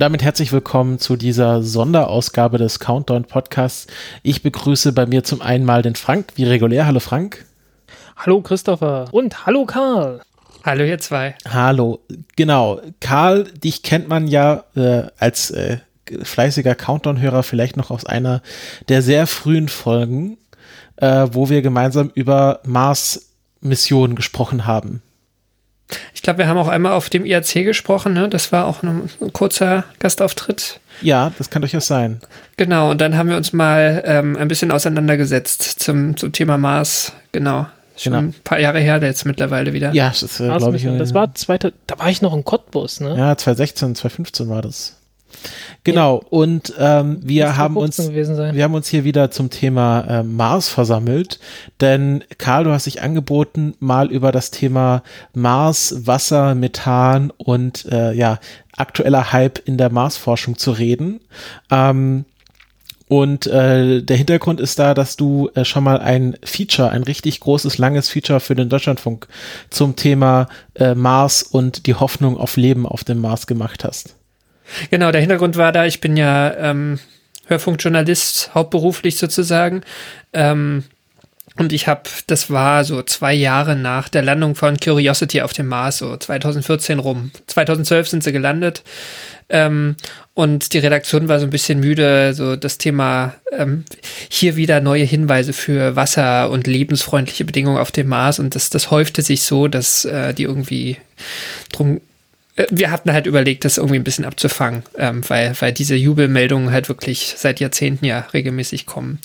Und damit herzlich willkommen zu dieser Sonderausgabe des Countdown Podcasts. Ich begrüße bei mir zum einen mal den Frank, wie regulär. Hallo Frank. Hallo Christopher und hallo Karl. Hallo ihr zwei. Hallo, genau. Karl, dich kennt man ja äh, als äh, fleißiger Countdown-Hörer vielleicht noch aus einer der sehr frühen Folgen, äh, wo wir gemeinsam über Mars-Missionen gesprochen haben. Ich glaube, wir haben auch einmal auf dem IAC gesprochen, ne? Das war auch ein, ein kurzer Gastauftritt. Ja, das kann durchaus sein. Genau, und dann haben wir uns mal ähm, ein bisschen auseinandergesetzt zum, zum Thema Mars. Genau. Schon Genau. ein paar Jahre her, jetzt mittlerweile wieder. Ja, das ist, äh, glaube ich. das war zweite, da war ich noch in Cottbus, ne? Ja, 2016, 2015 war das. Genau, und ähm, wir haben 15 uns, wir haben uns hier wieder zum Thema äh, Mars versammelt, denn Karl, du hast dich angeboten, mal über das Thema Mars, Wasser, Methan und äh, ja aktueller Hype in der Marsforschung zu reden. Ähm, und äh, der Hintergrund ist da, dass du äh, schon mal ein Feature, ein richtig großes, langes Feature für den Deutschlandfunk zum Thema äh, Mars und die Hoffnung auf Leben auf dem Mars gemacht hast. Genau, der Hintergrund war da, ich bin ja ähm, Hörfunkjournalist, hauptberuflich sozusagen. Ähm, und ich habe, das war so zwei Jahre nach der Landung von Curiosity auf dem Mars, so 2014 rum. 2012 sind sie gelandet. Ähm, und die Redaktion war so ein bisschen müde, so das Thema ähm, hier wieder neue Hinweise für Wasser und lebensfreundliche Bedingungen auf dem Mars. Und das, das häufte sich so, dass äh, die irgendwie drum wir hatten halt überlegt, das irgendwie ein bisschen abzufangen, ähm, weil, weil diese Jubelmeldungen halt wirklich seit Jahrzehnten ja regelmäßig kommen.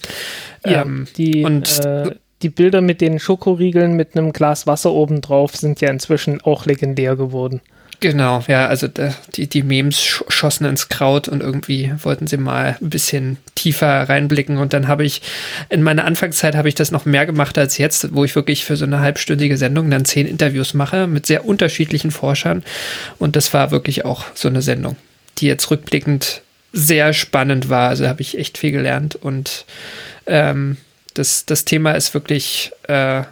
Ja, Ähm, die, und äh, die Bilder mit den Schokoriegeln mit einem Glas Wasser oben drauf sind ja inzwischen auch legendär geworden. Genau, ja, also die, die Memes sch schossen ins Kraut und irgendwie wollten sie mal ein bisschen tiefer reinblicken. Und dann habe ich, in meiner Anfangszeit habe ich das noch mehr gemacht als jetzt, wo ich wirklich für so eine halbstündige Sendung dann zehn Interviews mache mit sehr unterschiedlichen Forschern. Und das war wirklich auch so eine Sendung, die jetzt rückblickend sehr spannend war, also habe ich echt viel gelernt. Und ähm, das, das Thema ist wirklich äh,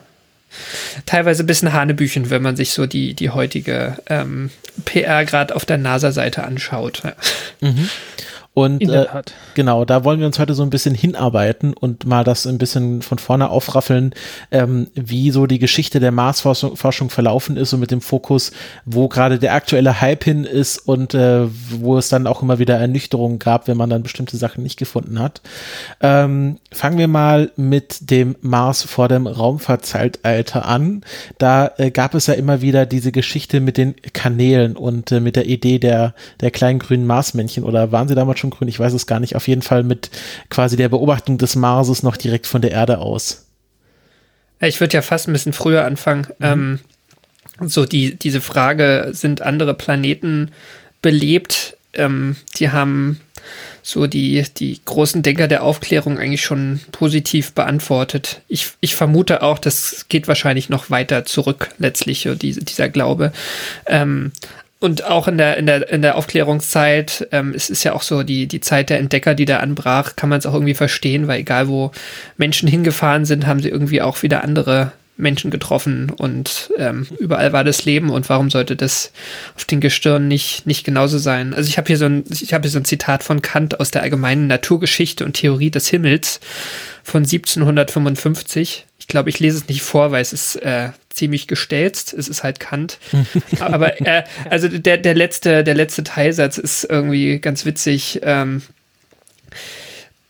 teilweise ein bisschen Hanebüchen, wenn man sich so die, die heutige ähm, PR gerade auf der NASA-Seite anschaut. Ja. Und äh, genau, da wollen wir uns heute so ein bisschen hinarbeiten und mal das ein bisschen von vorne aufraffeln, ähm, wie so die Geschichte der Marsforschung Forschung verlaufen ist und mit dem Fokus, wo gerade der aktuelle Hype hin ist und äh, wo es dann auch immer wieder Ernüchterungen gab, wenn man dann bestimmte Sachen nicht gefunden hat. Ähm, fangen wir mal mit dem Mars vor dem Raumfahrtzeitalter an. Da äh, gab es ja immer wieder diese Geschichte mit den Kanälen und äh, mit der Idee der, der kleinen grünen Marsmännchen oder waren sie damals schon grün? Ich weiß es gar nicht. Auf jeden Fall mit quasi der Beobachtung des Marses noch direkt von der Erde aus. Ich würde ja fast ein bisschen früher anfangen. Ähm, so die, diese Frage, sind andere Planeten belebt? Ähm, die haben so die, die großen Denker der Aufklärung eigentlich schon positiv beantwortet. Ich, ich vermute auch, das geht wahrscheinlich noch weiter zurück, letztlich, diese, dieser Glaube. Ähm, und auch in der, in der, in der Aufklärungszeit, ähm, es ist ja auch so die, die Zeit der Entdecker, die da anbrach, kann man es auch irgendwie verstehen, weil egal wo Menschen hingefahren sind, haben sie irgendwie auch wieder andere Menschen getroffen und ähm, überall war das Leben und warum sollte das auf den Gestirn nicht, nicht genauso sein? Also ich habe hier so ein, ich habe hier so ein Zitat von Kant aus der allgemeinen Naturgeschichte und Theorie des Himmels von 1755. Ich glaube, ich lese es nicht vor, weil es ist äh, ziemlich gestelzt. Es ist halt Kant. Aber äh, also der, der letzte, der letzte Teilsatz ist irgendwie ganz witzig. Ähm,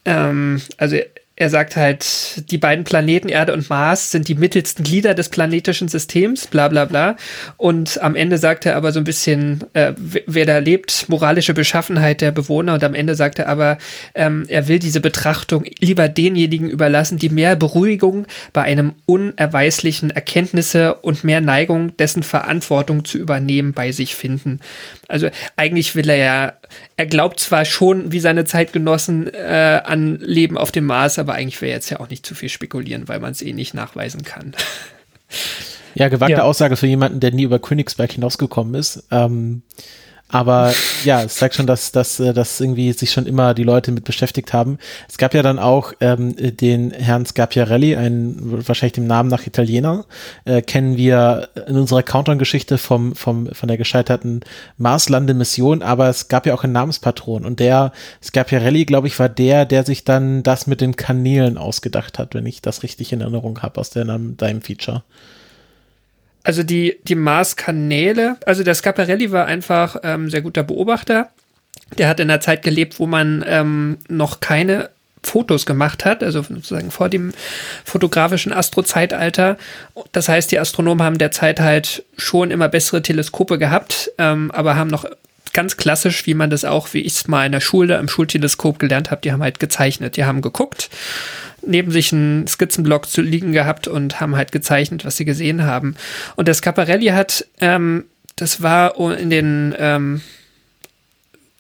ähm, also er sagt halt, die beiden Planeten Erde und Mars sind die mittelsten Glieder des planetischen Systems, bla bla bla. Und am Ende sagt er aber so ein bisschen, äh, wer da lebt, moralische Beschaffenheit der Bewohner. Und am Ende sagt er aber, ähm, er will diese Betrachtung lieber denjenigen überlassen, die mehr Beruhigung bei einem unerweislichen Erkenntnisse und mehr Neigung, dessen Verantwortung zu übernehmen, bei sich finden. Also eigentlich will er ja, er glaubt zwar schon, wie seine Zeitgenossen äh, an Leben auf dem Mars, aber eigentlich wäre jetzt ja auch nicht zu viel spekulieren, weil man es eh nicht nachweisen kann. Ja, gewagte ja. Aussage für jemanden, der nie über Königsberg hinausgekommen ist. Ähm, aber ja, es zeigt schon, dass, dass, äh, dass irgendwie sich schon immer die Leute mit beschäftigt haben. Es gab ja dann auch ähm, den Herrn Scapiarelli, einen wahrscheinlich dem Namen nach Italiener, äh, kennen wir in unserer Countdown-Geschichte vom, vom, von der gescheiterten Marslandemission, aber es gab ja auch einen Namenspatron. Und der Scapiarelli, glaube ich, war der, der sich dann das mit den Kanälen ausgedacht hat, wenn ich das richtig in Erinnerung habe aus der, deinem Feature also die, die Mars-Kanäle, also der Scaparelli war einfach ähm, sehr guter Beobachter. Der hat in einer Zeit gelebt, wo man ähm, noch keine Fotos gemacht hat, also sozusagen vor dem fotografischen Astrozeitalter. Das heißt, die Astronomen haben derzeit halt schon immer bessere Teleskope gehabt, ähm, aber haben noch ganz klassisch, wie man das auch, wie ich es mal in der Schule im Schulteleskop gelernt habe, die haben halt gezeichnet, die haben geguckt neben sich einen Skizzenblock zu liegen gehabt und haben halt gezeichnet, was sie gesehen haben. Und der Scaparelli hat, ähm, das war in den ähm,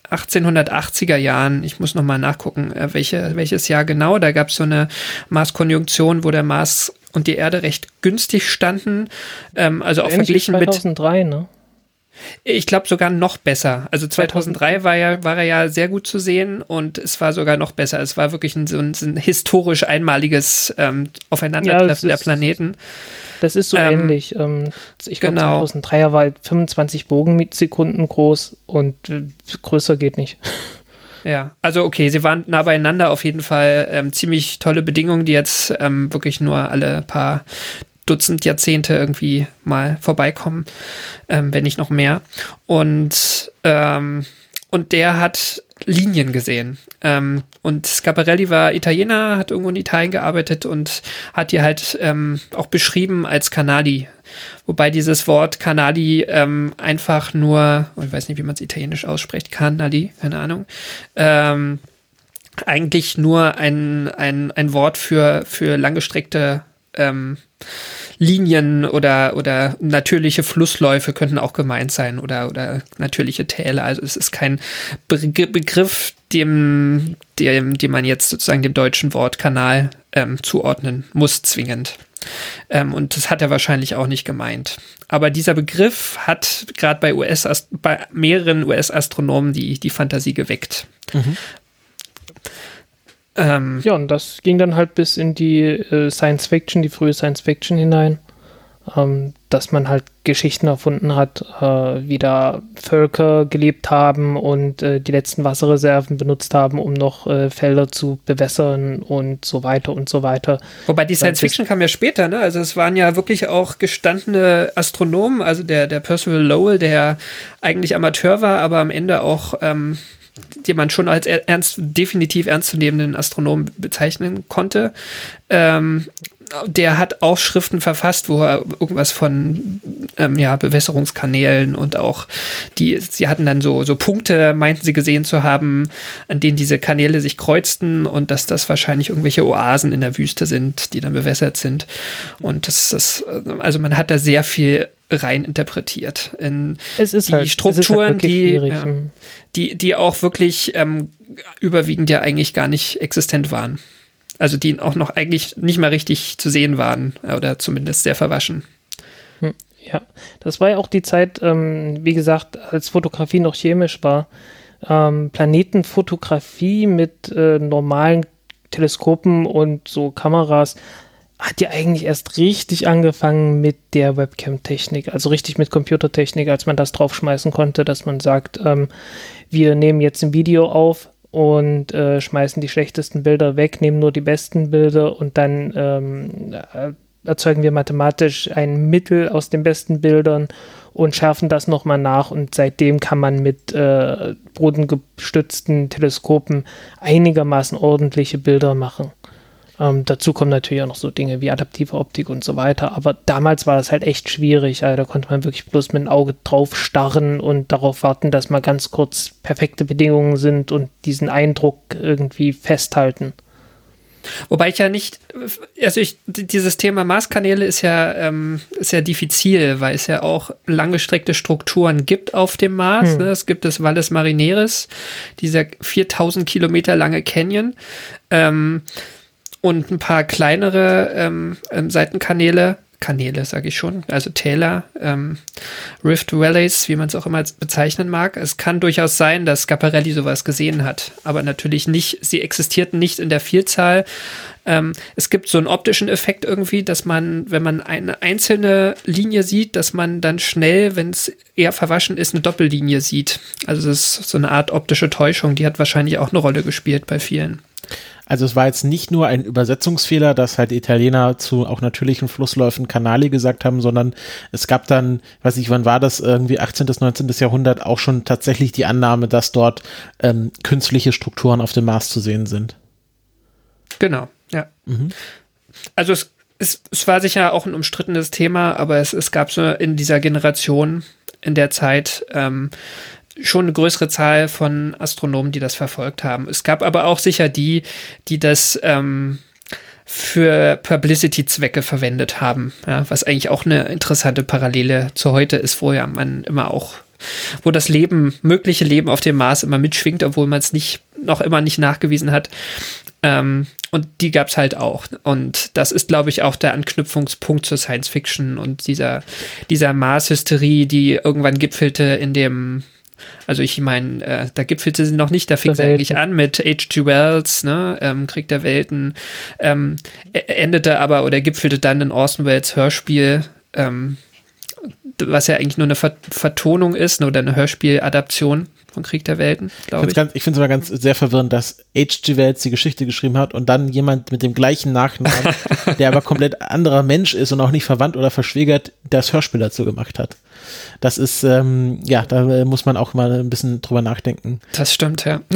1880er Jahren, ich muss nochmal nachgucken, äh, welche, welches Jahr genau, da gab es so eine Marskonjunktion, wo der Mars und die Erde recht günstig standen. Ähm, also auch verglichen 2003, mit. Ne? Ich glaube sogar noch besser. Also 2003 war, ja, war er ja sehr gut zu sehen und es war sogar noch besser. Es war wirklich ein, so ein, ein historisch einmaliges ähm, Aufeinandertreffen ja, der Planeten. Das ist so ähm, ähnlich. Ähm, ich glaube, genau. 2003er war halt 25 Bogensekunden groß und äh, größer geht nicht. Ja, also okay, sie waren nah beieinander auf jeden Fall. Ähm, ziemlich tolle Bedingungen, die jetzt ähm, wirklich nur alle paar Dutzend Jahrzehnte irgendwie mal vorbeikommen, ähm, wenn nicht noch mehr. Und, ähm, und der hat Linien gesehen. Ähm, und Scaparelli war Italiener, hat irgendwo in Italien gearbeitet und hat die halt ähm, auch beschrieben als Kanali. Wobei dieses Wort Kanali ähm, einfach nur, ich weiß nicht, wie man es italienisch ausspricht, Kanali, keine Ahnung, ähm, eigentlich nur ein, ein, ein Wort für, für langgestreckte ähm, Linien oder, oder natürliche Flussläufe könnten auch gemeint sein oder, oder natürliche Täler. Also es ist kein Be Begriff, dem, dem, dem man jetzt sozusagen dem deutschen Wort Kanal ähm, zuordnen muss, zwingend. Ähm, und das hat er wahrscheinlich auch nicht gemeint. Aber dieser Begriff hat gerade bei bei mehreren US-Astronomen die, die Fantasie geweckt. Mhm. Ähm, ja, und das ging dann halt bis in die äh, Science Fiction, die frühe Science Fiction hinein, ähm, dass man halt Geschichten erfunden hat, äh, wie da Völker gelebt haben und äh, die letzten Wasserreserven benutzt haben, um noch äh, Felder zu bewässern und so weiter und so weiter. Wobei die Science Fiction kam ja später, ne? Also es waren ja wirklich auch gestandene Astronomen, also der, der Percival Lowell, der eigentlich Amateur war, aber am Ende auch ähm, den man schon als ernst, definitiv ernstzunehmenden Astronomen bezeichnen konnte. Ähm, der hat auch Schriften verfasst, wo er irgendwas von ähm, ja, Bewässerungskanälen und auch die, sie hatten dann so, so Punkte, meinten sie gesehen zu haben, an denen diese Kanäle sich kreuzten und dass das wahrscheinlich irgendwelche Oasen in der Wüste sind, die dann bewässert sind. Und das, das also man hat da sehr viel rein interpretiert. In es ist die halt, Strukturen, halt die, ja, die, die auch wirklich ähm, überwiegend ja eigentlich gar nicht existent waren. Also die auch noch eigentlich nicht mal richtig zu sehen waren oder zumindest sehr verwaschen. Hm, ja, das war ja auch die Zeit, ähm, wie gesagt, als Fotografie noch chemisch war. Ähm, Planetenfotografie mit äh, normalen Teleskopen und so Kameras hat ja eigentlich erst richtig angefangen mit der Webcam-Technik, also richtig mit Computertechnik, als man das draufschmeißen konnte, dass man sagt, ähm, wir nehmen jetzt ein Video auf und äh, schmeißen die schlechtesten Bilder weg, nehmen nur die besten Bilder und dann ähm, äh, erzeugen wir mathematisch ein Mittel aus den besten Bildern und schärfen das nochmal nach und seitdem kann man mit äh, bodengestützten Teleskopen einigermaßen ordentliche Bilder machen. Ähm, dazu kommen natürlich auch noch so Dinge wie adaptive Optik und so weiter. Aber damals war das halt echt schwierig. Also da konnte man wirklich bloß mit dem Auge drauf starren und darauf warten, dass mal ganz kurz perfekte Bedingungen sind und diesen Eindruck irgendwie festhalten. Wobei ich ja nicht, also ich, dieses Thema Maßkanäle ist ja, ähm, ist ja diffizil, weil es ja auch langgestreckte Strukturen gibt auf dem Mars. Hm. Ne? Es gibt das Valles Marineris, dieser 4000 Kilometer lange Canyon. Ähm, und ein paar kleinere ähm, ähm, Seitenkanäle, Kanäle sage ich schon, also Täler, ähm, Rift Valleys, wie man es auch immer bezeichnen mag. Es kann durchaus sein, dass Scaparelli sowas gesehen hat, aber natürlich nicht, sie existierten nicht in der Vielzahl. Ähm, es gibt so einen optischen Effekt irgendwie, dass man, wenn man eine einzelne Linie sieht, dass man dann schnell, wenn es eher verwaschen ist, eine Doppellinie sieht. Also es ist so eine Art optische Täuschung, die hat wahrscheinlich auch eine Rolle gespielt bei vielen. Also es war jetzt nicht nur ein Übersetzungsfehler, dass halt Italiener zu auch natürlichen Flussläufen Kanali gesagt haben, sondern es gab dann, weiß ich, wann war das, irgendwie 18. bis 19. Jahrhundert auch schon tatsächlich die Annahme, dass dort ähm, künstliche Strukturen auf dem Mars zu sehen sind. Genau, ja. Mhm. Also es, es, es war sicher auch ein umstrittenes Thema, aber es, es gab so in dieser Generation in der Zeit ähm, schon eine größere Zahl von Astronomen, die das verfolgt haben. Es gab aber auch sicher die, die das ähm, für Publicity-Zwecke verwendet haben, ja, was eigentlich auch eine interessante Parallele zu heute ist, wo ja man immer auch, wo das Leben, mögliche Leben auf dem Mars immer mitschwingt, obwohl man es nicht, noch immer nicht nachgewiesen hat. Ähm, und die gab es halt auch. Und das ist, glaube ich, auch der Anknüpfungspunkt zur Science Fiction und dieser, dieser Mars-Hysterie, die irgendwann gipfelte in dem also ich meine, äh, da gipfelte sie noch nicht, da fing es eigentlich an mit H.G. Wells, ne, ähm, Krieg der Welten, ähm, e-, endete aber oder gipfelte dann in Orson Welles Hörspiel, ähm, was ja eigentlich nur eine Vertonung ist ne, oder eine Hörspieladaption von Krieg der Welten, glaube ich. Ganz, ich finde es immer ganz sehr verwirrend, dass H.G. Wells die Geschichte geschrieben hat und dann jemand mit dem gleichen Nachnamen, der aber komplett anderer Mensch ist und auch nicht verwandt oder verschwägert, das Hörspiel dazu gemacht hat. Das ist, ähm, ja, da muss man auch mal ein bisschen drüber nachdenken. Das stimmt, ja.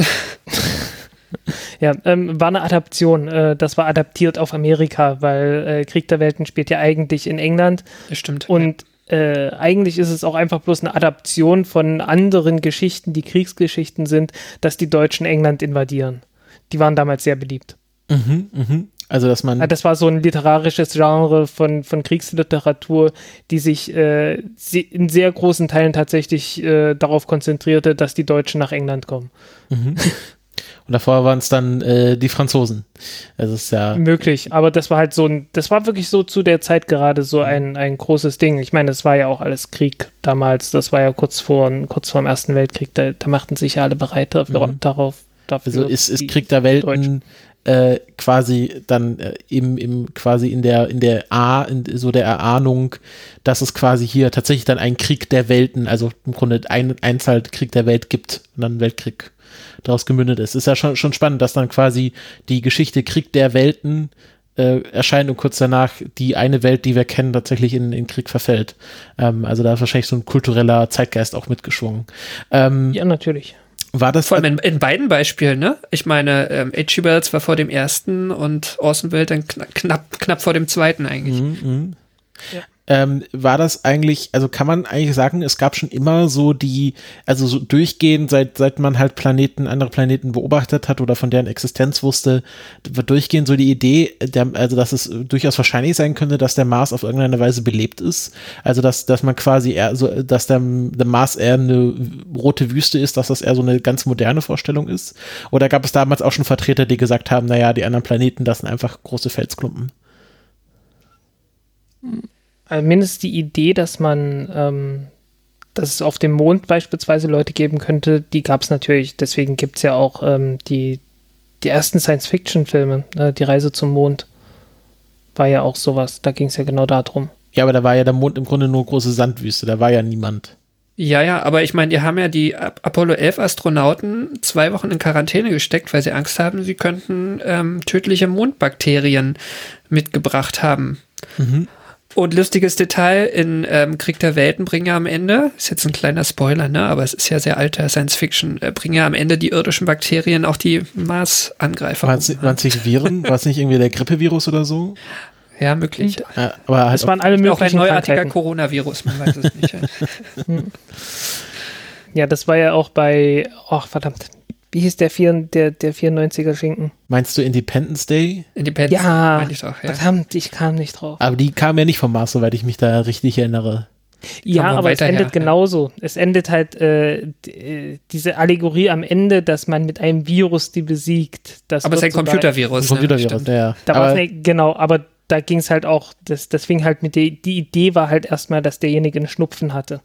Ja, ähm, war eine Adaption. Äh, das war adaptiert auf Amerika, weil äh, Krieg der Welten spielt ja eigentlich in England. Das stimmt. Und äh, eigentlich ist es auch einfach bloß eine Adaption von anderen Geschichten, die Kriegsgeschichten sind, dass die Deutschen England invadieren. Die waren damals sehr beliebt. Mhm, mhm. Also, dass man. Das war so ein literarisches Genre von, von Kriegsliteratur, die sich äh, in sehr großen Teilen tatsächlich äh, darauf konzentrierte, dass die Deutschen nach England kommen. Mhm. Und davor waren es dann äh, die Franzosen. Das ist ja. Möglich, aber das war halt so ein, das war wirklich so zu der Zeit gerade so ein, ein großes Ding. Ich meine, es war ja auch alles Krieg damals. Das war ja kurz vor, kurz vor dem Ersten Weltkrieg. Da, da machten sich ja alle bereit dafür, mhm. darauf. Dafür, also ist, ist Krieg der Welten äh, quasi dann äh, im, im quasi in der in der A in so der Erahnung, dass es quasi hier tatsächlich dann einen Krieg der Welten, also im Grunde ein Einzahl Krieg der Welt gibt und dann Weltkrieg daraus gemündet ist. Ist ja schon schon spannend, dass dann quasi die Geschichte Krieg der Welten äh, erscheint und kurz danach die eine Welt, die wir kennen, tatsächlich in, in Krieg verfällt. Ähm, also da ist wahrscheinlich so ein kultureller Zeitgeist auch mitgeschwungen. Ähm, ja, natürlich. War das Vor allem in, in beiden Beispielen, ne? Ich meine, ähm, H.G. Wells war vor dem ersten und Orson Welles dann knapp, knapp, knapp vor dem zweiten eigentlich. Mhm, mh. ja ähm, war das eigentlich, also kann man eigentlich sagen, es gab schon immer so die, also so durchgehend, seit, seit man halt Planeten, andere Planeten beobachtet hat oder von deren Existenz wusste, durchgehend so die Idee, der, also dass es durchaus wahrscheinlich sein könnte, dass der Mars auf irgendeine Weise belebt ist. Also dass, dass man quasi eher so, dass der, der Mars eher eine rote Wüste ist, dass das eher so eine ganz moderne Vorstellung ist. Oder gab es damals auch schon Vertreter, die gesagt haben, naja, die anderen Planeten, das sind einfach große Felsklumpen? Hm mindestens die Idee, dass man, ähm, dass es auf dem Mond beispielsweise Leute geben könnte, die gab es natürlich. Deswegen gibt es ja auch ähm, die, die ersten Science-Fiction-Filme, äh, die Reise zum Mond war ja auch sowas. Da ging es ja genau darum. Ja, aber da war ja der Mond im Grunde nur große Sandwüste, da war ja niemand. Ja, ja, aber ich meine, die haben ja die Apollo 11 Astronauten zwei Wochen in Quarantäne gesteckt, weil sie Angst haben, sie könnten ähm, tödliche Mondbakterien mitgebracht haben. Mhm. Und lustiges Detail in ähm, Krieg der Welten bringen ja am Ende, ist jetzt ein kleiner Spoiler, ne, aber es ist ja sehr alter Science Fiction, äh, bringen ja am Ende die irdischen Bakterien auch die Mars-Angreifer. Waren es nicht Viren? War es nicht irgendwie der Grippevirus oder so? Ja, möglich. Ja, aber halt Es waren alle möglichen auch ein neuartiger. Coronavirus, man weiß es nicht. Ja, das war ja auch bei, ach verdammt, wie hieß der, vier, der, der 94er Schinken? meinst du Independence Day? Independence, Ja, meine ich doch, ja. verdammt, ich kam nicht drauf. Aber die kam ja nicht vom Mars, soweit ich mich da richtig erinnere. Ja, Kommen wir aber es endet her, ja. genauso. Es endet halt äh, äh, diese Allegorie am Ende, dass man mit einem Virus die besiegt. Das Aber es ist ein Computervirus. Ein Computervirus, ne? Ja, ja. Da Aber ne, genau, aber da ging es halt auch, das, das fing halt mit der, die Idee war halt erstmal, dass derjenige einen Schnupfen hatte.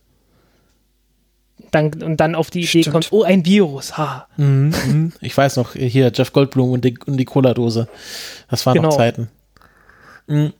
Dann, und dann auf die Idee Stimmt. kommt, oh, ein Virus, ha. Mhm, mhm. ich weiß noch, hier Jeff Goldblum und die, und die Cola-Dose. Das waren Genau. noch Zeiten. Mhm.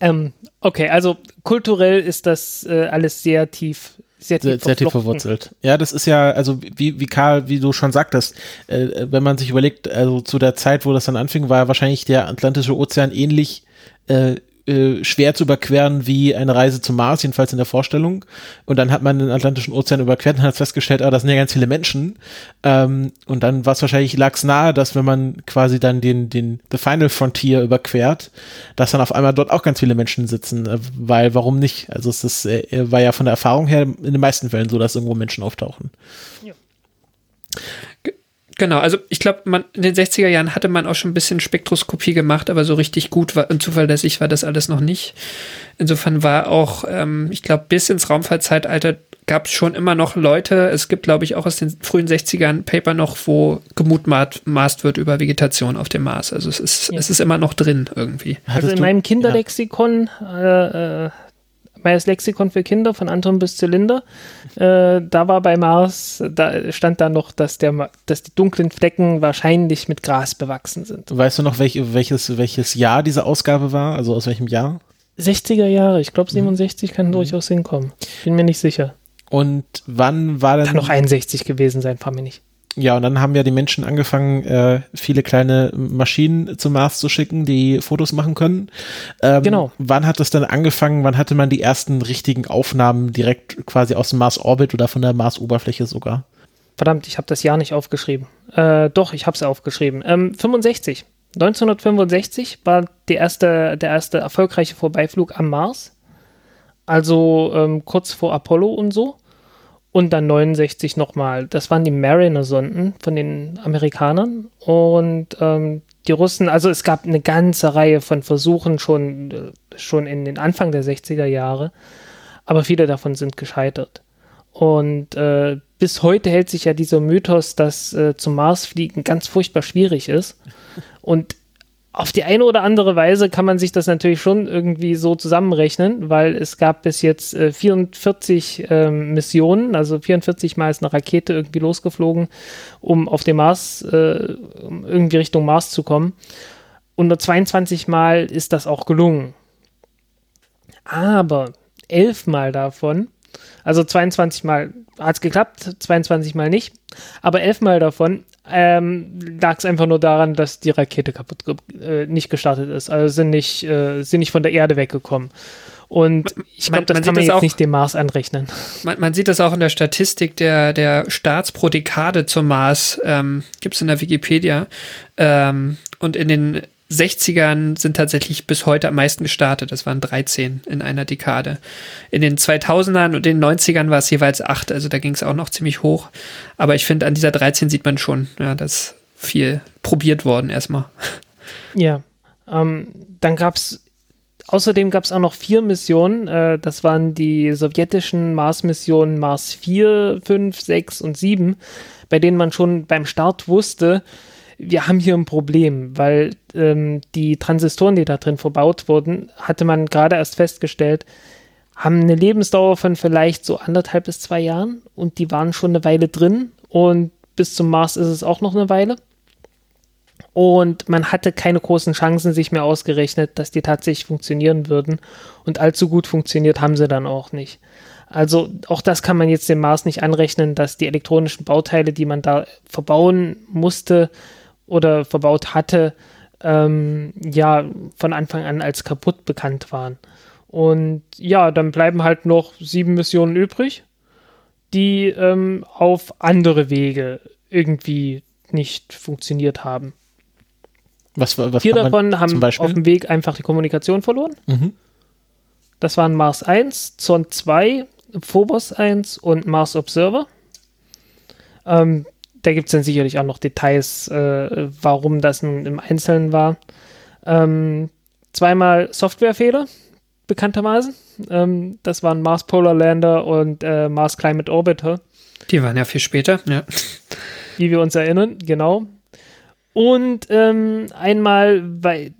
Ähm, okay, also kulturell ist das äh, alles sehr tief, sehr tief, Sehr, sehr tief verwurzelt. Ja, das ist ja, also wie, wie Karl, wie du schon sagtest, äh, wenn man sich überlegt, also zu der Zeit, wo das dann anfing, war wahrscheinlich der Atlantische Ozean ähnlich äh, äh, schwer zu überqueren wie eine Reise zum Mars, jedenfalls in der Vorstellung. Und dann hat man den Atlantischen Ozean überquert und hat festgestellt, ah, das sind ja ganz viele Menschen. Ähm, und dann war es wahrscheinlich, lag es nahe, dass wenn man quasi dann den, den The Final Frontier überquert, dass dann auf einmal dort auch ganz viele Menschen sitzen. Äh, weil, warum nicht? Also es ist, äh, war ja von der Erfahrung her in den meisten Fällen so, dass irgendwo Menschen auftauchen. Genau, also ich glaube, man in den 60er Jahren hatte man auch schon ein bisschen Spektroskopie gemacht, aber so richtig gut war, und zuverlässig war das alles noch nicht. Insofern war auch, ähm, ich glaube, bis ins Raumfahrtzeitalter gab es schon immer noch Leute, es gibt, glaube ich, auch aus den frühen 60ern Paper noch, wo gemutmaßt wird über Vegetation auf dem Mars. Also es ist, Ja. es ist immer noch drin irgendwie. Also in meinem Kinderlexikon, äh, äh, meines Lexikon für Kinder von Anton bis Zylinder, äh, da war bei Mars, da stand da noch, dass, der, dass die dunklen Flecken wahrscheinlich mit Gras bewachsen sind. Weißt du noch, welch, welches, welches Jahr diese Ausgabe war? Also aus welchem Jahr? 60er Jahre, ich Mhm. glaube 67 kann durchaus hinkommen. Bin mir nicht sicher. Und wann war denn Kann noch 61 gewesen sein, frag mich nicht. Ja, und dann haben ja die Menschen angefangen, äh, viele kleine Maschinen zum Mars zu schicken, die Fotos machen können. Ähm, Genau. Wann hat das dann angefangen? Wann hatte man die ersten richtigen Aufnahmen direkt quasi aus dem Mars-Orbit oder von der Mars-Oberfläche sogar? Verdammt, ich habe das Jahr nicht aufgeschrieben. Äh, doch, ich habe es aufgeschrieben. Ähm, 65. 1965 war die erste, der erste erfolgreiche Vorbeiflug am Mars. Also ähm, kurz vor Apollo und so. Und dann 69 nochmal. Das waren die Mariner-Sonden von den Amerikanern. Und ähm, die Russen, also es gab eine ganze Reihe von Versuchen schon, äh, schon in den Anfang der 60er Jahre. Aber viele davon sind gescheitert. Und äh, bis heute hält sich ja dieser Mythos, dass äh, zum Mars fliegen ganz furchtbar schwierig ist. Und auf die eine oder andere Weise kann man sich das natürlich schon irgendwie so zusammenrechnen, weil es gab bis jetzt äh, 44 ähm, Missionen, also 44 Mal ist eine Rakete irgendwie losgeflogen, um auf dem Mars, äh, irgendwie Richtung Mars zu kommen. Und nur 22 Mal ist das auch gelungen. Aber elf Mal davon, also 22 Mal hat es geklappt, 22 Mal nicht, aber elf Mal davon ähm, lag es einfach nur daran, dass die Rakete kaputt äh, nicht gestartet ist. Also sind nicht, äh, sind nicht von der Erde weggekommen. Und ich glaube, das man kann man das jetzt auch- nicht dem Mars anrechnen. Man, man sieht das auch in der Statistik der, der Starts pro Dekade zum Mars, ähm, gibt es in der Wikipedia. Ähm, und in den 60ern sind tatsächlich bis heute am meisten gestartet. Das waren 13 in einer Dekade. In den 2000ern und den 90ern war es jeweils 8. Also da ging es auch noch ziemlich hoch. Aber ich finde, an dieser 13 sieht man schon, ja, dass viel probiert worden erstmal. Ja. Ähm, dann gab es, außerdem gab es auch noch vier Missionen. Äh, das waren die sowjetischen Mars-Missionen Mars 4, 5, 6 und 7, bei denen man schon beim Start wusste, wir haben hier ein Problem, weil ähm, die Transistoren, die da drin verbaut wurden, hatte man gerade erst festgestellt, haben eine Lebensdauer von vielleicht so anderthalb bis zwei Jahren und die waren schon eine Weile drin und bis zum Mars ist es auch noch eine Weile. Und man hatte keine großen Chancen sich mehr ausgerechnet, dass die tatsächlich funktionieren würden. Und allzu gut funktioniert haben sie dann auch nicht. Also auch das kann man jetzt dem Mars nicht anrechnen, dass die elektronischen Bauteile, die man da verbauen musste oder verbaut hatte, ähm, ja von Anfang an als kaputt bekannt waren. Und ja, dann bleiben halt noch sieben Missionen übrig, die ähm, auf andere Wege irgendwie nicht funktioniert haben. Was, was Vier davon haben auf dem Weg einfach die Kommunikation verloren. Mhm. Das waren Mars 1, Zond 2, Phobos 1 und Mars Observer. Ähm, da gibt es dann sicherlich auch noch Details, äh, warum das nun im Einzelnen war. Ähm, zweimal Softwarefehler, bekanntermaßen. Ähm, das waren Mars Polar Lander und äh, Mars Climate Orbiter. Die waren ja viel später, ja. Wie wir uns erinnern, genau. Und ähm, einmal, weil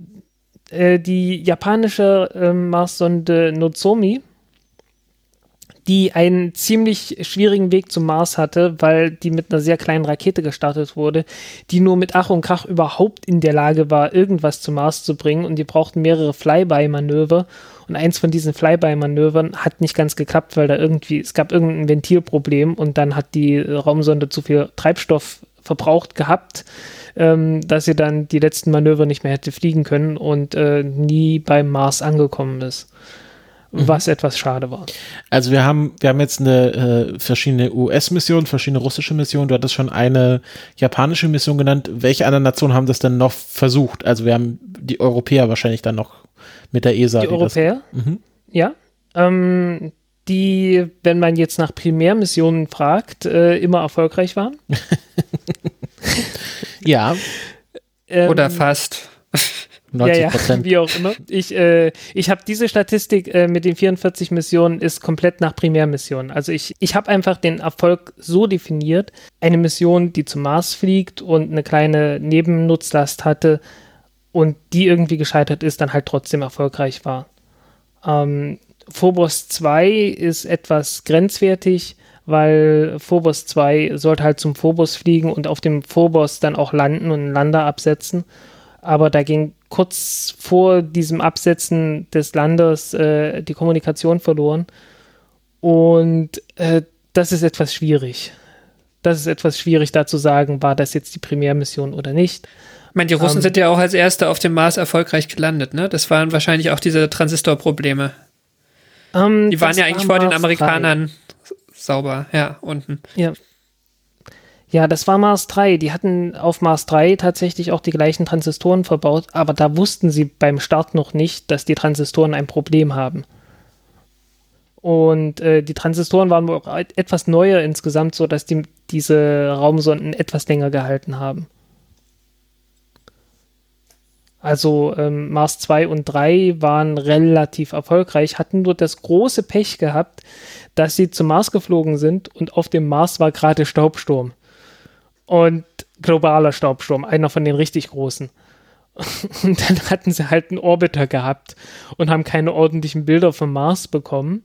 äh, die japanische äh, Mars-Sonde Nozomi die einen ziemlich schwierigen Weg zum Mars hatte, weil die mit einer sehr kleinen Rakete gestartet wurde, die nur mit Ach und Krach überhaupt in der Lage war, irgendwas zum Mars zu bringen und die brauchten mehrere Flyby-Manöver und eins von diesen Flyby-Manövern hat nicht ganz geklappt, weil da irgendwie, es gab irgendein Ventilproblem und dann hat die Raumsonde zu viel Treibstoff verbraucht gehabt, ähm, dass sie dann die letzten Manöver nicht mehr hätte fliegen können und äh, nie beim Mars angekommen ist. Mhm. was etwas schade war. Also wir haben, wir haben jetzt eine äh, verschiedene US-Missionen, verschiedene russische Missionen. Du hattest schon eine japanische Mission genannt. Welche anderen Nationen haben das denn noch versucht? Also wir haben die Europäer wahrscheinlich dann noch mit der ESA. Die, die Europäer? Das, mhm. Ja. Ähm, die, wenn man jetzt nach Primärmissionen fragt, äh, immer erfolgreich waren. ja. Oder fast. 90 Prozent. Ja, ja, wie auch immer. Ich, äh, ich habe diese Statistik äh, mit den 44 Missionen ist komplett nach Primärmissionen. Also ich, ich habe einfach den Erfolg so definiert, eine Mission, die zum Mars fliegt und eine kleine Nebennutzlast hatte und die irgendwie gescheitert ist, dann halt trotzdem erfolgreich war. Ähm, Phobos 2 ist etwas grenzwertig, weil Phobos 2 sollte halt zum Phobos fliegen und auf dem Phobos dann auch landen und einen Lander absetzen aber da ging kurz vor diesem Absetzen des Landes äh, die Kommunikation verloren. Und äh, das ist etwas schwierig. Das ist etwas schwierig, da zu sagen, war das jetzt die Primärmission oder nicht. Ich meine, die Russen ähm, sind ja auch als Erste auf dem Mars erfolgreich gelandet, ne? Das waren wahrscheinlich auch diese Transistorprobleme. Ähm, die waren ja eigentlich vor den Amerikanern 3. sauber, ja, unten. Ja, ja, das war Mars 3. Die hatten auf Mars 3 tatsächlich auch die gleichen Transistoren verbaut, aber da wussten sie beim Start noch nicht, dass die Transistoren ein Problem haben. Und äh, die Transistoren waren auch etwas neuer insgesamt, so dass die, diese Raumsonden etwas länger gehalten haben. Also ähm, Mars 2 und 3 waren relativ erfolgreich, hatten nur das große Pech gehabt, dass sie zum Mars geflogen sind und auf dem Mars war gerade Staubsturm und globaler Staubsturm, einer von den richtig großen. Und dann hatten sie halt einen Orbiter gehabt und haben keine ordentlichen Bilder vom Mars bekommen,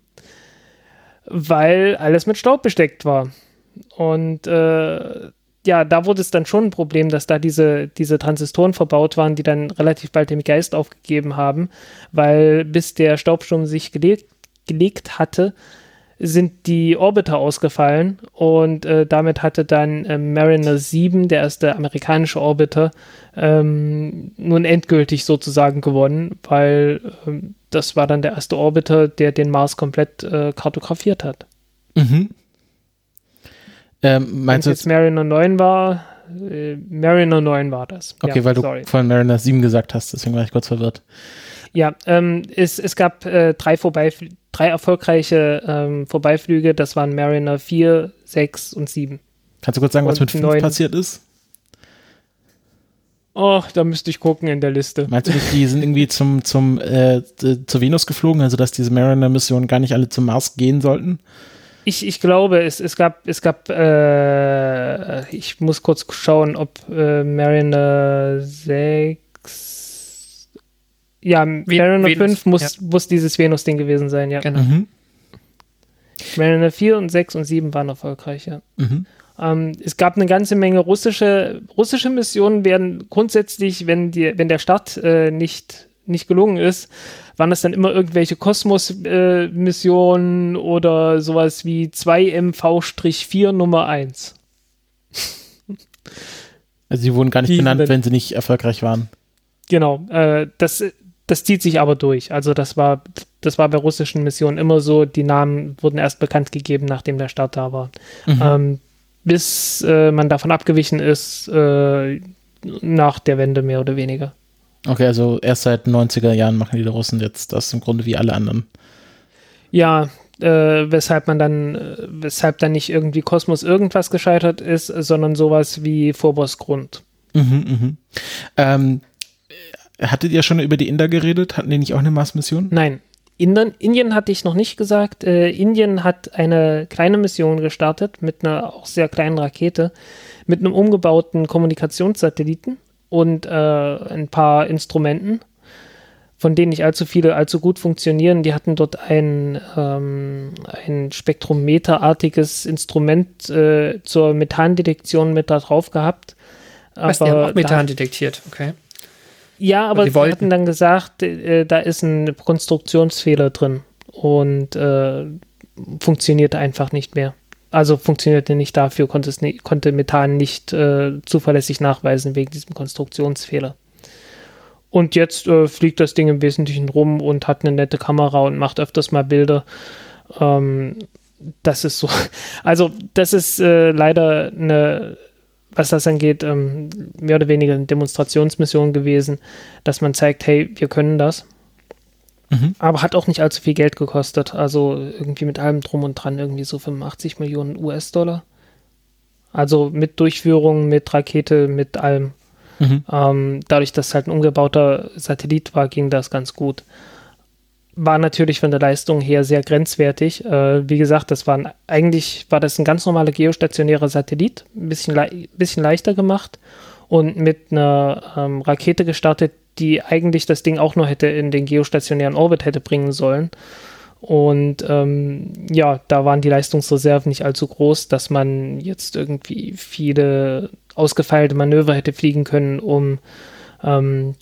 weil alles mit Staub besteckt war. Und äh, ja, da wurde es dann schon ein Problem, dass da diese, diese Transistoren verbaut waren, die dann relativ bald den Geist aufgegeben haben, weil bis der Staubsturm sich gelegt, gelegt hatte, sind die Orbiter ausgefallen und äh, damit hatte dann äh, Mariner 7, der erste amerikanische Orbiter, ähm, nun endgültig sozusagen gewonnen, weil ähm, das war dann der erste Orbiter, der den Mars komplett äh, kartografiert hat. Mhm. Ähm, meinst Wenn du jetzt Mariner 9 war? Äh, Mariner 9 war das. Okay, ja, weil sorry. du von Mariner 7 gesagt hast, deswegen war ich kurz verwirrt. Ja, ähm, es, es gab äh, drei, vorbei, drei erfolgreiche ähm, Vorbeiflüge. Das waren Mariner 4, 6 und 7. Kannst du kurz sagen, und was mit 5 passiert ist? Oh, da müsste ich gucken in der Liste. Meinst du nicht, die sind irgendwie zum, zum, äh, zur Venus geflogen, also dass diese Mariner-Missionen gar nicht alle zum Mars gehen sollten? Ich, ich glaube, es, es gab, es gab, äh, ich muss kurz schauen, ob äh, Mariner 6 ja, Mariner 5 muss, ja. muss dieses Venus-Ding gewesen sein, ja. Genau. Mhm. Mariner 4 und 6 und 7 waren erfolgreich, ja. Mhm. Ähm, es gab eine ganze Menge russische, russische Missionen, werden grundsätzlich, wenn, die, wenn der Start äh, nicht, nicht gelungen ist, waren das dann immer irgendwelche Kosmos-Missionen äh, oder sowas wie 2MV-4 Nummer 1. Also sie wurden gar nicht die, benannt, wenn sie nicht erfolgreich waren. Genau, äh, das, das zieht sich aber durch. Also das war das war bei russischen Missionen immer so, die Namen wurden erst bekannt gegeben, nachdem der Start da war. Mhm. Ähm, bis äh, man davon abgewichen ist, äh, nach der Wende mehr oder weniger. Okay, also erst seit 90er Jahren machen die Russen jetzt das im Grunde wie alle anderen. Ja, äh, weshalb man dann, äh, weshalb dann nicht irgendwie Kosmos irgendwas gescheitert ist, sondern sowas wie Phobos Grund. Mhm, mhm. Ähm, hattet ihr schon über die Inder geredet? Hatten die nicht auch eine Mars-Mission? Nein. Indien, Indien hatte ich noch nicht gesagt. Äh, Indien hat eine kleine Mission gestartet mit einer auch sehr kleinen Rakete, mit einem umgebauten Kommunikationssatelliten und äh, ein paar Instrumenten, von denen nicht allzu viele allzu gut funktionieren. Die hatten dort ein, ähm, ein spektrometerartiges Instrument äh, zur Methandetektion mit da drauf gehabt. Was, die haben auch Methan detektiert, okay. Ja, aber sie hatten dann gesagt, äh, da ist ein Konstruktionsfehler drin und äh, funktioniert einfach nicht mehr. Also funktionierte nicht dafür, konnte, es nicht, konnte Methan nicht äh, zuverlässig nachweisen wegen diesem Konstruktionsfehler. Und jetzt äh, fliegt das Ding im Wesentlichen rum und hat eine nette Kamera und macht öfters mal Bilder. Ähm, das ist so. Also, das ist äh, leider eine was das angeht, ähm, mehr oder weniger eine Demonstrationsmission gewesen, dass man zeigt, hey, wir können das. Mhm. Aber hat auch nicht allzu viel Geld gekostet. Also irgendwie mit allem drum und dran irgendwie so 85 Millionen US-Dollar. Also mit Durchführung, mit Rakete, mit allem. Mhm. Ähm, dadurch, dass es halt ein umgebauter Satellit war, ging das ganz gut war natürlich von der Leistung her sehr grenzwertig. Äh, wie gesagt, das waren eigentlich war das ein ganz normaler geostationärer Satellit, ein bisschen, le bisschen leichter gemacht und mit einer ähm, Rakete gestartet, die eigentlich das Ding auch nur hätte in den geostationären Orbit hätte bringen sollen. Und ähm, ja, da waren die Leistungsreserven nicht allzu groß, dass man jetzt irgendwie viele ausgefeilte Manöver hätte fliegen können, um ähm,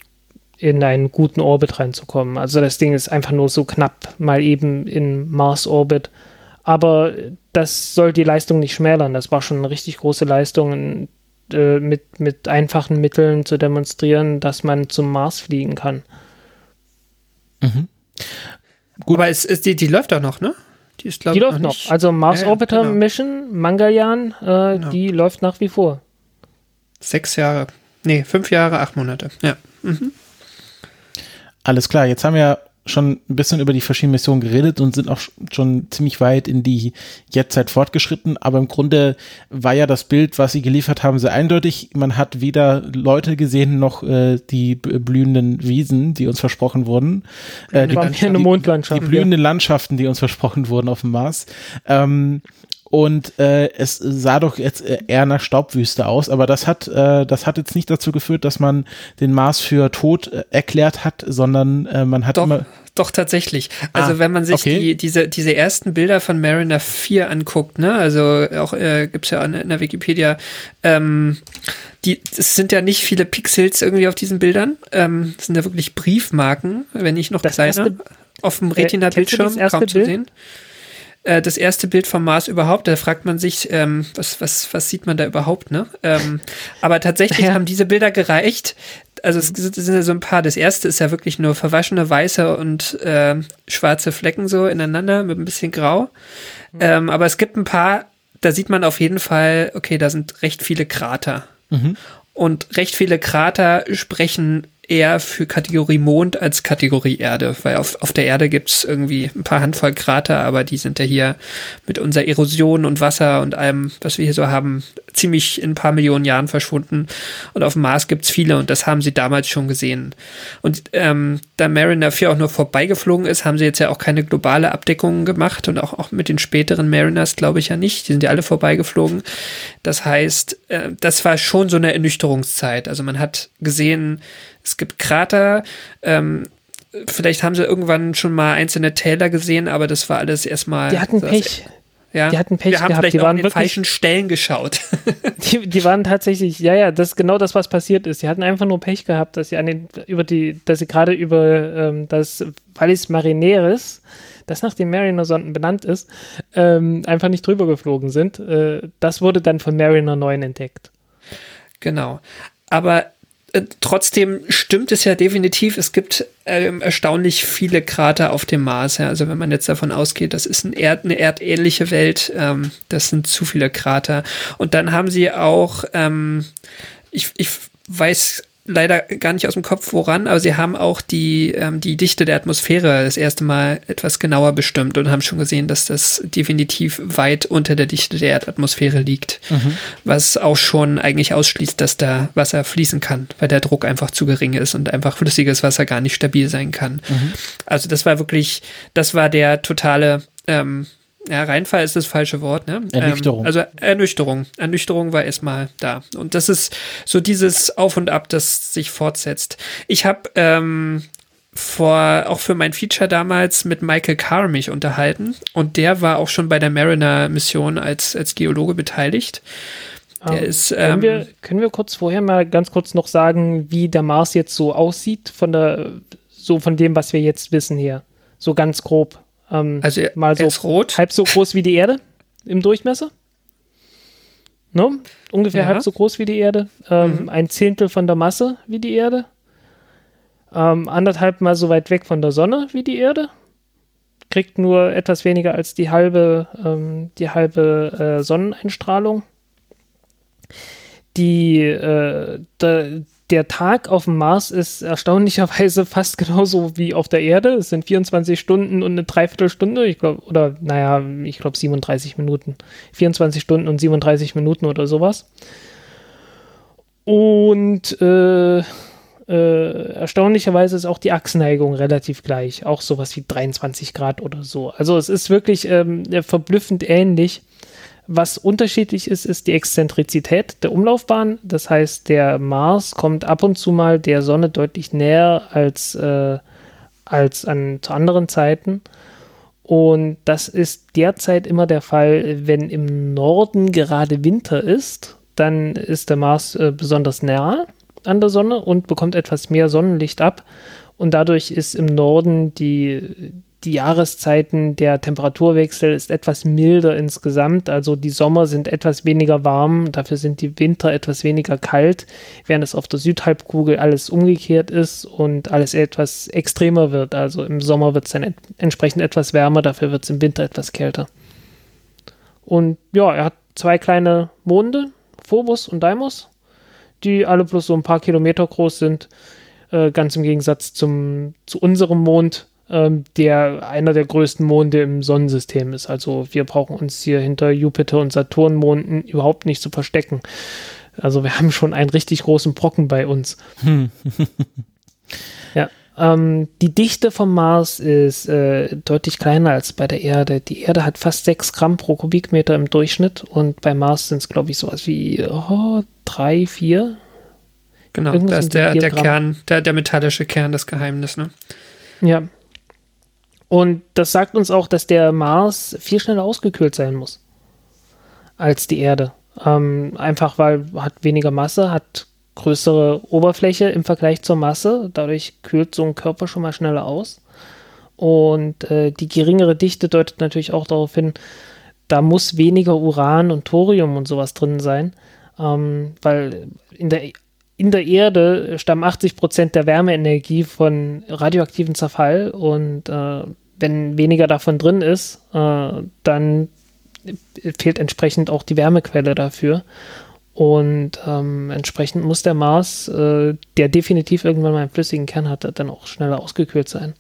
in einen guten Orbit reinzukommen. Also das Ding ist einfach nur so knapp mal eben in Mars-Orbit. Aber das soll die Leistung nicht schmälern. Das war schon eine richtig große Leistung, äh, mit, mit einfachen Mitteln zu demonstrieren, dass man zum Mars fliegen kann. Mhm. Gut. Aber es, es, die, die läuft doch noch, ne? Die, ist, die läuft noch. noch. Also Mars ja, Orbiter genau. Mission, Mangalyaan, äh, genau. die läuft nach wie vor. Sechs Jahre. Nee, fünf Jahre, acht Monate. Ja. Mhm. Alles klar, jetzt haben wir schon ein bisschen über die verschiedenen Missionen geredet und sind auch schon ziemlich weit in die Jetztzeit fortgeschritten. Aber im Grunde war ja das Bild, was sie geliefert haben, sehr eindeutig. Man hat weder Leute gesehen noch äh, die blühenden Wiesen, die uns versprochen wurden. Äh, die, die, die, die blühenden Landschaften, die uns versprochen wurden auf dem Mars. Ähm, und äh, es sah doch jetzt äh, eher nach Staubwüste aus, aber das hat, äh, das hat jetzt nicht dazu geführt, dass man den Mars für tot äh, erklärt hat, sondern äh, man hat doch, immer. Doch, tatsächlich. Also ah, wenn man sich okay. die, diese, diese ersten Bilder von Mariner 4 anguckt, ne, also auch äh, gibt ja in der Wikipedia, ähm, die, es sind ja nicht viele Pixels irgendwie auf diesen Bildern. Ähm, das sind ja wirklich Briefmarken, wenn nicht noch das kleiner, erste, auf dem äh, Retina-Bildschirm kaum Bild? zu sehen. Äh, das erste Bild vom Mars überhaupt. Da fragt man sich, ähm, was, was, was sieht man da überhaupt, ne? Ähm, aber tatsächlich ja. haben diese Bilder gereicht. Also es sind ja so ein paar. Das erste ist ja wirklich nur verwaschene weiße und äh, schwarze Flecken so ineinander mit ein bisschen Grau. Mhm. Ähm, aber es gibt ein paar, da sieht man auf jeden Fall, okay, da sind recht viele Krater. Mhm. Und recht viele Krater sprechen eher für Kategorie Mond als Kategorie Erde, weil auf, auf der Erde gibt's irgendwie ein paar Handvoll Krater, aber die sind ja hier mit unserer Erosion und Wasser und allem, was wir hier so haben, ziemlich in ein paar Millionen Jahren verschwunden. Und auf dem Mars gibt's viele und das haben sie damals schon gesehen. Und ähm, da Mariner 4 auch nur vorbeigeflogen ist, haben sie jetzt ja auch keine globale Abdeckung gemacht und auch, auch mit den späteren Mariners glaube ich ja nicht. Die sind ja alle vorbeigeflogen. Das heißt, äh, das war schon so eine Ernüchterungszeit. Also man hat gesehen, es gibt Krater. Ähm, vielleicht haben sie irgendwann schon mal einzelne Täler gesehen, aber das war alles erstmal. Die hatten Pech. Ja, die hatten Pech wir haben gehabt. Vielleicht die waren an den falschen Stellen geschaut. die, die waren tatsächlich, ja, ja, das ist genau das, was passiert ist. Die hatten einfach nur Pech gehabt, dass sie an den, über die, dass sie gerade über ähm, das Vallis Marineris, das nach den Mariner-Sonden benannt ist, ähm, einfach nicht drüber geflogen sind. Äh, das wurde dann von Mariner 9 entdeckt. Genau. Aber äh, trotzdem stimmt es ja definitiv, es gibt äh, erstaunlich viele Krater auf dem Mars. Ja. Also wenn man jetzt davon ausgeht, das ist ein Erd, eine erdähnliche Welt, ähm, das sind zu viele Krater. Und dann haben sie auch, ähm, ich, ich weiß leider gar nicht aus dem Kopf woran, aber sie haben auch die, ähm, die Dichte der Atmosphäre das erste Mal etwas genauer bestimmt und haben schon gesehen, dass das definitiv weit unter der Dichte der Erdatmosphäre liegt. Mhm. Was auch schon eigentlich ausschließt, dass da Wasser fließen kann, weil der Druck einfach zu gering ist und einfach flüssiges Wasser gar nicht stabil sein kann. Mhm. Also das war wirklich, das war der totale ähm, ja, Reinfall ist das falsche Wort, ne? Ernüchterung. Ähm, also Ernüchterung. Ernüchterung war erstmal da. Und das ist so dieses Auf und Ab, das sich fortsetzt. Ich habe ähm, vor, auch für mein Feature damals mit Michael Carr mich unterhalten und der war auch schon bei der Mariner-Mission als, als Geologe beteiligt. Der ähm, ist, können, ähm, wir, können wir kurz vorher mal ganz kurz noch sagen, wie der Mars jetzt so aussieht, von der, so von dem, was wir jetzt wissen hier? So ganz grob. Ähm, also er, mal so rot. halb so groß wie die Erde im Durchmesser. Ne? Ungefähr ja. halb so groß wie die Erde. Ähm, mhm. Ein Zehntel von der Masse wie die Erde. Ähm, anderthalb mal so weit weg von der Sonne wie die Erde. Kriegt nur etwas weniger als die halbe, ähm, die halbe äh, Sonneneinstrahlung. Die, äh, da, der Tag auf dem Mars ist erstaunlicherweise fast genauso wie auf der Erde. Es sind 24 Stunden und eine Dreiviertelstunde, ich glaube, oder naja, ich glaube 37 Minuten. 24 Stunden und 37 Minuten oder sowas. Und äh, äh, erstaunlicherweise ist auch die Achsneigung relativ gleich. Auch sowas wie 23 Grad oder so. Also es ist wirklich ähm, verblüffend ähnlich. Was unterschiedlich ist, ist die Exzentrizität der Umlaufbahn. Das heißt, der Mars kommt ab und zu mal der Sonne deutlich näher als, äh, als an zu anderen Zeiten. Und das ist derzeit immer der Fall, wenn im Norden gerade Winter ist, dann ist der Mars äh, besonders nah an der Sonne und bekommt etwas mehr Sonnenlicht ab. Und dadurch ist im Norden die, die Jahreszeiten, der Temperaturwechsel ist etwas milder insgesamt. Also die Sommer sind etwas weniger warm, dafür sind die Winter etwas weniger kalt, während es auf der Südhalbkugel alles umgekehrt ist und alles etwas extremer wird. Also im Sommer wird es dann ent entsprechend etwas wärmer, dafür wird es im Winter etwas kälter. Und ja, er hat zwei kleine Monde, Phobos und Deimos, die alle bloß so ein paar Kilometer groß sind. Äh, ganz im Gegensatz zum, zu unserem Mond, der einer der größten Monde im Sonnensystem ist. Also wir brauchen uns hier hinter Jupiter und Saturnmonden überhaupt nicht zu verstecken. Also wir haben schon einen richtig großen Brocken bei uns. Hm. ja. Ähm, die Dichte vom Mars ist äh, deutlich kleiner als bei der Erde. Die Erde hat fast 6 Gramm pro Kubikmeter im Durchschnitt und bei Mars sind es, glaube ich, sowas wie oh, 3, 4. Genau, Irgendwas da ist der, der Kern, der, der metallische Kern das Geheimnis, ne? Ja, und das sagt uns auch, dass der Mars viel schneller ausgekühlt sein muss als die Erde. Ähm, einfach weil hat weniger Masse, hat größere Oberfläche im Vergleich zur Masse. Dadurch kühlt so ein Körper schon mal schneller aus. Und äh, die geringere Dichte deutet natürlich auch darauf hin, da muss weniger Uran und Thorium und sowas drin sein. Ähm, weil in der, in der Erde stammen 80 Prozent der Wärmeenergie von radioaktivem Zerfall und äh, wenn weniger davon drin ist, äh, dann fehlt entsprechend auch die Wärmequelle dafür. Und ähm, entsprechend muss der Mars, äh, der definitiv irgendwann mal einen flüssigen Kern hatte, dann auch schneller ausgekühlt sein.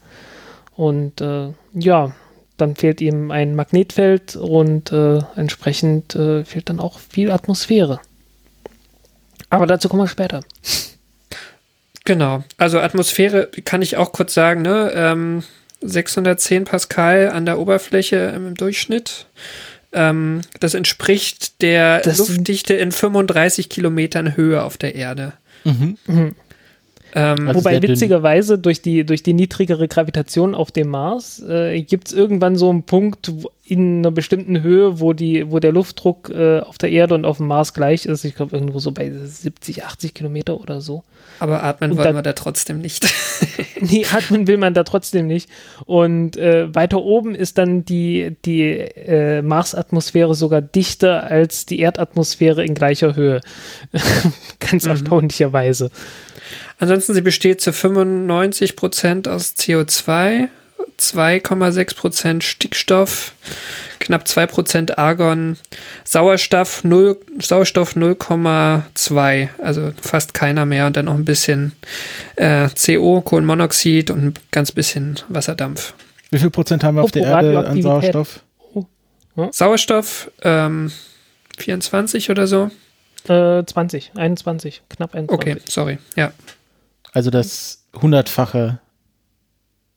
Und äh, ja, dann fehlt ihm ein Magnetfeld und äh, entsprechend äh, fehlt dann auch viel Atmosphäre. Aber dazu kommen wir später. Genau, also Atmosphäre kann ich auch kurz sagen, ne? Ähm, 610 Pascal an der Oberfläche im Durchschnitt. Ähm, das entspricht der das Luftdichte in 35 Kilometern Höhe auf der Erde. Mhm. Mhm. Ähm, also Wobei witzigerweise durch die, durch die niedrigere Gravitation auf dem Mars äh, gibt es irgendwann so einen Punkt, in einer bestimmten Höhe, wo die, wo der Luftdruck äh, auf der Erde und auf dem Mars gleich ist. Ich glaube irgendwo so bei 70, 80 Kilometer oder so. Aber atmen und wollen da, wir da trotzdem nicht. nee, atmen will man da trotzdem nicht. Und äh, weiter oben ist dann die, die äh, Marsatmosphäre sogar dichter als die Erdatmosphäre in gleicher Höhe. Ganz mhm. erstaunlicherweise. Ansonsten, sie besteht zu 95 Prozent aus CO2 2,6 Prozent Stickstoff, knapp 2 Prozent Argon, Sauerstoff 0, Sauerstoff 0,2, also fast keiner mehr und dann noch ein bisschen äh, CO, Kohlenmonoxid und ein ganz bisschen Wasserdampf. Wie viel Prozent haben wir auf der Erde an Sauerstoff? Ja. Sauerstoff ähm, 24 oder so? Äh, 20, 21, knapp 21. Okay, sorry, ja. Also das hundertfache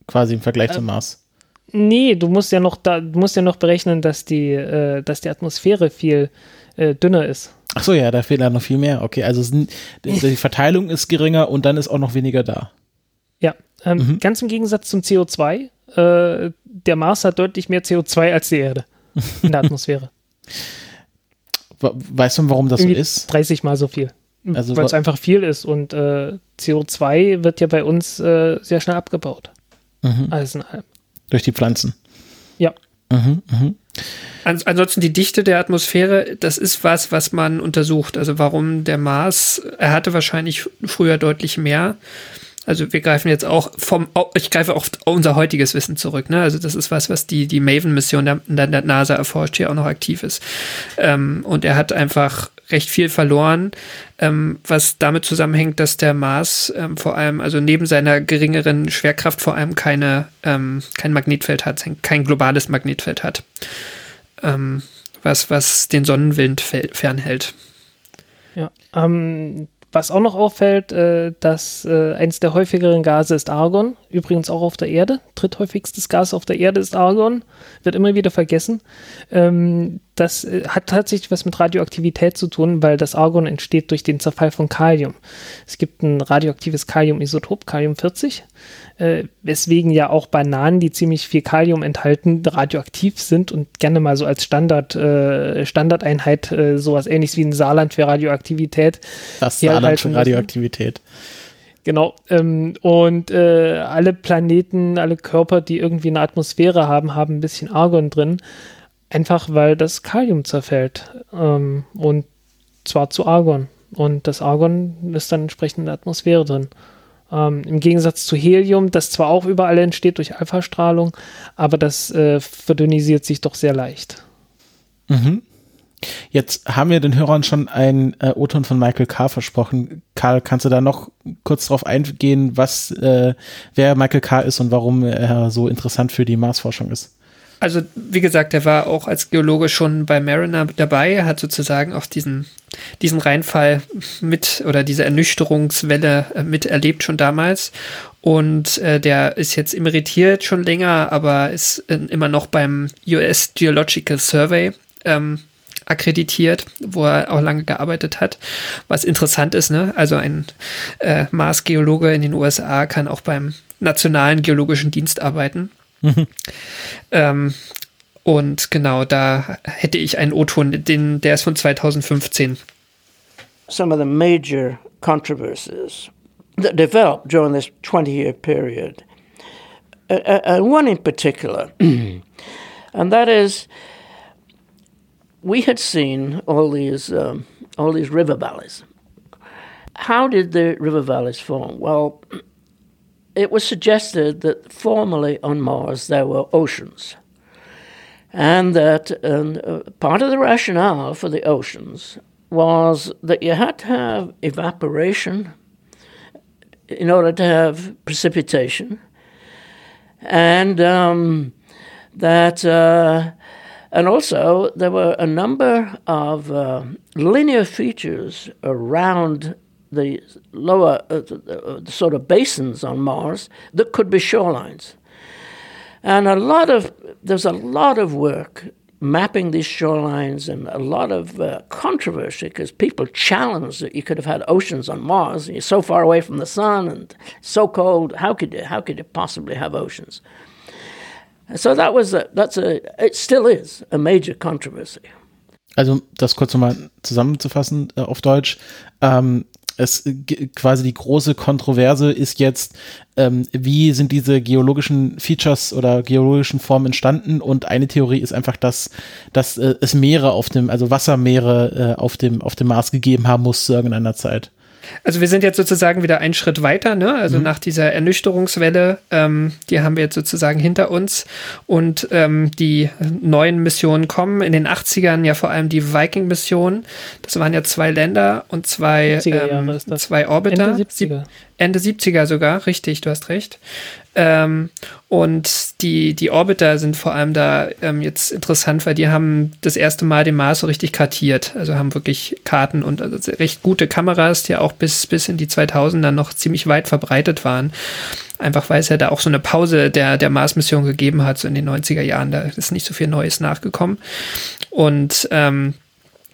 quasi im Vergleich äh, zum Mars. Nee, du musst ja noch da, musst ja noch berechnen, dass die, äh, dass die Atmosphäre viel äh, dünner ist. Ach so, ja, da fehlt ja noch viel mehr. Okay, also sind, die Verteilung ist geringer und dann ist auch noch weniger da. Ja, ähm, mhm. ganz im Gegensatz zum CO2. Äh, der Mars hat deutlich mehr CO2 als die Erde in der Atmosphäre. Weißt du, warum das Irgendwie so ist? 30 mal so viel. Also, Weil es einfach viel ist und äh, CO2 wird ja bei uns äh, sehr schnell abgebaut. Mhm. Eisenalm. Durch die Pflanzen. Ja. Mhm, mh. Ansonsten die Dichte der Atmosphäre, das ist was, was man untersucht. Also warum der Mars, er hatte wahrscheinlich früher deutlich mehr. Also wir greifen jetzt auch vom, ich greife auf unser heutiges Wissen zurück. Ne? Also das ist was, was die, die Maven-Mission der, der, NASA erforscht, hier auch noch aktiv ist. Ähm, und er hat einfach recht viel verloren, ähm, was damit zusammenhängt, dass der Mars ähm, vor allem, also neben seiner geringeren Schwerkraft vor allem keine, ähm, kein Magnetfeld hat, kein globales Magnetfeld hat, ähm, was, was den Sonnenwind fernhält. Ja, ähm, was auch noch auffällt, äh, dass äh, eins der häufigeren Gase ist Argon, übrigens auch auf der Erde. Dritthäufigstes Gas auf der Erde ist Argon, wird immer wieder vergessen. Ähm, das äh, hat tatsächlich was mit Radioaktivität zu tun, weil das Argon entsteht durch den Zerfall von Kalium. Es gibt ein radioaktives Kaliumisotop, Kalium 40, äh, weswegen ja auch Bananen, die ziemlich viel Kalium enthalten, radioaktiv sind und gerne mal so als Standard, äh, Standardeinheit äh, sowas ähnliches wie ein Saarland für Radioaktivität. Das Saarland für Radioaktivität. Genau. Ähm, und äh, alle Planeten, alle Körper, die irgendwie eine Atmosphäre haben, haben ein bisschen Argon drin. Einfach weil das Kalium zerfällt. Ähm, und zwar zu Argon. Und das Argon ist dann entsprechend in der Atmosphäre drin. Ähm, Im Gegensatz zu Helium, das zwar auch überall entsteht durch Alpha-Strahlung, aber das äh, verdünnisiert sich doch sehr leicht. Mhm. Jetzt haben wir den Hörern schon ein äh, O-Ton von Michael K. versprochen. Karl, kannst du da noch kurz drauf eingehen, was, äh, wer Michael K. ist und warum er so interessant für die Marsforschung ist? Also, wie gesagt, er war auch als Geologe schon bei Mariner dabei, hat sozusagen auch diesen, diesen Reinfall mit oder diese Ernüchterungswelle äh, miterlebt schon damals. Und äh, der ist jetzt emeritiert schon länger, aber ist äh, immer noch beim US Geological Survey ähm, akkreditiert, wo er auch lange gearbeitet hat. Was interessant ist, ne? Also ein äh, Marsgeologe in den USA kann auch beim Nationalen Geologischen Dienst arbeiten. Mhm. Ähm, und genau, da hätte ich einen O-Ton, den, der ist von 2015. Some of the major controversies that developed during this 20-year period, uh, uh, one in particular, and that is we had seen all these um, all these river valleys. How did the river valleys form? Well, it was suggested that formerly on Mars there were oceans, and that uh, part of the rationale for the oceans was that you had to have evaporation in order to have precipitation, and um, that. Uh, and also, there were a number of uh, linear features around the lower uh, the, uh, the sort of basins on Mars that could be shorelines. And a lot of there's a lot of work mapping these shorelines and a lot of uh, controversy because people challenged that you could have had oceans on Mars. You're so far away from the sun and so cold. How could you, how could you possibly have oceans? So that was a, that's a it still is a major controversy. Also das kurz nochmal zusammenzufassen äh, auf Deutsch. Ähm, es quasi die große Kontroverse ist jetzt, ähm, wie sind diese geologischen Features oder geologischen Formen entstanden? Und eine Theorie ist einfach, dass, dass äh, es Meere auf dem, also Wassermeere äh, auf dem, auf dem Mars gegeben haben muss zu irgendeiner Zeit. Also wir sind jetzt sozusagen wieder einen Schritt weiter, ne? Also mhm. nach dieser Ernüchterungswelle, ähm, die haben wir jetzt sozusagen hinter uns und ähm, die neuen Missionen kommen. In den 80ern ja vor allem die Viking-Mission. Das waren ja zwei Länder und zwei, ähm, zwei Orbiter. Ende 70er. Ende 70er sogar, richtig, du hast recht. Ähm, und die, die Orbiter sind vor allem da ähm, jetzt interessant, weil die haben das erste Mal den Mars so richtig kartiert. Also haben wirklich Karten und also recht gute Kameras, die auch bis, bis in die 2000er noch ziemlich weit verbreitet waren. Einfach weil es ja da auch so eine Pause der, der Mars-Mission gegeben hat, so in den 90er Jahren. Da ist nicht so viel Neues nachgekommen. Und ähm,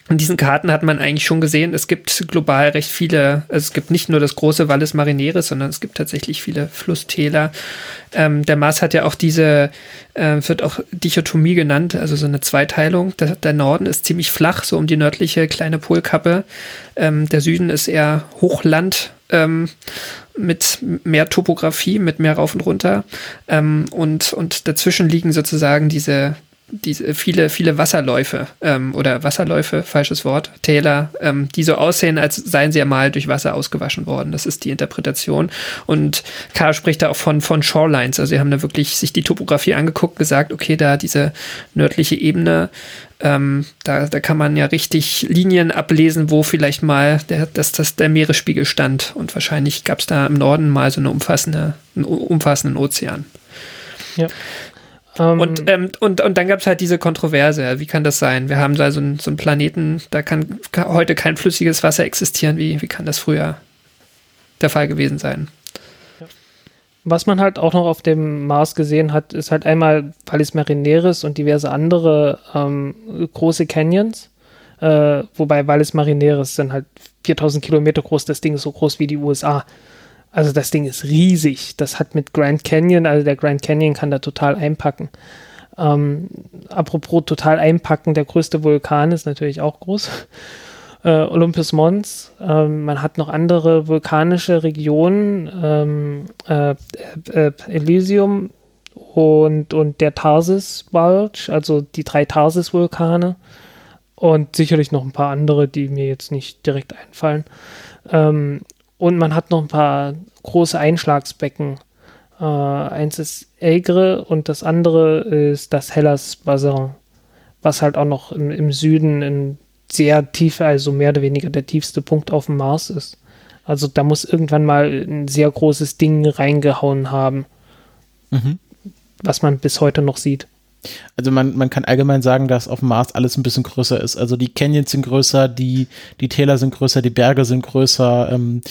in diesen Karten hat man eigentlich schon gesehen, es gibt global recht viele, also es gibt nicht nur das große Valles Marineris, sondern es gibt tatsächlich viele Flusstäler. Ähm, der Mars hat ja auch diese, äh, wird auch Dichotomie genannt, also so eine Zweiteilung. Der, der, Norden ist ziemlich flach, so um die nördliche kleine Polkappe. Ähm, der Süden ist eher Hochland. Ähm, mit mehr Topografie, mit mehr rauf und runter. Ähm, und, und dazwischen liegen sozusagen diese, diese viele, viele Wasserläufe ähm, oder Wasserläufe, falsches Wort, Täler, ähm, die so aussehen, als seien sie ja mal durch Wasser ausgewaschen worden. Das ist die Interpretation. Und Karl spricht da auch von, von Shorelines. Also sie haben da wirklich sich die Topografie angeguckt, gesagt, okay, da diese nördliche Ebene, ähm, da, da kann man ja richtig Linien ablesen, wo vielleicht mal der, dass das der Meeresspiegel stand. Und wahrscheinlich gab es da im Norden mal so eine umfassende, einen umfassenden Ozean. Ja. Um, und, ähm, ähm, und, und dann gab es halt diese Kontroverse. Wie kann das sein? Wir haben da so, ein, so einen Planeten, da kann, kann heute kein flüssiges Wasser existieren. Wie, wie kann das früher der Fall gewesen sein? Was man halt auch noch auf dem Mars gesehen hat, ist halt einmal Valles Marineris und diverse andere ähm, große Canyons. Äh, wobei Valles Marineris sind halt 4000 Kilometer groß. Das Ding ist so groß wie die USA. Also das Ding ist riesig. Das hat mit Grand Canyon, also der Grand Canyon kann da total einpacken. Ähm, apropos total einpacken, der größte Vulkan ist natürlich auch groß. Äh, Olympus Mons. Ähm, man hat noch andere vulkanische Regionen, ähm, äh, äh, Elysium und, und der Tarsis Bulge, also die drei Tarsis-Vulkane. Und sicherlich noch ein paar andere, die mir jetzt nicht direkt einfallen. Ähm, und man hat noch ein paar große Einschlagsbecken. Äh, eins ist Aigre und das andere ist das Hellas Bassin, was halt auch noch im, im Süden ein sehr tief, also mehr oder weniger der tiefste Punkt auf dem Mars ist. Also da muss irgendwann mal ein sehr großes Ding reingehauen haben, mhm. was man bis heute noch sieht. Also man, man kann allgemein sagen, dass auf dem Mars alles ein bisschen größer ist. Also die Canyons sind größer, die, die Täler sind größer, die Berge sind größer. Ähm,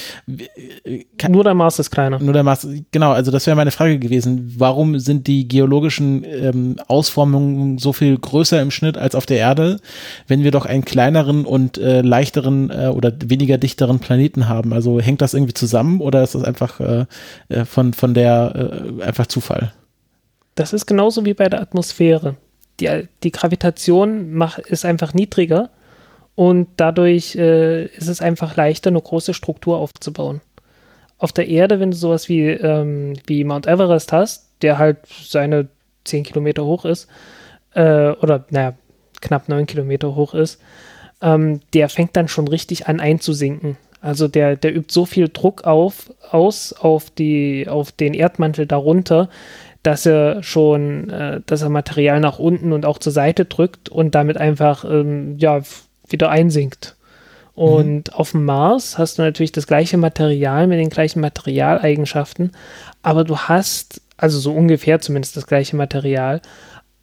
kann, nur der Mars ist kleiner. Nur der Mars, genau, also das wäre meine Frage gewesen. Warum sind die geologischen ähm, Ausformungen so viel größer im Schnitt als auf der Erde, wenn wir doch einen kleineren und äh, leichteren äh, oder weniger dichteren Planeten haben? Also hängt das irgendwie zusammen oder ist das einfach äh, äh von, von der äh, einfach Zufall? Das ist genauso wie bei der Atmosphäre. Die, die Gravitation mach, ist einfach niedriger und dadurch äh, ist es einfach leichter, eine große Struktur aufzubauen. Auf der Erde, wenn du sowas wie, ähm, wie Mount Everest hast, der halt seine 10 Kilometer hoch ist, äh, oder naja, knapp 9 Kilometer hoch ist, ähm, der fängt dann schon richtig an einzusinken. Also der, der übt so viel Druck auf, aus auf, die, auf den Erdmantel darunter, dass er schon, äh, dass er Material nach unten und auch zur Seite drückt und damit einfach ähm, ja wieder einsinkt. Und mhm. auf dem Mars hast du natürlich das gleiche Material mit den gleichen Materialeigenschaften, aber du hast, also so ungefähr zumindest das gleiche Material,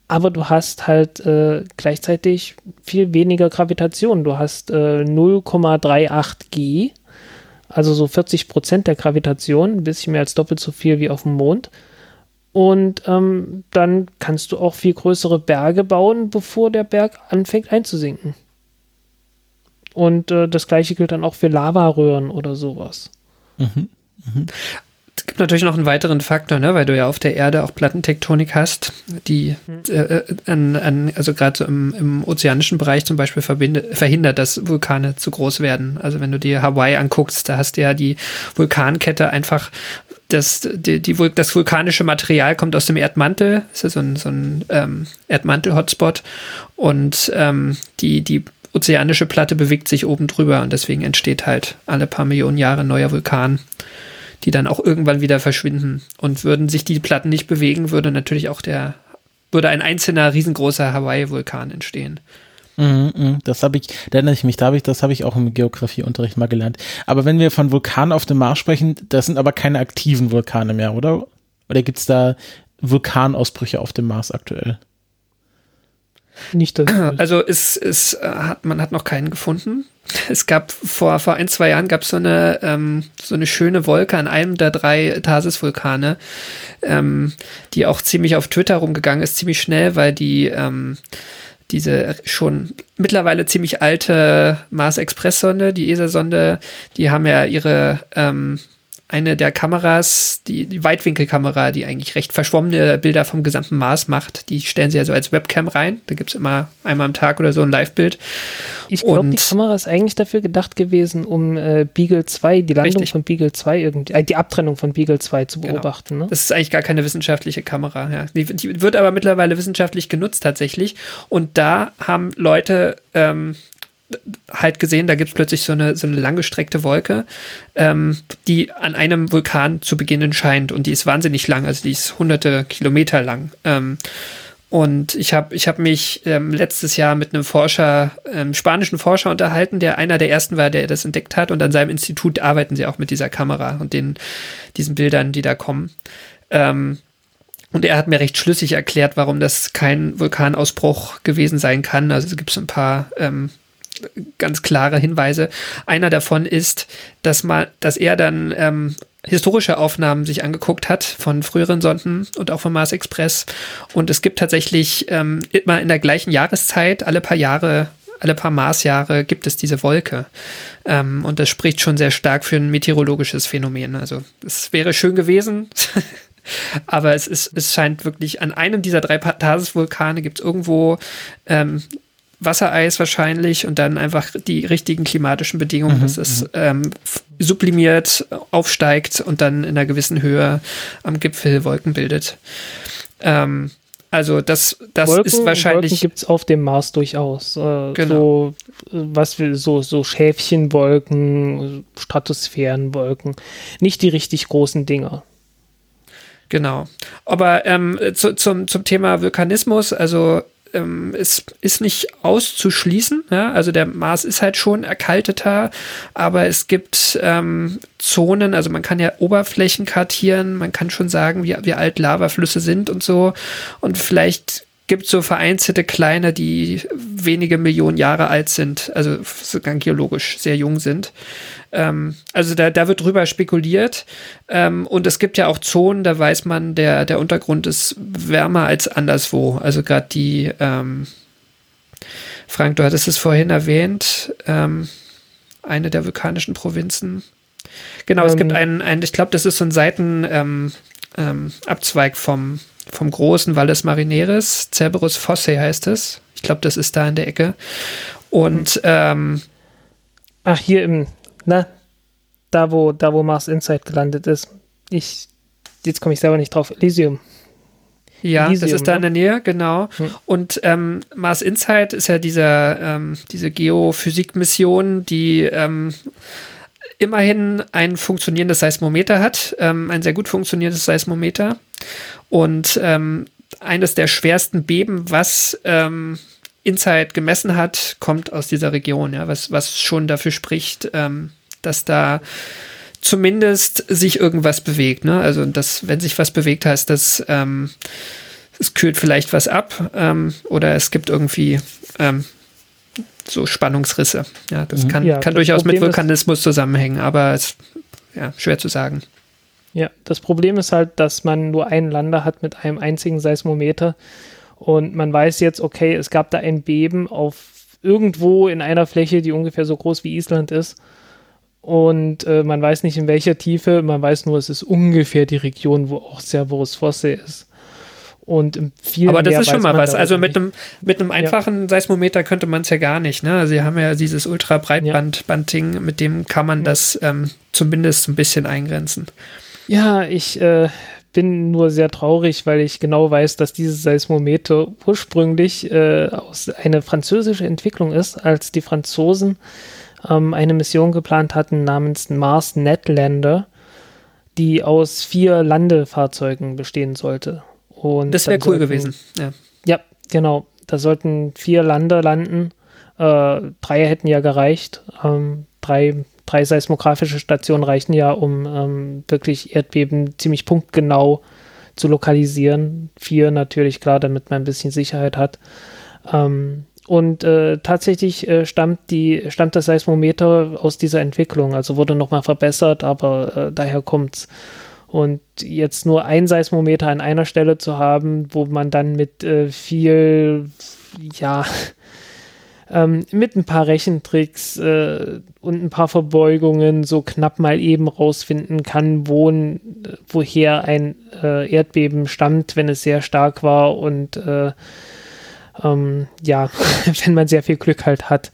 aber du hast halt äh, gleichzeitig viel weniger Gravitation. Du hast äh, 0,38 G, also so 40 Prozent der Gravitation, ein bisschen mehr als doppelt so viel wie auf dem Mond. Und ähm, dann kannst du auch viel größere Berge bauen, bevor der Berg anfängt einzusinken. Und äh, das gleiche gilt dann auch für Lavaröhren oder sowas. Mhm. Mhm. es gibt natürlich noch einen weiteren Faktor, ne, weil du ja auf der Erde auch Plattentektonik hast, die äh, äh an, an, also gerade so im, im, ozeanischen Bereich zum Beispiel verhindert, dass Vulkane zu groß werden. Also wenn du dir Hawaii anguckst, da hast du ja die Vulkankette einfach das, die, die, das vulkanische Material kommt aus dem Erdmantel, ist ja so ein, so ein ähm, Erdmantel-Hotspot und ähm, die, die ozeanische Platte bewegt sich oben drüber und deswegen entsteht halt alle paar Millionen Jahre neuer Vulkan, die dann auch irgendwann wieder verschwinden. Und würden sich die Platten nicht bewegen, würde natürlich auch der, würde ein einzelner riesengroßer Hawaii-Vulkan entstehen. Mhm, mhm. Das habe ich, da erinnere ich mich, da habe ich, das habe ich auch im Geografieunterricht mal gelernt. Aber wenn wir von Vulkanen auf dem Mars sprechen, das sind aber keine aktiven Vulkane mehr, oder? Oder gibt es da Vulkanausbrüche auf dem Mars aktuell? Nicht das. Also es, es äh, hat, man hat noch keinen gefunden. Es gab vor, vor ein, zwei Jahren gab so eine, ähm, so eine schöne Wolke an einem der drei Tharsis-Vulkane, ähm, die auch ziemlich auf Twitter rumgegangen ist, ziemlich schnell, weil die ähm, diese schon mittlerweile ziemlich alte Mars-Express-Sonde, die ESA-Sonde, die haben ja ihre ähm, eine der Kameras, die, die Weitwinkelkamera, die eigentlich recht verschwommene Bilder vom gesamten Mars macht, die stellen sie ja so als Webcam rein. Da gibt es immer einmal am Tag oder so ein Live-Bild. Ich glaube, die Kamera ist eigentlich dafür gedacht gewesen, um äh, Beagle 2, die Landung richtig. von Beagle 2 irgendwie, äh, die Abtrennung von Beagle 2 zu genau. beobachten. Genau. Ne? Das ist eigentlich gar keine wissenschaftliche Kamera. Ja. Die, die, wird aber mittlerweile wissenschaftlich genutzt tatsächlich. Und da haben Leute ähm, halt gesehen, da gibt es plötzlich so eine, so eine langgestreckte Wolke, ähm, die an einem Vulkan zu beginnen scheint. Und die ist wahnsinnig lang, also die ist hunderte Kilometer lang. Ähm, und ich habe ich hab mich ähm, letztes Jahr mit einem Forscher, ähm, spanischen Forscher unterhalten, der einer der ersten war, der das entdeckt hat. Und an seinem Institut arbeiten sie auch mit dieser Kamera und den, diesen Bildern, die da kommen. Ähm, und er hat mir recht schlüssig erklärt, warum das kein Vulkanausbruch gewesen sein kann. Also es gibt so ein paar ähm, ganz klare Hinweise. Einer davon ist, dass man, dass er dann ähm, historische Aufnahmen sich angeguckt hat von früheren Sonden und auch von Mars Express. Und es gibt tatsächlich ähm, immer in der gleichen Jahreszeit, alle paar Jahre, alle paar Marsjahre gibt es diese Wolke. Ähm, und das spricht schon sehr stark für ein meteorologisches Phänomen. Also es wäre schön gewesen. Aber es, ist, es scheint wirklich an einem dieser drei Tagesvulkane gibt es irgendwo ähm, Wassereis wahrscheinlich und dann einfach die richtigen klimatischen Bedingungen, mhm, dass es mhm. ähm, sublimiert, aufsteigt und dann in einer gewissen Höhe am Gipfel Wolken bildet. Ähm, also das, das Wolken, ist wahrscheinlich. Wolken gibt es auf dem Mars durchaus. Äh, genau. So, was wir, so, so Schäfchenwolken, Stratosphärenwolken. Nicht die richtig großen Dinger. Genau. Aber ähm, zu, zum, zum Thema Vulkanismus, also ähm, es ist nicht auszuschließen. Ja? Also der Mars ist halt schon erkalteter, aber es gibt ähm, Zonen, also man kann ja Oberflächen kartieren, man kann schon sagen, wie, wie alt Lavaflüsse sind und so. Und vielleicht gibt so vereinzelte kleine, die wenige Millionen Jahre alt sind, also sogar geologisch sehr jung sind. Ähm, also da, da wird drüber spekuliert. Ähm, und es gibt ja auch Zonen, da weiß man, der, der Untergrund ist wärmer als anderswo. Also gerade die, ähm, Frank, du hattest es vorhin erwähnt, ähm, eine der vulkanischen Provinzen. Genau, es gibt ähm. einen, einen ich glaube, das ist so ein Seitenabzweig ähm, vom vom großen Valles Marineris, Cerberus Fosse heißt es. Ich glaube, das ist da in der Ecke. Und ähm, ach, hier im, na, da wo, da wo Mars Insight gelandet ist. Ich, jetzt komme ich selber nicht drauf. Elysium. Ja, Elysium, das ist da in der Nähe, genau. Hm. Und ähm, Mars Insight ist ja dieser, ähm, diese Geophysik-Mission, die ähm, immerhin ein funktionierendes Seismometer hat, ähm, ein sehr gut funktionierendes Seismometer. Und ähm, eines der schwersten Beben, was ähm, Insight gemessen hat, kommt aus dieser Region, ja, was, was schon dafür spricht, ähm, dass da zumindest sich irgendwas bewegt. Ne? Also, dass, wenn sich was bewegt, heißt das, ähm, es kühlt vielleicht was ab ähm, oder es gibt irgendwie so Spannungsrisse. Ja, das mhm. kann, ja, kann das durchaus Problem mit Vulkanismus zusammenhängen, aber es ist ja, schwer zu sagen. Ja, das Problem ist halt, dass man nur einen Lander hat mit einem einzigen Seismometer und man weiß jetzt, okay, es gab da ein Beben auf irgendwo in einer Fläche, die ungefähr so groß wie Island ist Und äh, man weiß nicht in welcher Tiefe, man weiß nur, es ist ungefähr die Region, wo auch Cerberus Fosse ist. Und viel Aber das ist schon mal was. Also mit einem, mit einem einfachen ja. Seismometer könnte man es ja gar nicht. Ne? Also sie haben ja dieses Ultra-Breitband-Ding, mit dem kann man das ähm, zumindest ein bisschen eingrenzen. Ja, ich äh, bin nur sehr traurig, weil ich genau weiß, dass dieses Seismometer ursprünglich äh, aus eine französische Entwicklung ist, als die Franzosen ähm, eine Mission geplant hatten namens Mars Netlander, die aus vier Landefahrzeugen bestehen sollte. Und das wäre cool gewesen. Ja. ja, genau. Da sollten vier Lander landen. Äh, drei hätten ja gereicht. Ähm, drei, drei seismografische Stationen reichen ja, um ähm, wirklich Erdbeben ziemlich punktgenau zu lokalisieren. Vier natürlich, klar, damit man ein bisschen Sicherheit hat. Ähm, und äh, tatsächlich äh, stammt, die, stammt das Seismometer aus dieser Entwicklung, also wurde nochmal verbessert, aber äh, daher kommt's. Und jetzt nur ein Seismometer an einer Stelle zu haben, wo man dann mit äh, viel, ja, ähm, mit ein paar Rechentricks äh, und ein paar Verbeugungen so knapp mal eben rausfinden kann, wo, woher ein äh, Erdbeben stammt, wenn es sehr stark war und äh, ähm, ja, wenn man sehr viel Glück halt hat.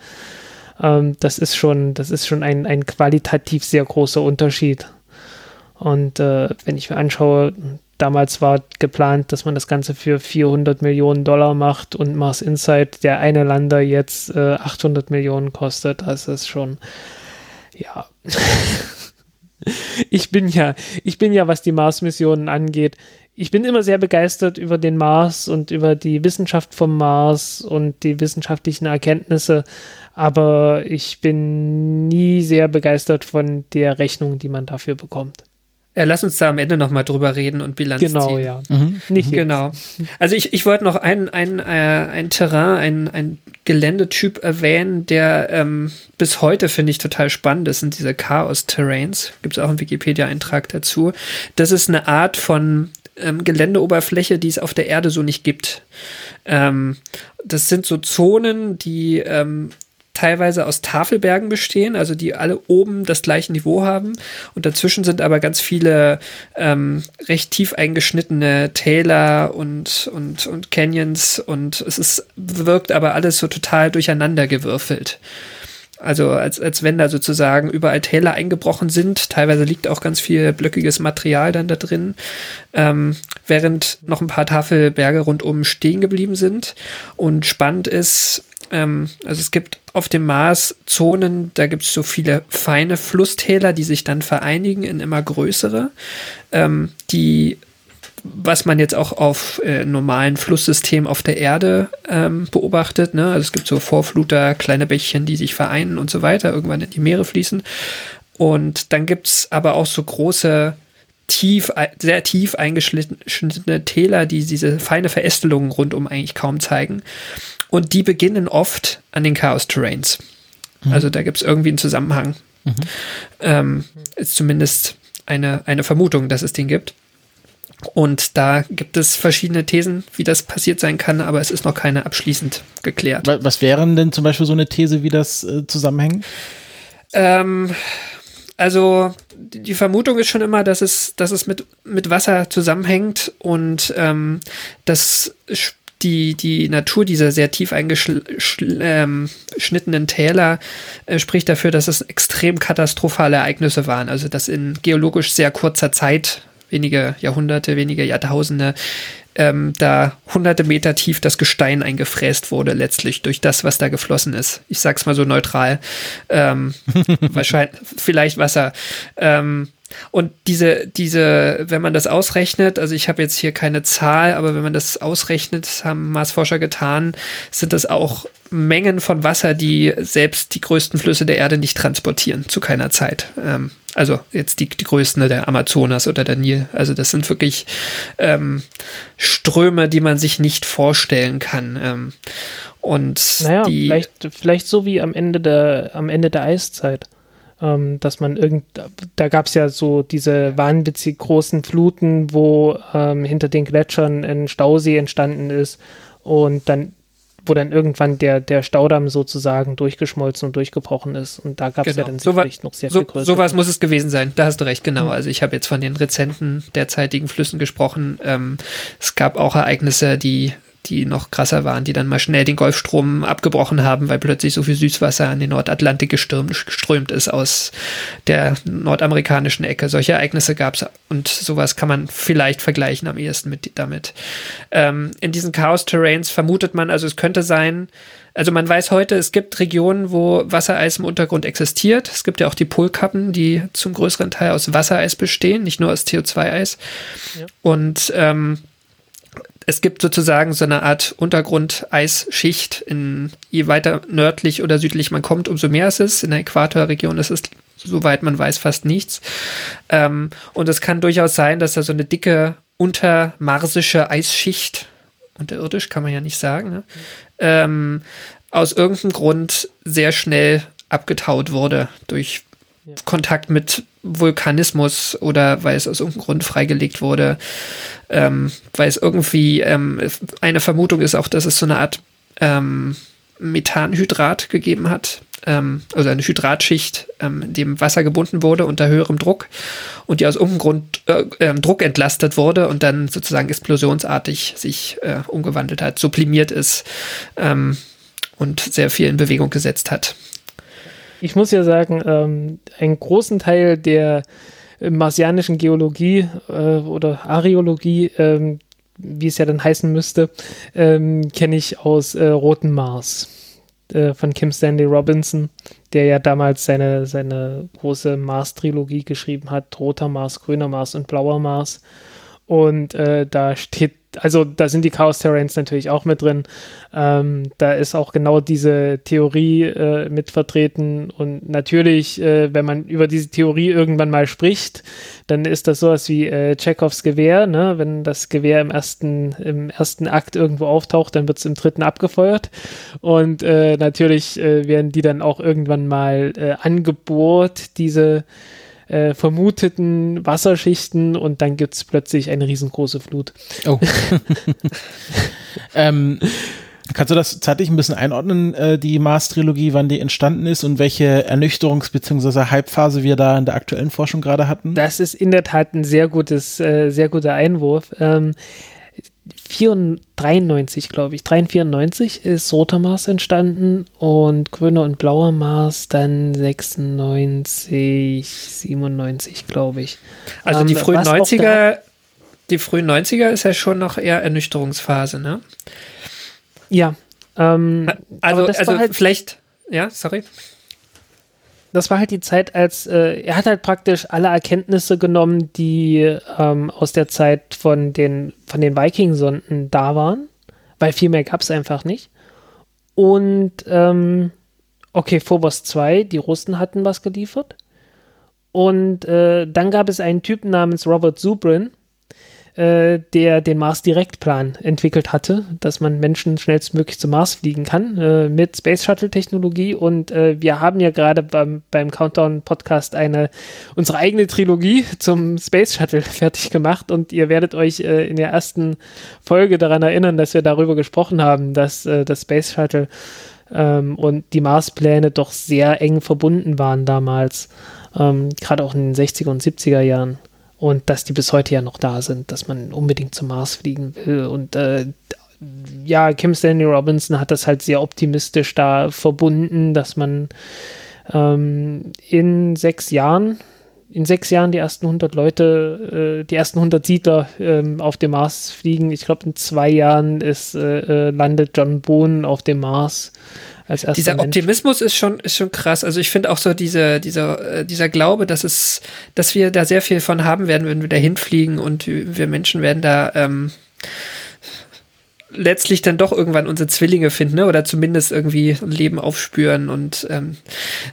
Ähm, das ist schon, das ist schon ein, ein qualitativ sehr großer Unterschied. Und äh, wenn ich mir anschaue, damals war geplant, dass man das Ganze für 400 Millionen Dollar macht und Mars Insight, der eine Lander jetzt äh, 800 Millionen kostet. Das ist schon, ja. ich bin ja, ich bin ja, was die Mars-Missionen angeht, ich bin immer sehr begeistert über den Mars und über die Wissenschaft vom Mars und die wissenschaftlichen Erkenntnisse, aber ich bin nie sehr begeistert von der Rechnung, die man dafür bekommt. Ja, lass uns da am Ende nochmal drüber reden und Bilanz genau, ziehen. Genau, ja. Mhm. Nicht genau. Also ich, ich wollte noch ein, ein, äh, ein Terrain, ein, ein Geländetyp erwähnen, der ähm, bis heute, finde ich, total spannend ist, sind diese Chaos-Terrains. Gibt es auch einen Wikipedia-Eintrag dazu. Das ist eine Art von ähm, Geländeoberfläche, die es auf der Erde so nicht gibt. Ähm, das sind so Zonen, die ähm, teilweise aus Tafelbergen bestehen, also die alle oben das gleiche Niveau haben. Und dazwischen sind aber ganz viele ähm, recht tief eingeschnittene Täler und, und, und Canyons und es ist, wirkt aber alles so total durcheinandergewürfelt. Also als, als wenn da sozusagen überall Täler eingebrochen sind. Teilweise liegt auch ganz viel blöckiges Material dann da drin, ähm, während noch ein paar Tafelberge rundum stehen geblieben sind. Und spannend ist, ähm, also es gibt auf dem Mars Zonen, da gibt es so viele feine Flusstäler, die sich dann vereinigen in immer größere, ähm, die was man jetzt auch auf äh, normalen Flusssystemen auf der Erde ähm, beobachtet. Ne? Also es gibt so Vorfluter, kleine Bächchen, die sich vereinen und so weiter, irgendwann in die Meere fließen. Und dann gibt es aber auch so große, tief, sehr tief eingeschnittene Täler, die diese feine Verästelungen rundum eigentlich kaum zeigen. Und die beginnen oft an den Chaos-Terrains. Mhm. Also da gibt es irgendwie einen Zusammenhang. Mhm. Ähm, ist zumindest eine, eine Vermutung, dass es den gibt. Und da gibt es verschiedene Thesen, wie das passiert sein kann, aber es ist noch keine abschließend geklärt. Was wären denn zum Beispiel so eine These, wie das äh, zusammenhängt? Ähm, also die Vermutung ist schon immer, dass es, dass es mit, mit Wasser zusammenhängt und ähm, dass die, die Natur dieser sehr tief eingeschnittenen ähm, Täler äh, spricht dafür, dass es extrem katastrophale Ereignisse waren. Also dass in geologisch sehr kurzer Zeit wenige Jahrhunderte, wenige Jahrtausende, ähm, da hunderte Meter tief das Gestein eingefräst wurde, letztlich durch das, was da geflossen ist. Ich sag's mal so neutral. Ähm, wahrscheinlich, vielleicht Wasser. Ähm, und diese, diese, wenn man das ausrechnet, also ich habe jetzt hier keine Zahl, aber wenn man das ausrechnet, haben Marsforscher getan, sind das auch Mengen von Wasser, die selbst die größten Flüsse der Erde nicht transportieren, zu keiner Zeit. Ähm, also jetzt die, die größten der Amazonas oder der Nil. Also das sind wirklich ähm, Ströme, die man sich nicht vorstellen kann. Ähm, und naja, die, vielleicht, vielleicht so wie am Ende der, am Ende der Eiszeit ähm, dass man irgend, da gab es ja so diese wahnwitzig großen Fluten, wo ähm, hinter den Gletschern ein Stausee entstanden ist und dann wo dann irgendwann der, der Staudamm sozusagen durchgeschmolzen und durchgebrochen ist. Und da gab es Genau. ja dann So sicherlich noch sehr So, viel größer. sowas muss es gewesen sein. Da hast du recht, genau. Mhm. Also ich habe jetzt von den rezenten derzeitigen Flüssen gesprochen. Ähm, es gab auch Ereignisse, die die noch krasser waren, die dann mal schnell den Golfstrom abgebrochen haben, weil plötzlich so viel Süßwasser an den Nordatlantik gestürmt, geströmt ist aus der nordamerikanischen Ecke. Solche Ereignisse gab es und sowas kann man vielleicht vergleichen am ehesten mit damit. Ähm, in diesen Chaos-Terrains vermutet man, also es könnte sein, also man weiß heute, es gibt Regionen, wo Wassereis im Untergrund existiert. Es gibt ja auch die Polkappen, die zum größeren Teil aus Wassereis bestehen, nicht nur aus CO2-Eis. Ja. Und ähm, es gibt sozusagen so eine Art Untergrundeisschicht. In, je weiter nördlich oder südlich man kommt, umso mehr ist es. In der Äquatorregion ist es, soweit man weiß, fast nichts. Ähm, und es kann durchaus sein, dass da so eine dicke untermarsische Eisschicht, unterirdisch kann man ja nicht sagen, ne? ähm, aus irgendeinem Grund sehr schnell abgetaut wurde durch Ja. Kontakt mit Vulkanismus oder weil es aus irgendeinem Grund freigelegt wurde, ähm, weil es irgendwie ähm, eine Vermutung ist auch, dass es so eine Art ähm, Methanhydrat gegeben hat, ähm, also eine Hydratschicht, ähm, in dem Wasser gebunden wurde unter höherem Druck und die aus irgendeinem Grund äh, ähm, Druck entlastet wurde und dann sozusagen explosionsartig sich äh, umgewandelt hat, sublimiert ist ähm, und sehr viel in Bewegung gesetzt hat. Ich muss ja sagen, ähm, einen großen Teil der äh, marsianischen Geologie äh, oder Areologie, ähm, wie es ja dann heißen müsste, ähm, kenne ich aus äh, Roten Mars äh, von Kim Stanley Robinson, der ja damals seine, seine große Mars-Trilogie geschrieben hat, Roter Mars, Grüner Mars und Blauer Mars. Und äh, da steht, also da sind die Chaos Terrains natürlich auch mit drin. Ähm, da ist auch genau diese Theorie äh, mit vertreten. Und natürlich, äh, wenn man über diese Theorie irgendwann mal spricht, dann ist das sowas wie äh, Chekhovs Gewehr. Ne? Wenn das Gewehr im ersten, im ersten Akt irgendwo auftaucht, dann wird es im dritten abgefeuert. Und äh, natürlich äh, werden die dann auch irgendwann mal äh, angebohrt, diese äh, vermuteten Wasserschichten und dann gibt es plötzlich eine riesengroße Flut. Oh. ähm, kannst du das zeitlich ein bisschen einordnen, äh, die Mars-Trilogie, wann die entstanden ist und welche Ernüchterungs- bzw. Hype-Phase wir da in der aktuellen Forschung gerade hatten? Das ist in der Tat ein sehr gutes, äh, sehr guter Einwurf. Ähm, 93, glaube ich, 93 ist Roter Mars entstanden und Grüner und Blauer Mars dann 96, 97, glaube ich. Also Ähm, die frühen was auch 90er, die frühen 90er ist ja schon noch eher Ernüchterungsphase, ne? Ja. Ähm, Also, also halt, vielleicht, ja, sorry. Das war halt die Zeit, als äh, er hat halt praktisch alle Erkenntnisse genommen, die ähm, aus der Zeit von den, von den Viking-Sonden da waren, weil viel mehr gab es einfach nicht. Und ähm, okay, Phobos 2, die Russen hatten was geliefert. Und äh, dann gab es einen Typen namens Robert Zubrin, äh, der den Mars-Direktplan entwickelt hatte, dass man Menschen schnellstmöglich zum Mars fliegen kann äh, mit Space Shuttle-Technologie. Und äh, wir haben ja gerade beim, beim Countdown-Podcast eine unsere eigene Trilogie zum Space Shuttle fertig gemacht. Und ihr werdet euch äh, in der ersten Folge daran erinnern, dass wir darüber gesprochen haben, dass äh, das Space Shuttle ähm, und die Marspläne doch sehr eng verbunden waren damals, ähm, gerade auch in den 60er und 70er Jahren. Und dass die bis heute ja noch da sind, dass man unbedingt zum Mars fliegen will. Und äh, ja, Kim Stanley Robinson hat das halt sehr optimistisch da verbunden, dass man ähm, in sechs Jahren, in sechs Jahren die ersten 100 Leute, äh, die ersten 100 Siedler ähm, auf dem Mars fliegen. Ich glaube, in zwei Jahren ist, äh, äh, landet John Boone auf dem Mars als erster Dieser Mensch. Optimismus ist schon, ist schon krass. Also ich finde auch so diese, dieser, äh, dieser Glaube, dass es, dass wir da sehr viel von haben werden, wenn wir da hinfliegen und wir Menschen werden da ähm, letztlich dann doch irgendwann unsere Zwillinge finden, ne? Oder zumindest irgendwie ein Leben aufspüren und ähm,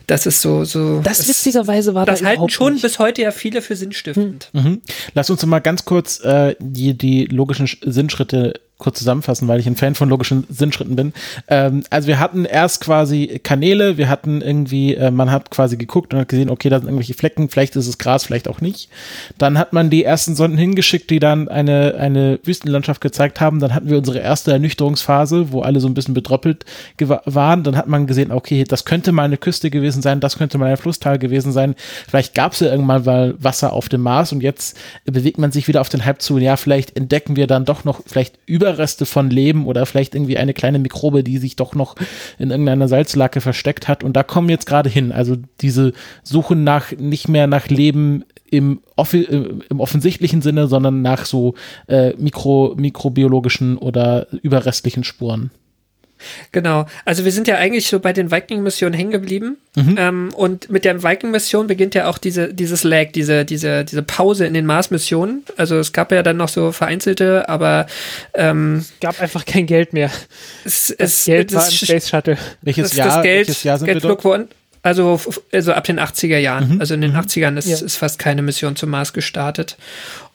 das ist so, so. Das es- witzigerweise war Das da halten schon nicht. bis heute ja viele für sinnstiftend. Mhm. Lass uns mal ganz kurz äh, die, die logischen Sch- Sinnschritte kurz zusammenfassen, weil ich ein Fan von logischen Sinnschritten bin. Ähm, also wir hatten erst quasi Kanäle, wir hatten irgendwie, äh, man hat quasi geguckt und hat gesehen, okay, da sind irgendwelche Flecken, vielleicht ist es Gras, vielleicht auch nicht. Dann hat man die ersten Sonden hingeschickt, die dann eine, eine Wüstenlandschaft gezeigt haben. Dann hatten wir unsere erste Ernüchterungsphase, wo alle so ein bisschen bedroppelt waren. Dann hat man gesehen, okay, das könnte mal eine Küste gewesen sein, das könnte mal ein Flusstal gewesen sein. Vielleicht gab es ja irgendwann mal Wasser auf dem Mars und jetzt bewegt man sich wieder auf den Hype zu. Ja, vielleicht entdecken wir dann doch noch vielleicht über Überreste von Leben oder vielleicht irgendwie eine kleine Mikrobe, die sich doch noch in irgendeiner Salzlake versteckt hat. Und da kommen jetzt gerade hin. Also diese Suche nach, nicht mehr nach Leben im, äh, im offensichtlichen Sinne, sondern nach so äh, mikro, mikrobiologischen oder überrestlichen Spuren. Genau. Also wir sind ja eigentlich so bei den Viking-Missionen hängen geblieben. Mhm. Ähm, und mit der Viking-Mission beginnt ja auch diese, dieses Lag, diese, diese, diese Pause in den Mars-Missionen. Also es gab ja dann noch so vereinzelte, aber ähm, gab einfach kein Geld mehr. Es, es, Geld war im Space Shuttle. Welches das, Jahr? Das Geld, welches Jahr sind Geld wir dort? Also, also ab den 80er Jahren. Mhm. Also in den 80ern Mhm. ist, Ja. ist fast keine Mission zum Mars gestartet.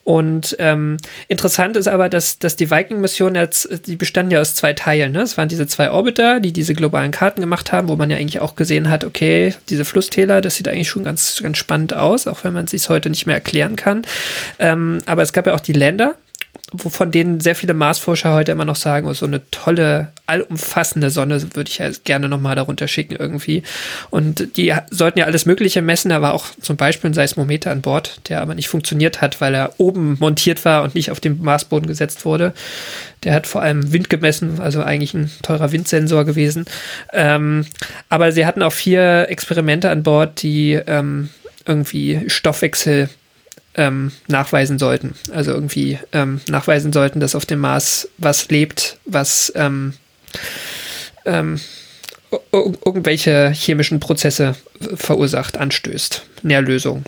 Und ähm, interessant ist aber, dass, dass die Viking-Mission jetzt, die bestanden ja aus zwei Teilen. Ne? Es waren diese zwei Orbiter, die diese globalen Karten gemacht haben, wo man ja eigentlich auch gesehen hat, okay, diese Flusstäler, das sieht eigentlich schon ganz, ganz spannend aus, auch wenn man es sich heute nicht mehr erklären kann. Ähm, aber es gab ja auch die Länder, wovon denen sehr viele Marsforscher heute immer noch sagen, oh, so eine tolle, allumfassende Sonne würde ich ja gerne nochmal darunter schicken irgendwie. Und die sollten ja alles Mögliche messen, da war auch zum Beispiel ein Seismometer an Bord, der aber nicht funktioniert hat, weil er oben montiert war und nicht auf dem Marsboden gesetzt wurde. Der hat vor allem Wind gemessen, also eigentlich ein teurer Windsensor gewesen. Ähm, aber sie hatten auch vier Experimente an Bord, die ähm, irgendwie Stoffwechsel ähm, nachweisen sollten. Also irgendwie ähm, nachweisen sollten, dass auf dem Mars was lebt, was ähm, ähm, ir- ir- irgendwelche chemischen Prozesse verursacht, anstößt. Nährlösung.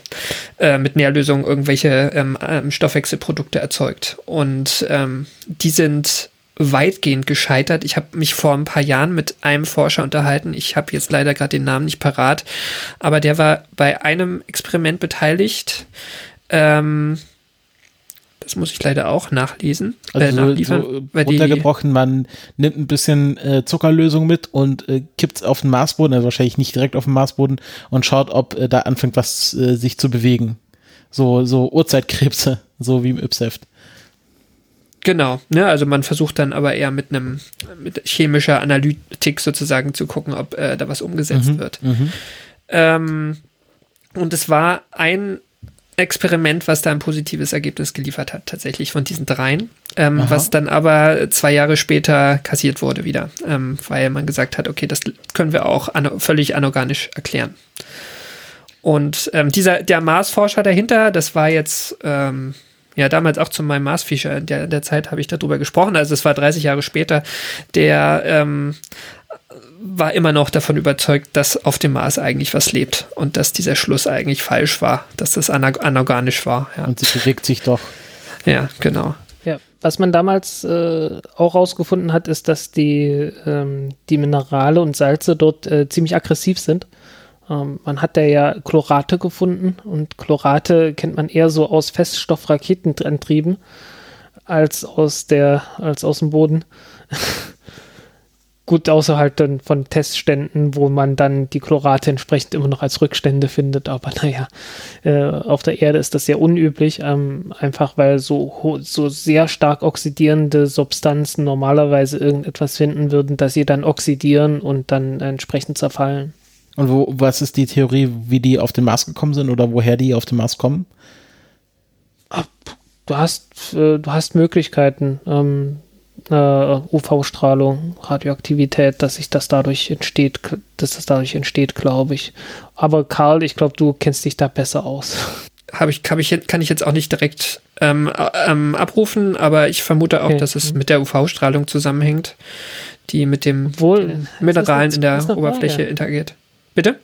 Äh, mit Nährlösung irgendwelche ähm, ähm, Stoffwechselprodukte erzeugt. Und die sind weitgehend gescheitert. Ich habe mich vor ein paar Jahren mit einem Forscher unterhalten. Ich habe jetzt leider gerade den Namen nicht parat, aber der war bei einem Experiment beteiligt. Ähm, das muss ich leider auch nachlesen. Also äh, so, nachliefern, so weil die- runtergebrochen, man nimmt ein bisschen äh, Zuckerlösung mit und äh, kippt es auf den Marsboden, also wahrscheinlich nicht direkt auf den Marsboden und schaut, ob äh, da anfängt, was äh, sich zu bewegen. So, so Urzeitkrebse, so wie im Ypseft. Genau, ne, also man versucht dann aber eher mit einem mit chemischer Analytik sozusagen zu gucken, ob äh, da was umgesetzt Mhm, wird. mhm. Ähm, und es war ein Experiment, was da ein positives Ergebnis geliefert hat, tatsächlich von diesen dreien, ähm, was dann aber zwei Jahre später kassiert wurde wieder, ähm, weil man gesagt hat, okay, das können wir auch ano völlig anorganisch erklären. Und ähm, dieser, der Mars-Forscher dahinter, das war jetzt ähm, ja damals auch zu meinem Mars-Feature, in der, der Zeit habe ich darüber gesprochen, also es war 30 Jahre später, der ähm, war immer noch davon überzeugt, dass auf dem Mars eigentlich was lebt und dass dieser Schluss eigentlich falsch war, dass das anorganisch war. Ja, Und sie bewegt sich doch. ja genau. Ja, was man damals äh, auch rausgefunden hat, ist, dass die, ähm, die Minerale und Salze dort äh, ziemlich aggressiv sind. Ähm, man hat da ja Chlorate gefunden und Chlorate kennt man eher so aus Feststoffraketenantrieben als aus der, als aus dem Boden. Gut, außer halt dann von Testständen, wo man dann die Chlorate entsprechend immer noch als Rückstände findet. Aber naja, äh, auf der Erde ist das sehr unüblich, ähm, einfach weil so, so sehr stark oxidierende Substanzen normalerweise irgendetwas finden würden, dass sie dann oxidieren und dann entsprechend zerfallen. Und wo, was ist die Theorie, wie die auf den Mars gekommen sind oder woher die auf den Mars kommen? Du hast, äh, du hast Möglichkeiten, ähm, äh, UV-Strahlung, Radioaktivität, dass sich das dadurch entsteht, dass das dadurch entsteht, glaube ich. Aber Karl, ich glaube, du kennst dich da besser aus. Habe ich, hab ich, jetzt- kann ich jetzt auch nicht direkt ähm, äh, ähm, abrufen, aber ich vermute auch, Okay. dass es mit der UV-Strahlung zusammenhängt, die mit dem Obwohl, Mineralen in der Oberfläche interagiert. Bitte?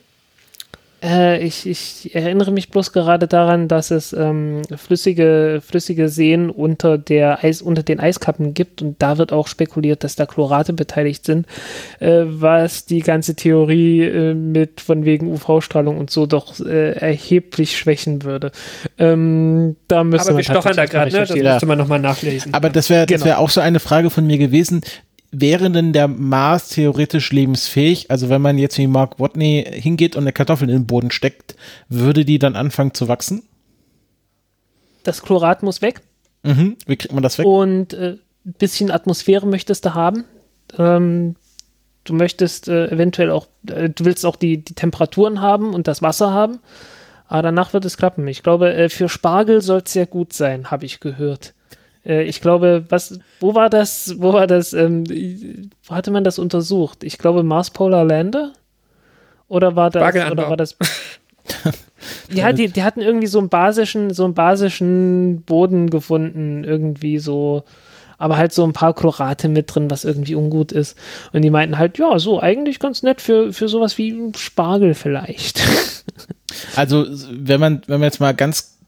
Äh, ich, ich erinnere mich bloß gerade daran, dass es ähm, flüssige, flüssige Seen unter, der Eis, unter den Eiskappen gibt und da wird auch spekuliert, dass da Chlorate beteiligt sind, äh, was die ganze Theorie äh, mit von wegen UV-Strahlung und so doch äh, erheblich schwächen würde. Ähm, da müssen Aber wir stochern da gerade, ne? das müsste man nochmal nachlesen. Aber das wäre das Genau. wär auch so eine Frage von mir gewesen. Wäre denn der Mars theoretisch lebensfähig? Also wenn man jetzt wie Mark Watney hingeht und eine Kartoffel in den Boden steckt, würde die dann anfangen zu wachsen? Das Chlorat muss weg. Mhm. Wie kriegt man das weg? Und äh, ein bisschen Atmosphäre möchtest du haben. Ähm, du möchtest äh, eventuell auch, äh, du willst auch die, die Temperaturen haben und das Wasser haben. Aber danach wird es klappen. Ich glaube, äh, für Spargel soll es sehr gut sein, habe ich gehört. Äh, ich glaube, was, wo war das, wo war das, ähm, wo hatte man das untersucht? Ich glaube, Mars Polar Lander? Oder war das, oder war das ja, die, die hatten irgendwie so einen basischen, so einen basischen Boden gefunden, irgendwie so, aber halt so ein paar Chlorate mit drin, was irgendwie ungut ist. Und die meinten halt, ja, so eigentlich ganz nett für, für sowas wie Spargel vielleicht. Also wenn man, wenn man jetzt mal ganz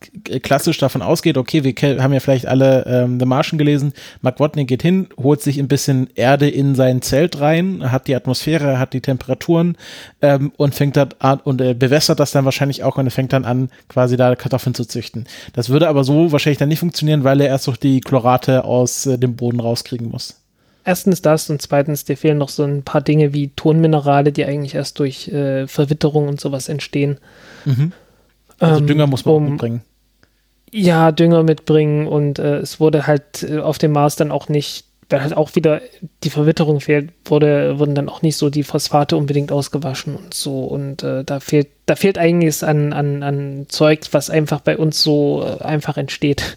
klassisch davon ausgeht, okay, wir haben ja vielleicht alle ähm, The Martian gelesen, Mark Watney geht hin, holt sich ein bisschen Erde in sein Zelt rein, hat die Atmosphäre, hat die Temperaturen ähm, und fängt dann an und äh, bewässert das dann wahrscheinlich auch und er fängt dann an, quasi da Kartoffeln zu züchten. Das würde aber so wahrscheinlich dann nicht funktionieren, weil er erst noch die Chlorate aus äh, dem Boden rauskriegen muss. Erstens das und zweitens, dir fehlen noch so ein paar Dinge wie Tonminerale, die eigentlich erst durch äh, Verwitterung und sowas entstehen. Also Ähm, Dünger muss man um- mitbringen. Ja, Dünger mitbringen und äh, es wurde halt äh, auf dem Mars dann auch nicht, weil halt auch wieder die Verwitterung fehlt, wurde, wurden dann auch nicht so die Phosphate unbedingt ausgewaschen und so und äh, da fehlt, da fehlt einiges an, an, an Zeug, was einfach bei uns so äh, einfach entsteht,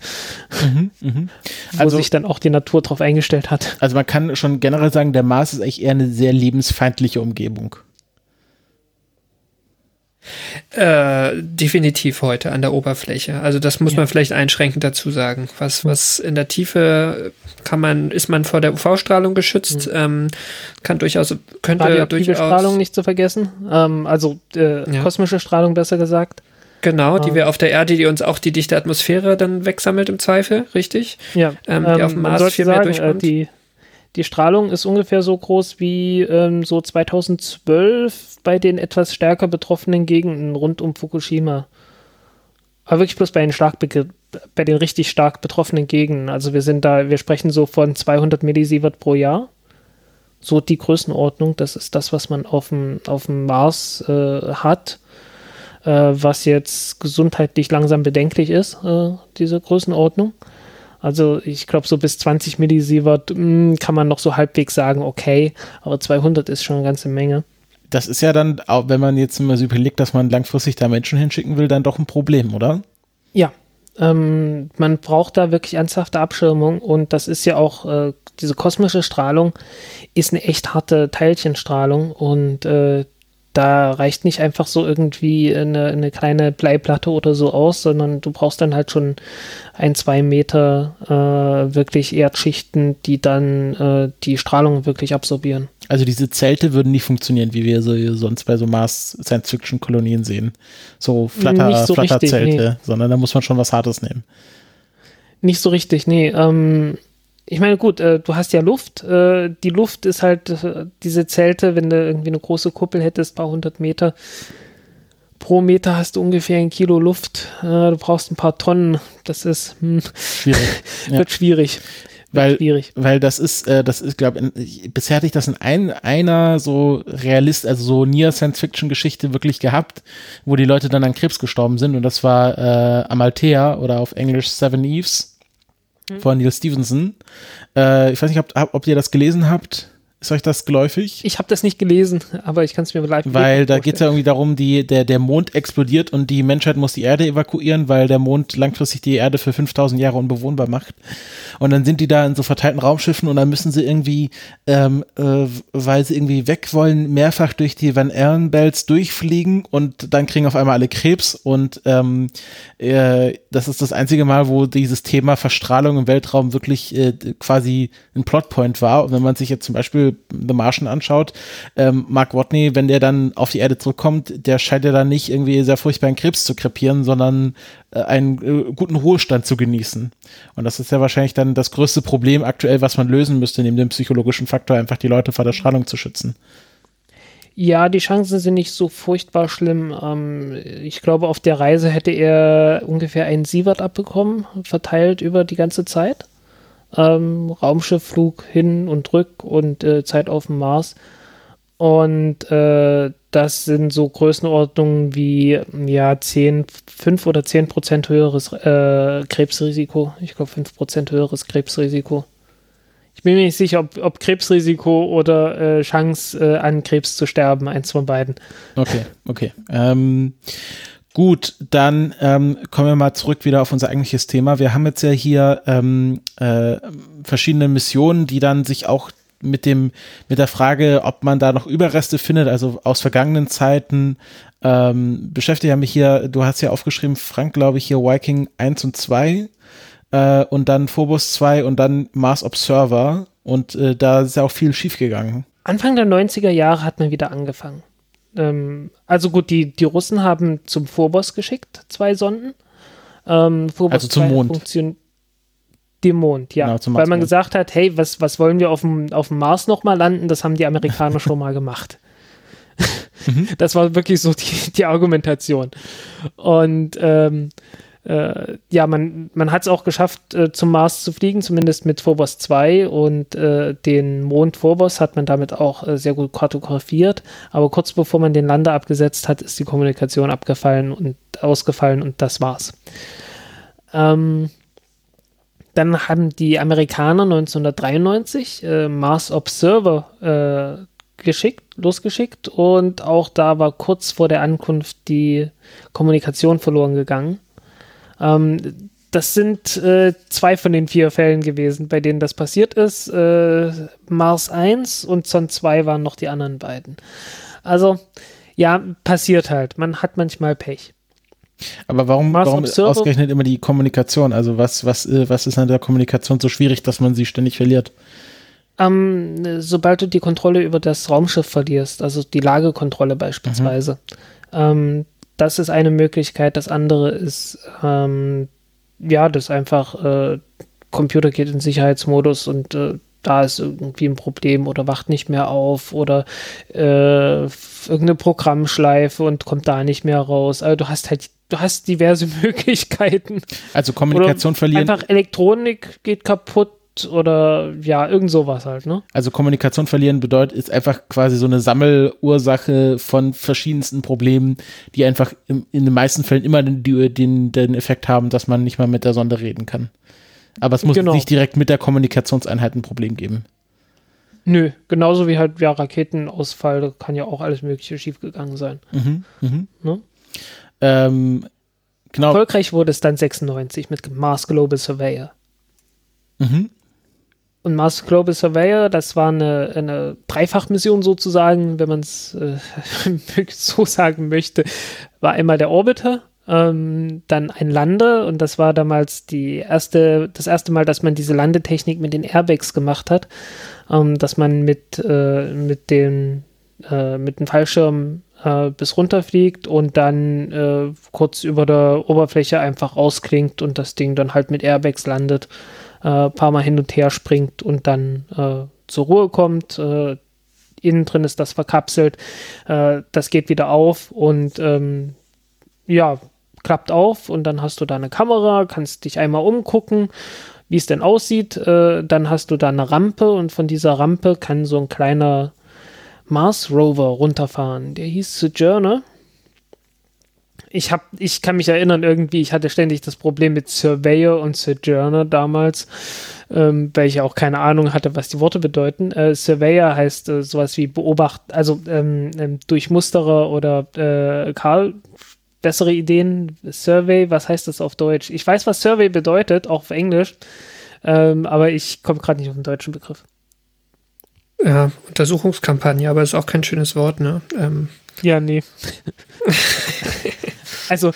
wo Also- sich dann auch die Natur drauf eingestellt hat. Also man kann schon generell sagen, der Mars ist eigentlich eher eine sehr lebensfeindliche Umgebung. Äh, definitiv heute an der Oberfläche. Also das muss man vielleicht einschränkend dazu sagen. Was, was in der Tiefe kann man, ist man vor der UV-Strahlung geschützt, ähm, kann durchaus, könnte Radioaktive durchaus, Strahlung nicht zu vergessen, ähm, also äh, Ja. kosmische Strahlung besser gesagt. genau, die Ah. wir auf der Erde, die uns auch die dichte Atmosphäre dann wegsammelt im Zweifel, richtig? Ja, Ähm, die auf dem Mars viel mehr sagen, äh, durchkommt. die, die Strahlung ist ungefähr so groß wie ähm, so 2012 bei den etwas stärker betroffenen Gegenden rund um Fukushima. Aber wirklich bloß bei den bei den richtig stark betroffenen Gegenden. Also wir sind da, wir sprechen so von 200 Millisievert pro Jahr. So die Größenordnung, das ist das, was man auf dem, auf dem Mars äh, hat, äh, was jetzt gesundheitlich langsam bedenklich ist, äh, diese Größenordnung. Also ich glaube, so bis 20 Millisievert mh, kann man noch so halbwegs sagen, okay, aber 200 ist schon eine ganze Menge. Das ist ja dann, auch wenn man jetzt mal so überlegt, dass man langfristig da Menschen hinschicken will, dann doch ein Problem, oder? Ja, ähm, man braucht da wirklich ernsthafte Abschirmung und das ist ja auch, äh, diese kosmische Strahlung ist eine echt harte Teilchenstrahlung und äh, da reicht nicht einfach so irgendwie eine, eine kleine Bleiplatte oder so aus, sondern du brauchst dann halt schon ein, zwei Meter äh, wirklich Erdschichten, die dann äh, die Strahlung wirklich absorbieren. Also diese Zelte würden nicht funktionieren, wie wir sie sonst bei so Mars-Science-Fiction-Kolonien sehen. So Flatter, so Flatterzelte, nee. sondern da muss man schon was Hartes nehmen. Nicht so richtig, nee. Ähm, ich meine, gut, äh, du hast ja Luft. Äh, die Luft ist halt äh, diese Zelte, wenn du irgendwie eine große Kuppel hättest, paar hundert Meter. Pro Meter hast du ungefähr ein Kilo Luft. Äh, du brauchst ein paar Tonnen. Das ist, hm, Schwierig. Ja. wird schwierig. Wird Weil, schwierig. weil das ist, äh, das ist, glaube ich, bisher hatte ich das in ein, einer so Realist, also so Near Science-Fiction-Geschichte wirklich gehabt, wo die Leute dann an Krebs gestorben sind und das war äh, Amalthea oder auf Englisch Seven Eves von Neil Stevenson. Äh, ich weiß nicht, ob, ob ihr das gelesen habt. Ist euch das geläufig? Ich habe das nicht gelesen, aber ich kann es mir live Weil da geht es ja irgendwie darum, die, der, der Mond explodiert und die Menschheit muss die Erde evakuieren, weil der Mond langfristig die Erde für 5000 Jahre unbewohnbar macht. Und dann sind die da in so verteilten Raumschiffen und dann müssen sie irgendwie, ähm, äh, weil sie irgendwie weg wollen, mehrfach durch die Van Allen Belts durchfliegen und dann kriegen auf einmal alle Krebs und ähm, äh, das ist das einzige Mal, wo dieses Thema Verstrahlung im Weltraum wirklich äh, quasi ein Plotpoint war. Und wenn man sich jetzt zum Beispiel The Martian anschaut, ähm, Mark Watney, wenn der dann auf die Erde zurückkommt, der scheint ja dann nicht irgendwie sehr furchtbar in Krebs zu krepieren, sondern äh, einen äh, guten Ruhestand zu genießen. Und das ist ja wahrscheinlich dann das größte Problem aktuell, was man lösen müsste, neben dem psychologischen Faktor, einfach die Leute vor der Strahlung zu schützen. Ja, die Chancen sind nicht so furchtbar schlimm. Ähm, ich glaube, auf der Reise hätte er ungefähr einen Sievert abbekommen, verteilt über die ganze Zeit. Ähm, Raumschiffflug hin und rück und äh, Zeit auf dem Mars. Und äh, das sind so Größenordnungen wie ja 10, 5 oder 10 Prozent höheres äh, Krebsrisiko. Ich glaube 5 Prozent höheres Krebsrisiko. Ich bin mir nicht sicher, ob, ob Krebsrisiko oder äh, Chance äh, an Krebs zu sterben, eins von beiden. Okay, okay. Ähm, gut, dann ähm, kommen wir mal zurück wieder auf unser eigentliches Thema. Wir haben jetzt ja hier ähm, äh, verschiedene Missionen, die dann sich auch mit dem mit der Frage, ob man da noch Überreste findet, also aus vergangenen Zeiten ähm, beschäftigt ja mich hier, du hast ja aufgeschrieben, Frank, glaube ich, hier Viking 1 und 2 äh, und dann Phobos 2 und dann Mars Observer. Und äh, da ist ja auch viel schiefgegangen. Anfang der 90er Jahre hat man wieder angefangen. Ähm, also gut, die, die Russen haben zum Phobos geschickt, zwei Sonden. Ähm, also zum Mond. Funktion dem Mond, ja. Genau, Weil man gesagt hat, hey, was, was wollen wir auf dem, auf dem Mars nochmal landen? Das haben die Amerikaner schon mal gemacht. Mhm. Das war wirklich so die, die Argumentation. Und ähm, äh, ja, man, man hat es auch geschafft, äh, zum Mars zu fliegen, zumindest mit Phobos 2 und äh, den Mond Phobos hat man damit auch äh, sehr gut kartografiert. Aber kurz bevor man den Lander abgesetzt hat, ist die Kommunikation abgefallen und ausgefallen und das war's. Ähm, dann haben die Amerikaner 1993 äh, Mars Observer äh, geschickt, losgeschickt und auch da war kurz vor der Ankunft die Kommunikation verloren gegangen. Ähm, das sind äh, zwei von den vier Fällen gewesen, bei denen das passiert ist. Äh, Mars 1 und Zon 2 waren noch die anderen beiden. Also, ja, passiert halt. Man hat manchmal Pech. Aber warum, warum ausgerechnet immer die Kommunikation? Also was, was, äh, was ist an der Kommunikation so schwierig, dass man sie ständig verliert? Ähm, sobald du die Kontrolle über das Raumschiff verlierst, also die Lagekontrolle beispielsweise, mhm. ähm, das ist eine Möglichkeit. Das andere ist, ähm, ja, das einfach, äh, Computer geht in Sicherheitsmodus und äh, da ist irgendwie ein Problem oder wacht nicht mehr auf oder äh, irgendeine Programmschleife und kommt da nicht mehr raus. Also du hast halt, du hast diverse Möglichkeiten. Also Kommunikation oder verlieren. Einfach Elektronik geht kaputt oder ja, irgend sowas halt, ne? Also Kommunikation verlieren bedeutet, ist einfach quasi so eine Sammelursache von verschiedensten Problemen, die einfach im, in den meisten Fällen immer den, den, den Effekt haben, dass man nicht mal mit der Sonde reden kann. Aber es muss genau. nicht direkt mit der Kommunikationseinheit ein Problem geben. Nö, genauso wie halt ja Raketenausfall, da kann ja auch alles Mögliche schiefgegangen sein. Mhm, mhm. Ne? Ähm, genau. Erfolgreich wurde es dann 96 mit Mars Global Surveyor. Mhm. Und Mars Global Surveyor, das war eine, eine Dreifachmission sozusagen, wenn man es äh, so sagen möchte, war einmal der Orbiter, ähm, dann ein Lander und das war damals die erste, das erste Mal, dass man diese Landetechnik mit den Airbags gemacht hat, ähm, dass man mit, äh, mit den äh, mit dem Fallschirm äh, bis runterfliegt und dann äh, kurz über der Oberfläche einfach ausklingt und das Ding dann halt mit Airbags landet äh, paar Mal hin und her springt und dann äh, zur Ruhe kommt. Äh, innen drin ist das verkapselt. Äh, das geht wieder auf und ähm, ja, klappt auf und dann hast du da eine Kamera, kannst dich einmal umgucken, wie es denn aussieht. Äh, dann hast du da eine Rampe und von dieser Rampe kann so ein kleiner Mars Rover runterfahren. Der hieß Sojourner ich habe, ich kann mich erinnern irgendwie, ich hatte ständig das Problem mit Surveyor und Sojourner damals, ähm, weil ich auch keine Ahnung hatte, was die Worte bedeuten. Äh, Surveyor heißt äh, sowas wie Beobacht, also ähm, ähm, Durchmusterer oder äh, Karl, bessere Ideen. Survey, was heißt das auf Deutsch? Ich weiß, was Survey bedeutet, auch auf Englisch, ähm, aber ich komme gerade nicht auf den deutschen Begriff. Ja, Untersuchungskampagne, aber ist auch kein schönes Wort, ne? Ähm. Ja, nee. Also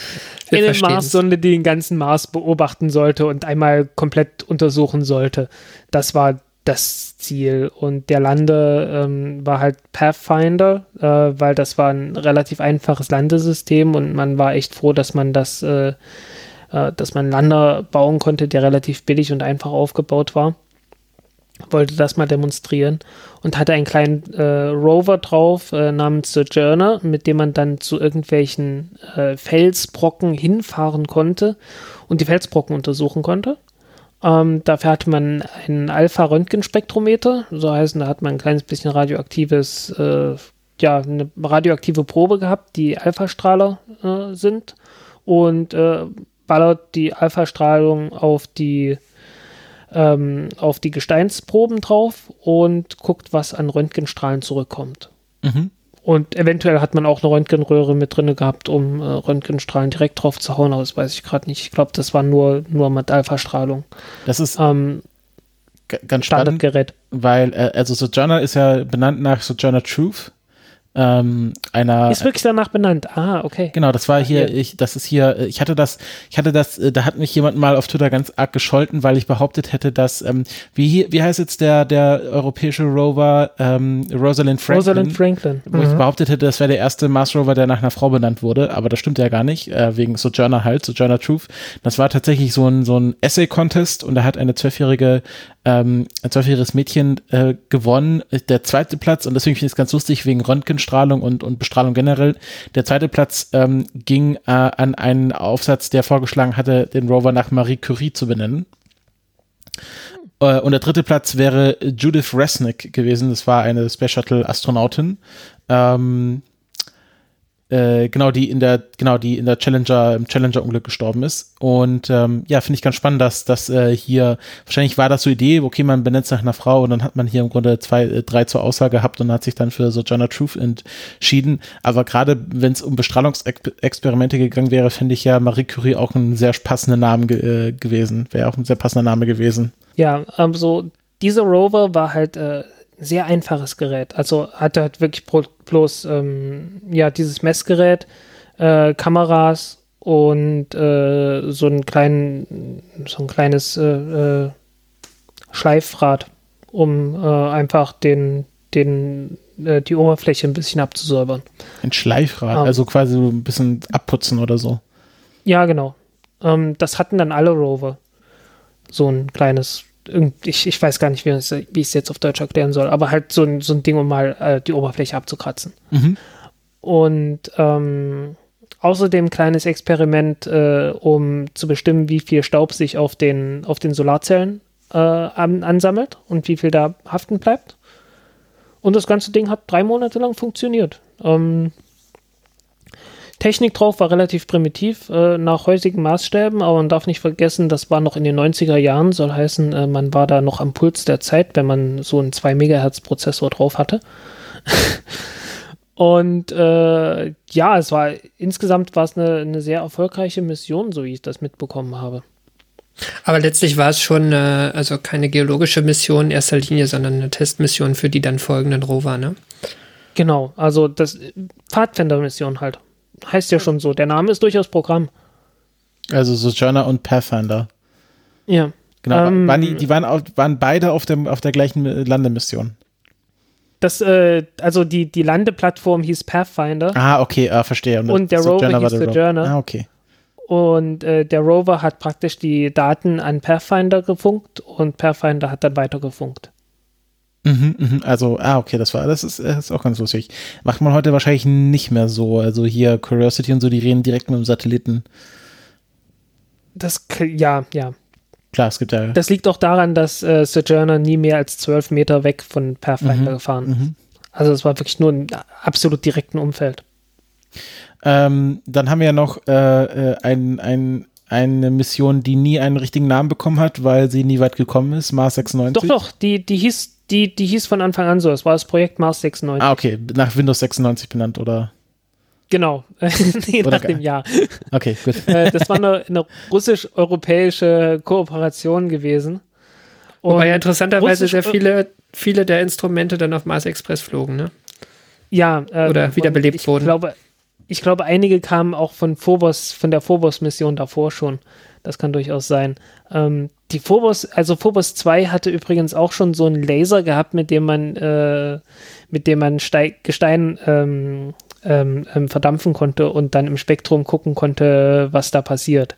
eine Mars-Sonde, die den ganzen Mars beobachten sollte und einmal komplett untersuchen sollte. Das war das Ziel. Und der Lande ähm, war halt Pathfinder, äh, weil das war ein relativ einfaches Landesystem und man war echt froh, dass man das, äh, äh, dass man Lander bauen konnte, der relativ billig und einfach aufgebaut war. Wollte das mal demonstrieren und hatte einen kleinen äh, Rover drauf äh, namens Sojourner, mit dem man dann zu irgendwelchen äh, Felsbrocken hinfahren konnte und die Felsbrocken untersuchen konnte. Ähm, dafür hatte man ein Alpha-Röntgenspektrometer, so heißen, da hat man ein kleines bisschen radioaktives, äh, ja, eine radioaktive Probe gehabt, die Alpha-Strahler äh, sind und äh, ballert die Alpha-Strahlung auf die ähm, auf die Gesteinsproben drauf und guckt, was an Röntgenstrahlen zurückkommt. Mhm. Und eventuell hat man auch eine Röntgenröhre mit drin gehabt, um äh, Röntgenstrahlen direkt drauf zu hauen, aber das weiß ich gerade nicht. Ich glaube, das war nur, nur mit Alpha-Strahlung. Das ist Ähm, ganz spannend, Standardgerät. weil, äh, also Sojourner ist ja benannt nach Sojourner Truth, ähm, einer Ist wirklich danach benannt. Ah, okay. Genau, das war hier, Hier. ich, das ist hier, äh, ich hatte das, ich hatte das, äh, da hat mich jemand mal auf Twitter ganz arg gescholten, weil ich behauptet hätte, dass, ähm, wie, hier- wie heißt jetzt der, der europäische Rover, ähm, Rosalind Franklin? Rosalind Franklin. Wo ich behauptet hätte, das wäre der erste Mars Rover, der nach einer Frau benannt wurde, aber das stimmt ja gar nicht, äh, wegen Sojourner halt, Sojourner Truth. Das war tatsächlich so ein, so ein Essay-Contest und da hat eine zwölfjährige, ähm, ein zwölfjähriges Mädchen äh, gewonnen, der zweite Platz und deswegen finde ich es ganz lustig, wegen Röntgenstrahlung und, und Bestrahlung generell. Der zweite Platz ähm, ging äh, an einen Aufsatz, der vorgeschlagen hatte, den Rover nach Marie Curie zu benennen. Äh, Und der dritte Platz wäre Judith Resnick gewesen. Das war eine Space Shuttle Astronautin. Ähm, äh, genau, die in der, genau, die in der Challenger, im Challenger-Unglück gestorben ist. Und ähm, ja, finde ich ganz spannend, dass das äh, hier, wahrscheinlich war das so Idee, okay, man benennt es nach einer Frau und dann hat man hier im Grunde zwei, äh, drei zur Auswahl gehabt und hat sich dann für Sojourner Truth entschieden. Aber gerade wenn es um Bestrahlungsexperimente gegangen wäre, finde ich ja Marie Curie auch ein sehr passender Name ge äh, gewesen. Wäre auch ein sehr passender Name gewesen. Ja, ähm, so, dieser Rover war halt äh, sehr einfaches Gerät. Also hatte halt wirklich bloß, ähm, ja, dieses Messgerät, äh, Kameras und äh, so einen kleinen, so ein kleines äh, äh, Schleifrad, um äh, einfach den, den, äh, die Oberfläche ein bisschen abzusäubern. Ein Schleifrad, Ah. also quasi so ein bisschen abputzen oder so. Ja, genau. Ähm, das hatten dann alle Rover. So ein kleines, ich, ich weiß gar nicht, wie wie ich es jetzt auf Deutsch erklären soll, aber halt so ein, so ein Ding, um mal äh, die Oberfläche abzukratzen. Mhm. Und ähm, außerdem kleines Experiment, äh, um zu bestimmen, wie viel Staub sich auf den, auf den Solarzellen äh, an, ansammelt und wie viel da haften bleibt. Und das ganze Ding hat drei Monate lang funktioniert. Ähm, Technik drauf war relativ primitiv äh, nach heutigen Maßstäben, aber man darf nicht vergessen, das war noch in den 90er Jahren, soll heißen, äh, man war da noch am Puls der Zeit, wenn man so einen 2 Megahertz Prozessor drauf hatte. Und äh, ja, es war insgesamt war es eine, eine sehr erfolgreiche Mission, so wie ich das mitbekommen habe. Aber letztlich war es schon, äh, also keine geologische Mission in erster Linie, sondern eine Testmission für die dann folgenden Rover, ne? Genau, also das Pfadfinder-Mission halt. Heißt ja schon so. Der Name ist durchaus Programm. Also Sojourner und Pathfinder. Ja. Genau, Ähm, waren die, die waren, auf, waren beide auf, dem, auf der gleichen äh, Landemission. Das, äh, also die, die Landeplattform hieß Pathfinder Ah, okay, ah, verstehe. Und der Rover hieß. Sojourner. Ah, okay. und äh, der Rover hat praktisch die Daten an Pathfinder gefunkt und Pathfinder hat dann weitergefunkt. Mhm, mhm, also, ah, okay, das war, das ist, das ist auch ganz lustig. Macht man heute wahrscheinlich nicht mehr so. Also hier Curiosity und so, die reden direkt mit dem Satelliten. Das, ja, ja. Klar, es gibt ja. Das liegt auch daran, dass äh, Sojourner nie mehr als zwölf Meter weg von Pathfinder gefahren ist. Mhm. Also es war wirklich nur ein absolut direkten Umfeld. Ähm, dann haben wir ja noch äh, äh, ein, ein, eine Mission, die nie einen richtigen Namen bekommen hat, weil sie nie weit gekommen ist, Mars 96. Doch, doch, die, die, hieß, die, die hieß von Anfang an so. Es war das Projekt Mars 96. Ah, okay, nach Windows 96 benannt, oder? Genau, nee, Oder nach dem Jahr. Okay, gut. Äh, das war eine, eine russisch-europäische Kooperation gewesen. Wobei ja Und interessanterweise sehr viele, viele der Instrumente dann auf Mars Express flogen, ne? Ja, äh, Oder und wiederbelebt ich wurden. Glaube, ich glaube, einige kamen auch von Phobos, von der Phobos-Mission davor schon. Das kann durchaus sein. Ähm, die Phobos, also Phobos 2 hatte übrigens auch schon so einen Laser gehabt, mit dem man, äh, mit dem man Steig, Gestein ähm, ähm, ähm, verdampfen konnte und dann im Spektrum gucken konnte, was da passiert.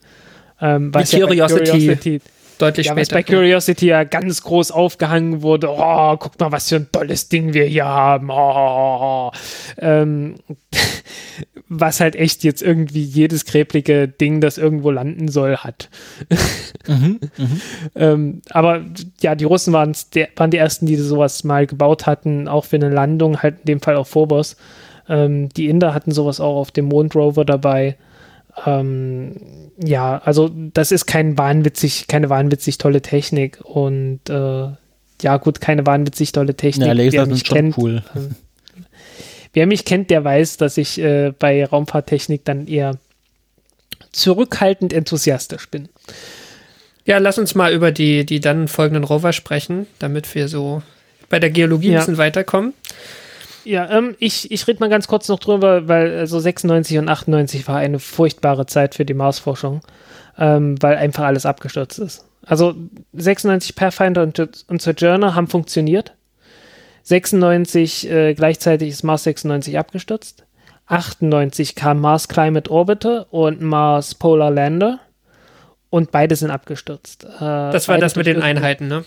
Ähm, was ja Curiosity. Curiosity deutlich ja, später. Was bei Curiosity ja ganz groß aufgehangen wurde. Oh, guck mal, was für ein tolles Ding wir hier haben. Oh, ähm, was halt echt jetzt irgendwie jedes gräblige Ding, das irgendwo landen soll, hat. mhm, mhm. ähm, aber ja, die Russen waren, waren die ersten, die sowas mal gebaut hatten, auch für eine Landung, halt in dem Fall auf Phobos. Ähm, die Inder hatten sowas auch auf dem Mondrover dabei. Ähm, ja, also das ist kein wahnwitzig, keine wahnwitzig tolle Technik und äh, ja gut, keine wahnwitzig tolle Technik. Ja, Laser sind schon cool. Wer mich kennt, der weiß, dass ich äh, bei Raumfahrttechnik dann eher zurückhaltend enthusiastisch bin. Ja, lass uns mal über die, die dann folgenden Rover sprechen, damit wir so bei der Geologie ja. ein bisschen weiterkommen. Ja, ähm, ich, ich rede mal ganz kurz noch drüber, weil also 96 und 98 war eine furchtbare Zeit für die Marsforschung, ähm, weil einfach alles abgestürzt ist. Also 96 Pathfinder und, und Sojourner haben funktioniert. 96 äh, gleichzeitig ist Mars 96 abgestürzt. 98 kam Mars Climate Orbiter und Mars Polar Lander und beide sind abgestürzt. Äh, das war das mit den Einheiten, ne?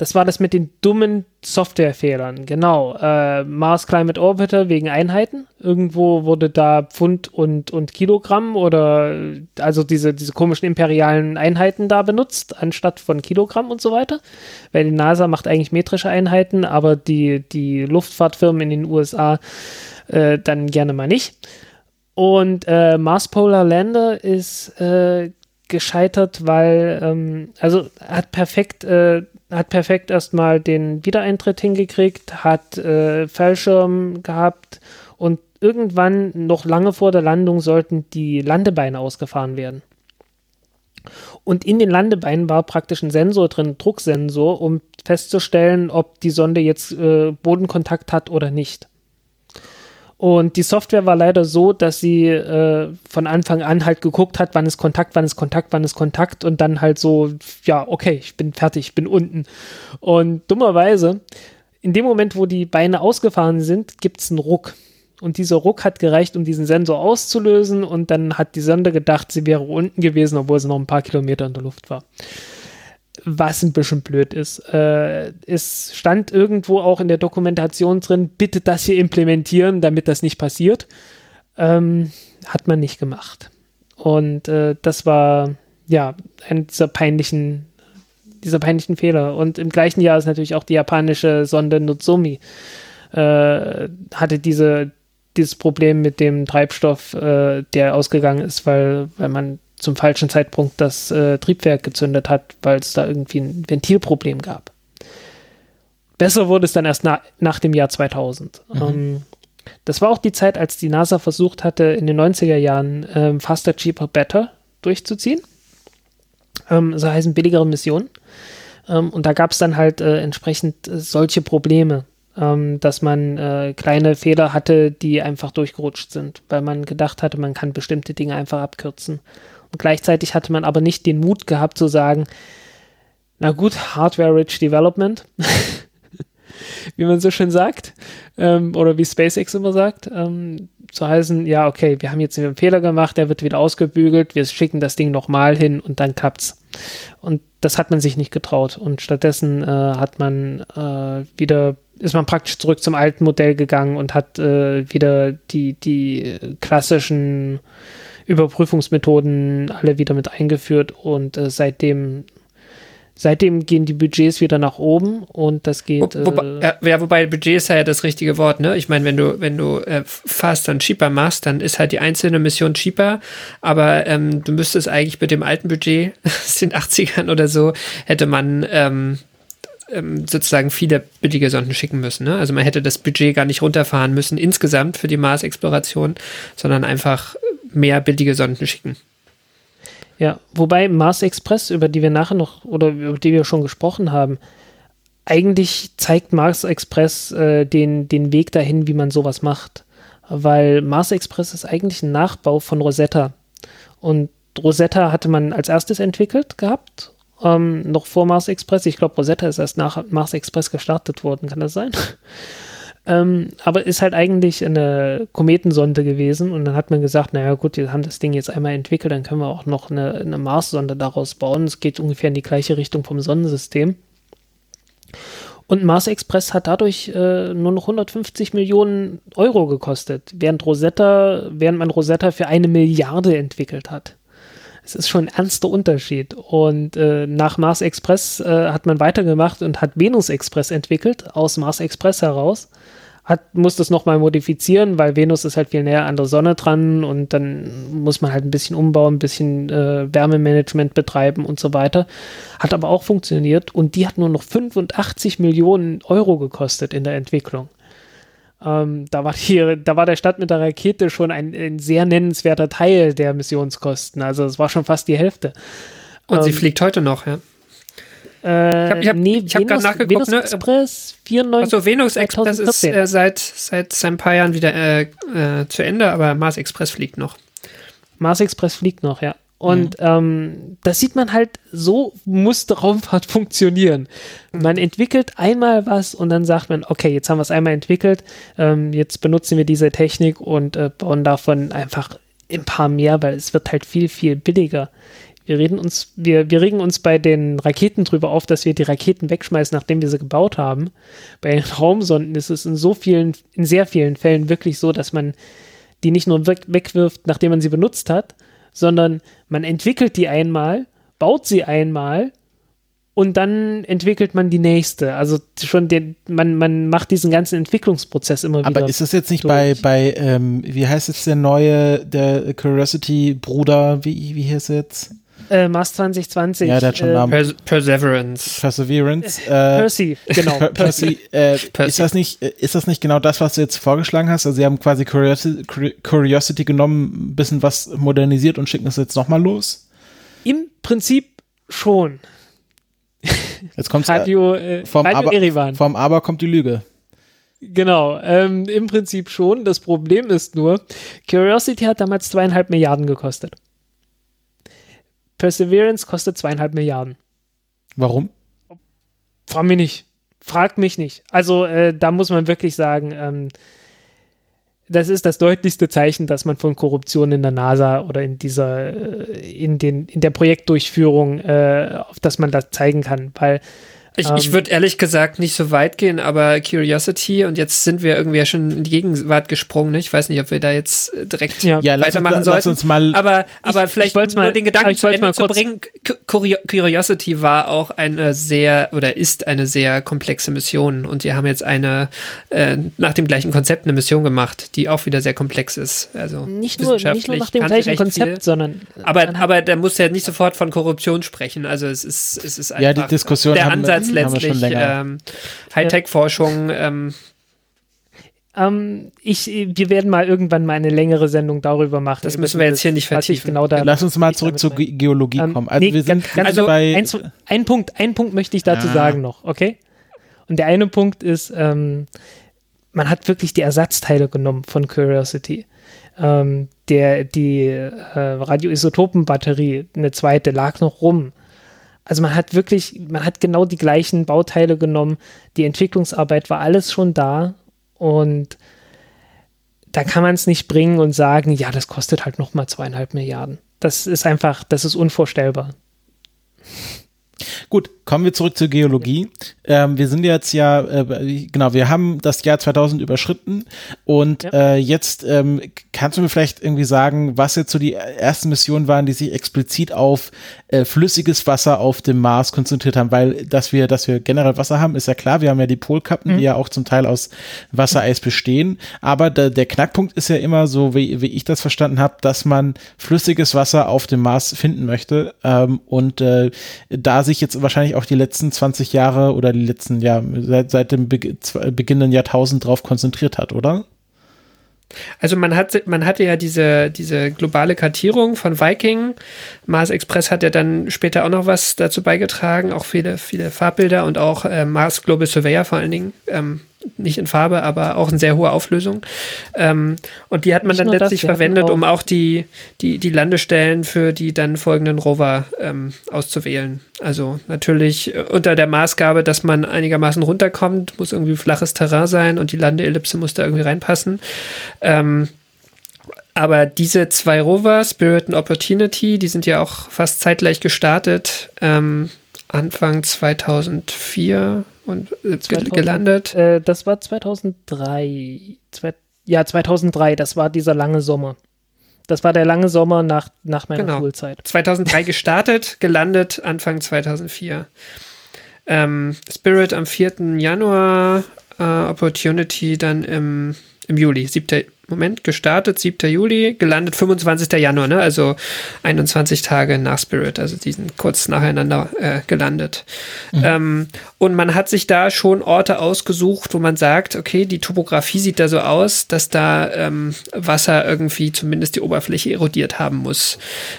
Das war das mit den dummen Softwarefehlern, genau. Äh, Mars Climate Orbiter wegen Einheiten. Irgendwo wurde da Pfund und, und Kilogramm oder also diese, diese komischen imperialen Einheiten da benutzt, anstatt von Kilogramm und so weiter. Weil die NASA macht eigentlich metrische Einheiten, aber die, die Luftfahrtfirmen in den USA äh, dann gerne mal nicht. Und äh, Mars Polar Lander ist äh, gescheitert, weil, ähm, also hat perfekt äh, hat perfekt erstmal den Wiedereintritt hingekriegt, hat äh, Fallschirm gehabt und irgendwann, noch lange vor der Landung, sollten die Landebeine ausgefahren werden. Und in den Landebeinen war praktisch ein Sensor drin, ein Drucksensor, um festzustellen, ob die Sonde jetzt äh, Bodenkontakt hat oder nicht. Und die Software war leider so, dass sie äh, von Anfang an halt geguckt hat, wann ist Kontakt, wann ist Kontakt, wann ist Kontakt und dann halt so, ja, okay, ich bin fertig, ich bin unten. Und dummerweise, in dem Moment, wo die Beine ausgefahren sind, gibt es einen Ruck. Und dieser Ruck hat gereicht, um diesen Sensor auszulösen und dann hat die Sonde gedacht, sie wäre unten gewesen, obwohl sie noch ein paar Kilometer in der Luft war was ein bisschen blöd ist. Äh, es stand irgendwo auch in der Dokumentation drin, bitte das hier implementieren, damit das nicht passiert. Ähm, hat man nicht gemacht. Und äh, das war ja ein dieser peinlichen, dieser peinlichen Fehler. Und im gleichen Jahr ist natürlich auch die japanische Sonde Nozomi äh, hatte diese dieses Problem mit dem Treibstoff, äh, der ausgegangen ist, weil, weil man zum falschen Zeitpunkt das äh, Triebwerk gezündet hat, weil es da irgendwie ein Ventilproblem gab. Besser wurde es dann erst na nach dem Jahr 2000. Mhm. Ähm, das war auch die Zeit, als die NASA versucht hatte, in den 90er Jahren ähm, Faster, Cheaper, Better durchzuziehen. Ähm, so heißen billigere Missionen. Ähm, und da gab es dann halt äh, entsprechend äh, solche Probleme, ähm, dass man äh, kleine Fehler hatte, die einfach durchgerutscht sind, weil man gedacht hatte, man kann bestimmte Dinge einfach abkürzen. Gleichzeitig hatte man aber nicht den Mut gehabt zu sagen, na gut, Hardware-Rich Development, wie man so schön sagt, ähm, oder wie SpaceX immer sagt, ähm, zu heißen, ja, okay, wir haben jetzt einen Fehler gemacht, der wird wieder ausgebügelt, wir schicken das Ding nochmal hin und dann klappt's. Und das hat man sich nicht getraut. Und stattdessen äh, hat man äh, wieder, ist man praktisch zurück zum alten Modell gegangen und hat äh, wieder die, die klassischen Überprüfungsmethoden alle wieder mit eingeführt und äh, seitdem Seitdem gehen die Budgets wieder nach oben und das geht. Wo, wobei, äh, ja, wobei Budget ist ja das richtige Wort, ne? Ich meine, wenn du, wenn du äh, fast dann cheaper machst, dann ist halt die einzelne Mission cheaper, aber ähm, du müsstest eigentlich mit dem alten Budget, aus den 80ern oder so, hätte man ähm, ähm, sozusagen viele billige Sonden schicken müssen. Ne? Also man hätte das Budget gar nicht runterfahren müssen insgesamt für die Mars-Exploration, sondern einfach mehr billige Sonden schicken. Ja, wobei Mars Express, über die wir nachher noch oder über die wir schon gesprochen haben, eigentlich zeigt Mars Express äh, den, den Weg dahin, wie man sowas macht. weil Mars Express ist eigentlich ein Nachbau von Rosetta. Und Rosetta hatte man als erstes entwickelt gehabt, ähm, noch vor Mars Express. Ich glaube, Rosetta ist erst nach Mars Express gestartet worden, kann das sein? Ähm, aber ist halt eigentlich eine Kometensonde gewesen und dann hat man gesagt, naja gut, wir haben das Ding jetzt einmal entwickelt, dann können wir auch noch eine, eine Mars-Sonde daraus bauen. Es geht ungefähr in die gleiche Richtung vom Sonnensystem. Und Mars Express hat dadurch äh, nur noch 150 Millionen Euro gekostet, während Rosetta, während man Rosetta für eine Milliarde entwickelt hat. Es ist schon ein ernster Unterschied. Und äh, nach Mars Express äh, hat man weitergemacht und hat Venus Express entwickelt, aus Mars Express heraus hat, muss das nochmal modifizieren, weil Venus ist halt viel näher an der Sonne dran und dann muss man halt ein bisschen umbauen, ein bisschen äh, Wärmemanagement betreiben und so weiter. Hat aber auch funktioniert und die hat nur noch 85 Millionen Euro gekostet in der Entwicklung. Ähm, da, war hier, da war der Start mit der Rakete schon ein, ein sehr nennenswerter Teil der Missionskosten. Also es war schon fast die Hälfte. Und ähm, sie fliegt heute noch, ja. Äh, ich habe nee, hab gerade nachgeguckt. Venus ne? Express 94. Achso, Venus Express ist äh, seit, seit, seit ein paar Jahren wieder äh, äh, zu Ende, aber Mars Express fliegt noch. Mars Express fliegt noch, ja. Und mhm. ähm, das sieht man halt, so muss Raumfahrt funktionieren. Man entwickelt einmal was und dann sagt man, okay, jetzt haben wir es einmal entwickelt, ähm, jetzt benutzen wir diese Technik und äh, bauen davon einfach ein paar mehr, weil es wird halt viel, viel billiger. Wir reden uns, wir, wir regen uns bei den Raketen drüber auf, dass wir die Raketen wegschmeißen, nachdem wir sie gebaut haben. Bei den Raumsonden ist es in so vielen, in sehr vielen Fällen wirklich so, dass man die nicht nur weg, wegwirft, nachdem man sie benutzt hat, sondern man entwickelt die einmal, baut sie einmal und dann entwickelt man die nächste. Also schon den, man, man macht diesen ganzen Entwicklungsprozess immer wieder. Aber ist das jetzt nicht durch. bei, bei ähm, wie heißt jetzt der neue, der Curiosity-Bruder, wie, wie heißt er jetzt? Äh, Mars 2020. Ja, der hat schon äh, Namen. Pers Perseverance. Perseverance. Äh, Percy, genau. Per Percy. Äh, Percy. Ist, das nicht, äh, ist das nicht genau das, was du jetzt vorgeschlagen hast? Also, sie haben quasi Curiosity, Curiosity genommen, ein bisschen was modernisiert und schicken es jetzt nochmal los? Im Prinzip schon. Jetzt kommt Radio, äh, vom, Radio Aber, Erivan. vom Aber kommt die Lüge. Genau, ähm, im Prinzip schon. Das Problem ist nur, Curiosity hat damals zweieinhalb Milliarden gekostet. Perseverance kostet zweieinhalb Milliarden. Warum? Frag mich nicht. Frag mich nicht. Also äh, da muss man wirklich sagen, ähm, das ist das deutlichste Zeichen, dass man von Korruption in der NASA oder in dieser, äh, in den, in der Projektdurchführung, äh, auf das man das zeigen kann, weil ich, ähm, ich würde ehrlich gesagt nicht so weit gehen, aber Curiosity und jetzt sind wir irgendwie ja schon in die Gegenwart gesprungen. Ne? Ich weiß nicht, ob wir da jetzt äh, direkt ja. Ja, weitermachen uns, sollten. Uns mal, aber aber ich, vielleicht ich mal den Gedanken zu Ende zu bringen. Curiosity war auch eine sehr oder ist eine sehr komplexe Mission und wir haben jetzt eine äh, nach dem gleichen Konzept eine Mission gemacht, die auch wieder sehr komplex ist. Also nicht nur, nicht nur nach dem gleichen Konzept, viel. sondern aber aber da muss ja nicht sofort von Korruption sprechen. Also es ist es ist einfach ja die Diskussion der Ansatz als letztlich ähm, Hightech-Forschung. Ähm, ähm, ich, wir werden mal irgendwann mal eine längere Sendung darüber machen. Das müssen wir jetzt hier nicht vertiefen. Genau da Lass uns mal zurück zur Ge Geologie ähm, kommen. Also nee, wir sind ganz, ganz also bei ein, ein, Punkt, ein Punkt möchte ich dazu ah. sagen noch, okay? Und der eine Punkt ist, ähm, man hat wirklich die Ersatzteile genommen von Curiosity. Ähm, der, die äh, Radioisotopenbatterie, eine zweite, lag noch rum. Also man hat wirklich, man hat genau die gleichen Bauteile genommen. Die Entwicklungsarbeit war alles schon da und da kann man es nicht bringen und sagen, ja, das kostet halt nochmal zweieinhalb Milliarden. Das ist einfach, das ist unvorstellbar. Gut, kommen wir zurück zur Geologie. Ähm, wir sind jetzt ja, äh, genau, wir haben das Jahr 2000 überschritten und ja. äh, jetzt ähm, kannst du mir vielleicht irgendwie sagen, was jetzt so die ersten Missionen waren, die sich explizit auf äh, flüssiges Wasser auf dem Mars konzentriert haben, weil dass wir, dass wir generell Wasser haben, ist ja klar. Wir haben ja die Polkappen, mhm. die ja auch zum Teil aus Wassereis bestehen. Aber der, der Knackpunkt ist ja immer so, wie, wie ich das verstanden habe, dass man flüssiges Wasser auf dem Mars finden möchte ähm, und äh, da sich jetzt wahrscheinlich auch die letzten 20 Jahre oder die letzten, ja, seit, seit dem Be beginnenden Jahrtausend drauf konzentriert hat, oder? Also man hat, man hatte ja diese, diese globale Kartierung von Viking. Mars Express hat ja dann später auch noch was dazu beigetragen, auch viele, viele Farbbilder und auch äh, Mars Global Surveyor vor allen Dingen. Ähm, nicht in Farbe, aber auch in sehr hoher Auflösung. Ähm, und die hat man nicht dann letztlich das, verwendet, auch um auch die, die, die Landestellen für die dann folgenden Rover ähm, auszuwählen. Also natürlich äh, unter der Maßgabe, dass man einigermaßen runterkommt, muss irgendwie flaches Terrain sein und die Landeellipse muss da irgendwie reinpassen. Ähm, aber diese zwei Rover, Spirit und Opportunity, die sind ja auch fast zeitgleich gestartet. Ähm, Anfang 2004 und äh, 2000, gelandet. Äh, das war 2003. Zwei, ja, 2003, das war dieser lange Sommer. Das war der lange Sommer nach, nach meiner genau. Schulzeit. 2003 gestartet, gelandet Anfang 2004. Ähm, Spirit am 4. Januar, äh, Opportunity dann im, im Juli, 7. Moment, gestartet 7. Juli, gelandet 25. Januar, ne? also 21 Tage nach Spirit, also die sind kurz nacheinander äh, gelandet. Mhm. Ähm, und man hat sich da schon Orte ausgesucht, wo man sagt, okay, die Topografie sieht da so aus, dass da ähm, Wasser irgendwie zumindest die Oberfläche erodiert haben muss.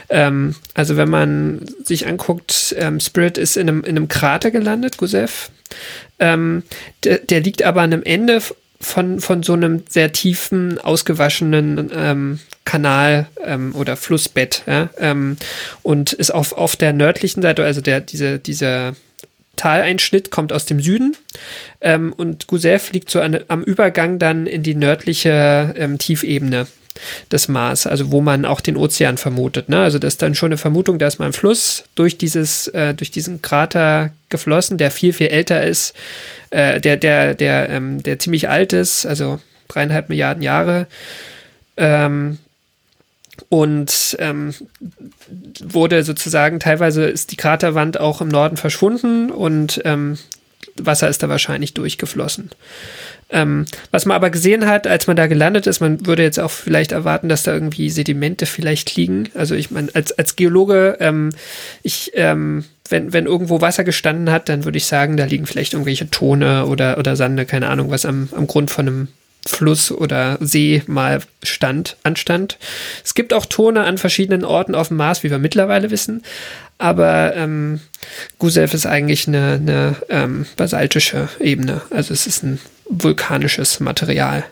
Ähm, also wenn man sich anguckt, ähm, Spirit ist in einem, in einem Krater gelandet, Gusev. Ähm, der, der liegt aber an einem Ende von, von so einem sehr tiefen, ausgewaschenen ähm, Kanal ähm, oder Flussbett ja, ähm, und ist auf, auf der nördlichen Seite, also der, diese, dieser Taleinschnitt kommt aus dem Süden ähm, und Gusev liegt so an, am Übergang dann in die nördliche ähm, Tiefebene des Mars, also wo man auch den Ozean vermutet. Ne? Also das ist dann schon eine Vermutung, da ist mal ein Fluss durch dieses, äh, durch diesen Krater geflossen, der viel, viel älter ist, äh, der, der, der, ähm, der ziemlich alt ist, also dreieinhalb Milliarden Jahre. Ähm, und ähm, wurde sozusagen, teilweise ist die Kraterwand auch im Norden verschwunden und ähm, Wasser ist da wahrscheinlich durchgeflossen. Ähm, was man aber gesehen hat, als man da gelandet ist, man würde jetzt auch vielleicht erwarten, dass da irgendwie Sedimente vielleicht liegen. Also ich meine, als, als Geologe, ähm, ich, ähm, wenn, wenn irgendwo Wasser gestanden hat, dann würde ich sagen, da liegen vielleicht irgendwelche Tone oder, oder Sande, keine Ahnung, was am, am Grund von einem Fluss oder See mal stand, anstand. Es gibt auch Tone an verschiedenen Orten auf dem Mars, wie wir mittlerweile wissen. Aber ähm, Gusev ist eigentlich eine, eine ähm, basaltische Ebene. Also es ist ein vulkanisches Material.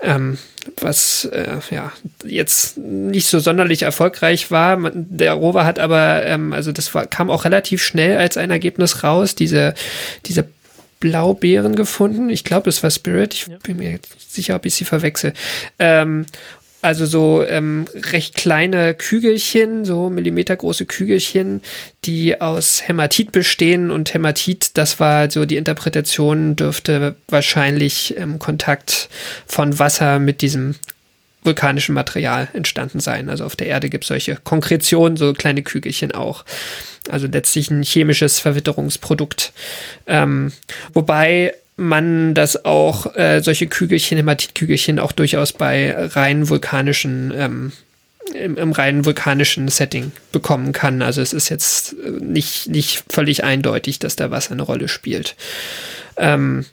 Ähm, was äh, ja jetzt nicht so sonderlich erfolgreich war. Der Rover hat aber, ähm, also das war, kam auch relativ schnell als ein Ergebnis raus, diese, diese Blaubeeren gefunden. Ich glaube, das war Spirit. Ich bin mir jetzt sicher, ob ich sie verwechsel. Ähm, also so ähm, recht kleine Kügelchen, so millimetergroße Kügelchen, die aus Hämatit bestehen. Und Hämatit, das war so die Interpretation, dürfte wahrscheinlich im Kontakt von Wasser mit diesem vulkanischen Material entstanden sein. Also auf der Erde gibt es solche Konkretionen, so kleine Kügelchen auch. Also letztlich ein chemisches Verwitterungsprodukt. Ähm, wobei man das auch, äh, solche Kügelchen, Hämatitkügelchen auch durchaus bei rein vulkanischen, ähm, im, im rein vulkanischen Setting bekommen kann. Also es ist jetzt äh, nicht, nicht völlig eindeutig, dass da Wasser eine Rolle spielt. Ähm,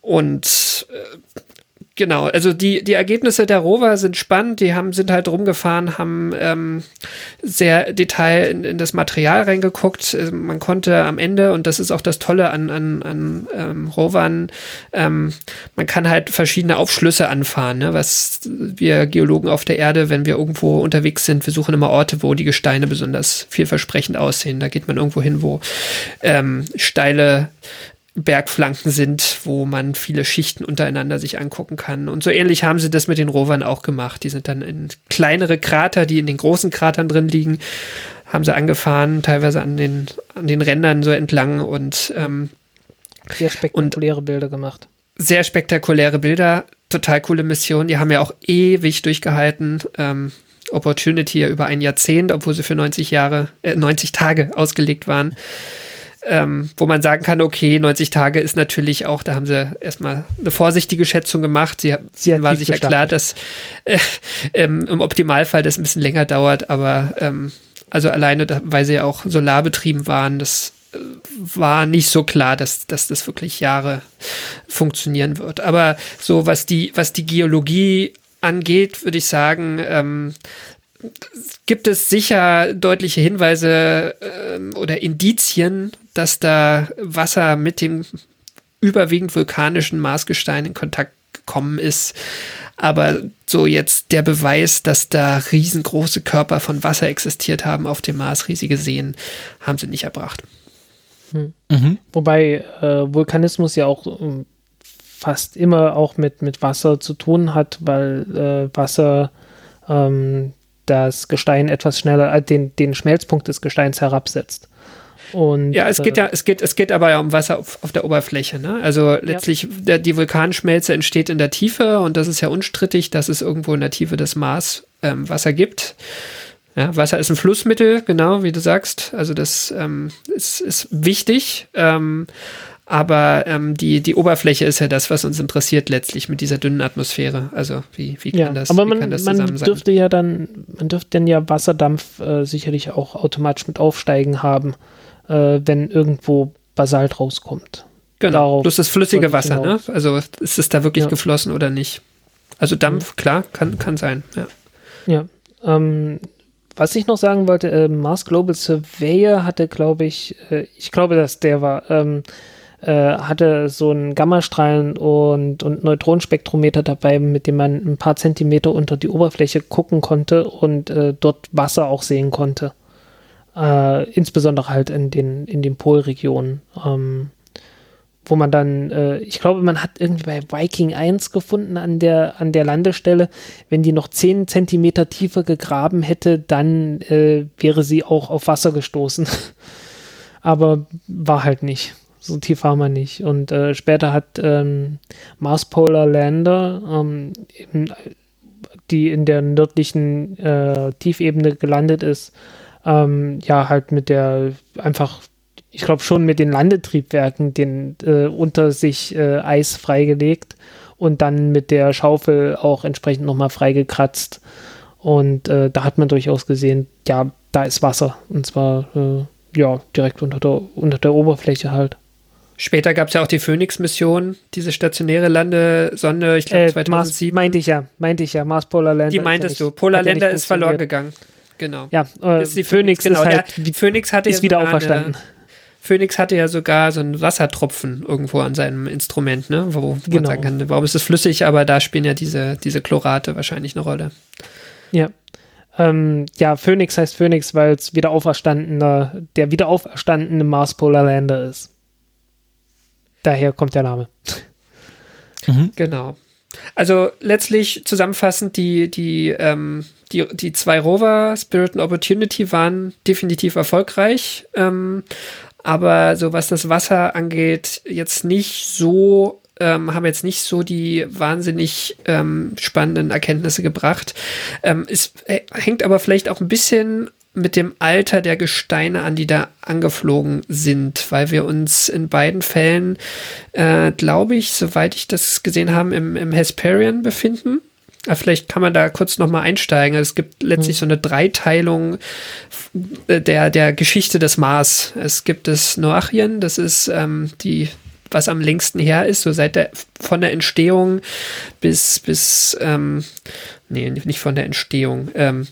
und äh, Genau, also die, die Ergebnisse der Rover sind spannend, die haben, sind halt rumgefahren, haben ähm, sehr Detail in, in das Material reingeguckt. Äh, man konnte am Ende, und das ist auch das Tolle an, an, an ähm, Rovern, ähm, man kann halt verschiedene Aufschlüsse anfahren, ne? was wir Geologen auf der Erde, wenn wir irgendwo unterwegs sind, wir suchen immer Orte, wo die Gesteine besonders vielversprechend aussehen. Da geht man irgendwo hin, wo ähm, steile Bergflanken sind, wo man viele Schichten untereinander sich angucken kann. Und so ähnlich haben sie das mit den Rovern auch gemacht. Die sind dann in kleinere Krater, die in den großen Kratern drin liegen, haben sie angefahren, teilweise an den, an den Rändern so entlang und ähm, sehr spektakuläre und Bilder gemacht. Sehr spektakuläre Bilder, total coole Mission. Die haben ja auch ewig durchgehalten. Ähm, Opportunity ja über ein Jahrzehnt, obwohl sie für 90 Jahre, äh, 90 Tage ausgelegt waren ähm, wo man sagen kann, okay, 90 Tage ist natürlich auch, da haben sie erstmal eine vorsichtige Schätzung gemacht. Sie, sie war sicher klar, dass äh, ähm, im Optimalfall das ein bisschen länger dauert, aber ähm, also alleine, da, weil sie ja auch solarbetrieben waren, das äh, war nicht so klar, dass, dass das wirklich Jahre funktionieren wird. Aber so was die, was die Geologie angeht, würde ich sagen, ähm, gibt es sicher deutliche Hinweise äh, oder Indizien, dass da Wasser mit dem überwiegend vulkanischen Marsgestein in Kontakt gekommen ist. Aber so jetzt der Beweis, dass da riesengroße Körper von Wasser existiert haben auf dem Mars, riesige Seen, haben sie nicht erbracht. Hm. Mhm. Wobei äh, Vulkanismus ja auch äh, fast immer auch mit, mit Wasser zu tun hat, weil äh, Wasser ähm, das Gestein etwas schneller, äh, den, den Schmelzpunkt des Gesteins herabsetzt. Und, ja, es geht ja, es geht, es geht aber ja um Wasser auf, auf der Oberfläche. Ne? Also letztlich, ja. der, die Vulkanschmelze entsteht in der Tiefe und das ist ja unstrittig, dass es irgendwo in der Tiefe des Mars ähm, Wasser gibt. Ja, Wasser ist ein Flussmittel, genau, wie du sagst. Also das ähm, ist, ist wichtig. Ähm, aber ähm, die, die Oberfläche ist ja das, was uns interessiert letztlich mit dieser dünnen Atmosphäre. Also wie, wie kann ja, das, aber man, kann das man dürfte ja dann, man dürfte dann ja Wasserdampf äh, sicherlich auch automatisch mit aufsteigen haben, äh, wenn irgendwo Basalt rauskommt. Genau, Darauf plus das flüssige Wasser, ne? Also ist es da wirklich ja. geflossen oder nicht? Also Dampf, mhm. klar, kann, kann sein, ja. Ja, ähm, was ich noch sagen wollte, äh, Mars Global Surveyor hatte, glaube ich, äh, ich glaube, dass der war, ähm, äh, hatte so ein Gammastrahlen- und, und Neutronenspektrometer dabei, mit dem man ein paar Zentimeter unter die Oberfläche gucken konnte und äh, dort Wasser auch sehen konnte. Äh, insbesondere halt in den, in den Polregionen. Ähm, wo man dann, äh, ich glaube, man hat irgendwie bei Viking 1 gefunden an der, an der Landestelle. Wenn die noch 10 Zentimeter tiefer gegraben hätte, dann äh, wäre sie auch auf Wasser gestoßen. Aber war halt nicht so tief war man nicht. Und äh, später hat ähm, Mars Polar Lander, ähm, in, die in der nördlichen äh, Tiefebene gelandet ist, ähm, ja, halt mit der einfach, ich glaube schon mit den Landetriebwerken den äh, unter sich äh, Eis freigelegt und dann mit der Schaufel auch entsprechend nochmal freigekratzt. Und äh, da hat man durchaus gesehen, ja, da ist Wasser. Und zwar, äh, ja, direkt unter der, unter der Oberfläche halt. Später gab es ja auch die Phoenix-Mission, diese stationäre Landesonde, ich glaube äh, 2007. Mars, meinte ich ja, meinte ich ja, Mars Polar Lander. Die meintest du, Polar Lander ist verloren gegangen. Genau. Ja, äh, ist die Phoenix, Phoenix genau. ist halt, ja, Phoenix hatte ist ja wieder auferstanden. Eine, Phoenix hatte ja sogar so einen Wassertropfen irgendwo an seinem Instrument, ne? Wo, wo genau. man sagen kann, warum ist es flüssig, aber da spielen ja diese, diese Chlorate wahrscheinlich eine Rolle. Ja. Ähm, ja, Phoenix heißt Phoenix, weil es wieder auferstandener, der wieder auferstandene Mars Polar Lander ist. Daher kommt der Name. Mhm. Genau. Also letztlich zusammenfassend, die, die, ähm, die, die zwei Rover, Spirit und Opportunity, waren definitiv erfolgreich. Ähm, aber so was das Wasser angeht, jetzt nicht so, ähm, haben jetzt nicht so die wahnsinnig ähm, spannenden Erkenntnisse gebracht. Ähm, es äh, hängt aber vielleicht auch ein bisschen mit dem Alter der Gesteine an, die da angeflogen sind, weil wir uns in beiden Fällen, äh, glaube ich, soweit ich das gesehen habe, im, im Hesperian befinden. Aber vielleicht kann man da kurz nochmal einsteigen. Es gibt letztlich mhm. so eine Dreiteilung äh, der, der Geschichte des Mars. Es gibt das Noachien, das ist ähm, die was am längsten her ist, so seit der von der Entstehung bis bis ähm, nee, nicht von der Entstehung, ähm,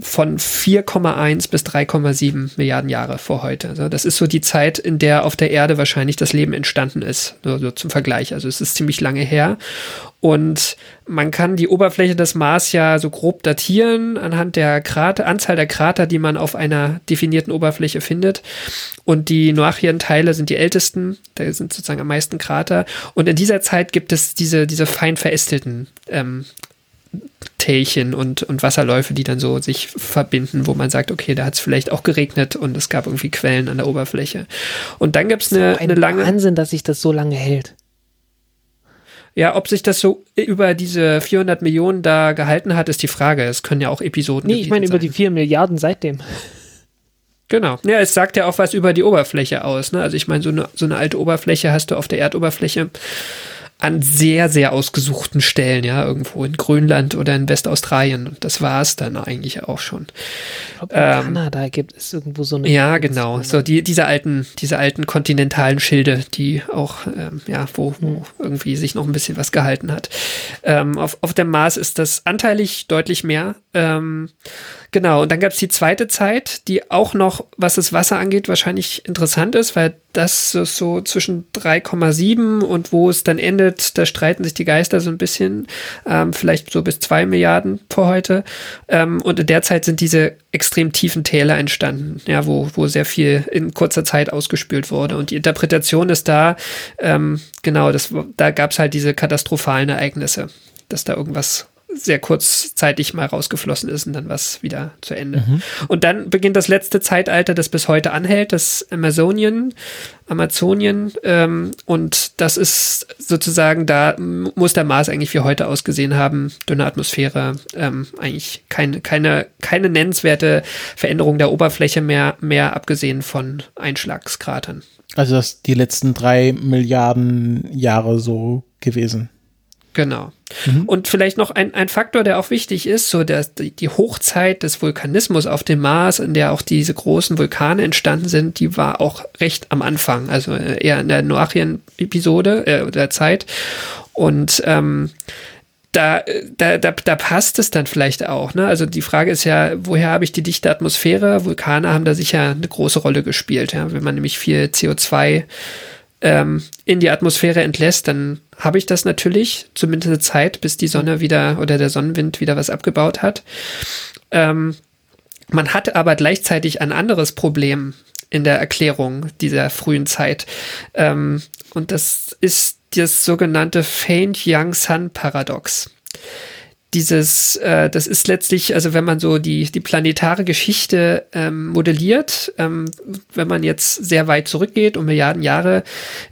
von 4,1 bis 3,7 Milliarden Jahre vor heute. Also das ist so die Zeit, in der auf der Erde wahrscheinlich das Leben entstanden ist. Nur so zum Vergleich. Also es ist ziemlich lange her. Und man kann die Oberfläche des Mars ja so grob datieren anhand der Krater, Anzahl der Krater, die man auf einer definierten Oberfläche findet. Und die Noachien-Teile sind die ältesten. Da sind sozusagen am meisten Krater. Und in dieser Zeit gibt es diese, diese fein verästelten ähm, Tälchen und, und Wasserläufe, die dann so sich verbinden, wo man sagt, okay, da hat es vielleicht auch geregnet und es gab irgendwie Quellen an der Oberfläche. Und dann gibt es eine, ein eine lange. Wahnsinn, dass sich das so lange hält. Ja, ob sich das so über diese 400 Millionen da gehalten hat, ist die Frage. Es können ja auch Episoden. Nee, ich meine über die 4 Milliarden seitdem. Genau. Ja, es sagt ja auch was über die Oberfläche aus. Ne? Also ich meine, so eine, so eine alte Oberfläche hast du auf der Erdoberfläche an sehr, sehr ausgesuchten Stellen, ja, irgendwo in Grönland oder in Westaustralien. Und das war es dann eigentlich auch schon. Glaube, in ähm, Kanada gibt es irgendwo so eine. Ja, genau. So die, diese alten, diese alten kontinentalen Schilde, die auch, ähm, ja, wo, wo hm. irgendwie sich noch ein bisschen was gehalten hat. Ähm, auf, auf dem Mars ist das anteilig deutlich mehr. Ähm, genau. Und dann gab es die zweite Zeit, die auch noch, was das Wasser angeht, wahrscheinlich interessant ist, weil das so zwischen 3,7 und wo es dann endet, da streiten sich die Geister so ein bisschen, ähm, vielleicht so bis zwei Milliarden vor heute. Ähm, und in der Zeit sind diese extrem tiefen Täler entstanden, ja, wo, wo sehr viel in kurzer Zeit ausgespült wurde. Und die Interpretation ist da, ähm, genau, das, da gab es halt diese katastrophalen Ereignisse, dass da irgendwas sehr kurzzeitig mal rausgeflossen ist und dann was wieder zu Ende. Mhm. Und dann beginnt das letzte Zeitalter, das bis heute anhält, das Amazonien, Amazonien. Ähm, und das ist sozusagen, da muss der Mars eigentlich wie heute ausgesehen haben. Dünne Atmosphäre, ähm, eigentlich keine, keine, keine nennenswerte Veränderung der Oberfläche mehr, mehr abgesehen von Einschlagskratern. Also das die letzten drei Milliarden Jahre so gewesen. Genau. Mhm. Und vielleicht noch ein, ein Faktor, der auch wichtig ist, so der, die Hochzeit des Vulkanismus auf dem Mars, in der auch diese großen Vulkane entstanden sind, die war auch recht am Anfang, also eher in der Noachien-Episode äh, der Zeit. Und ähm, da, da, da, da passt es dann vielleicht auch. Ne? Also die Frage ist ja, woher habe ich die dichte Atmosphäre? Vulkane haben da sicher eine große Rolle gespielt. Ja? Wenn man nämlich viel CO2 ähm, in die Atmosphäre entlässt, dann habe ich das natürlich, zumindest eine Zeit, bis die Sonne wieder oder der Sonnenwind wieder was abgebaut hat. Ähm, man hat aber gleichzeitig ein anderes Problem in der Erklärung dieser frühen Zeit. Ähm, und das ist das sogenannte Faint Young Sun Paradox dieses, äh, das ist letztlich, also wenn man so die, die planetare Geschichte ähm, modelliert, ähm, wenn man jetzt sehr weit zurückgeht, um Milliarden Jahre,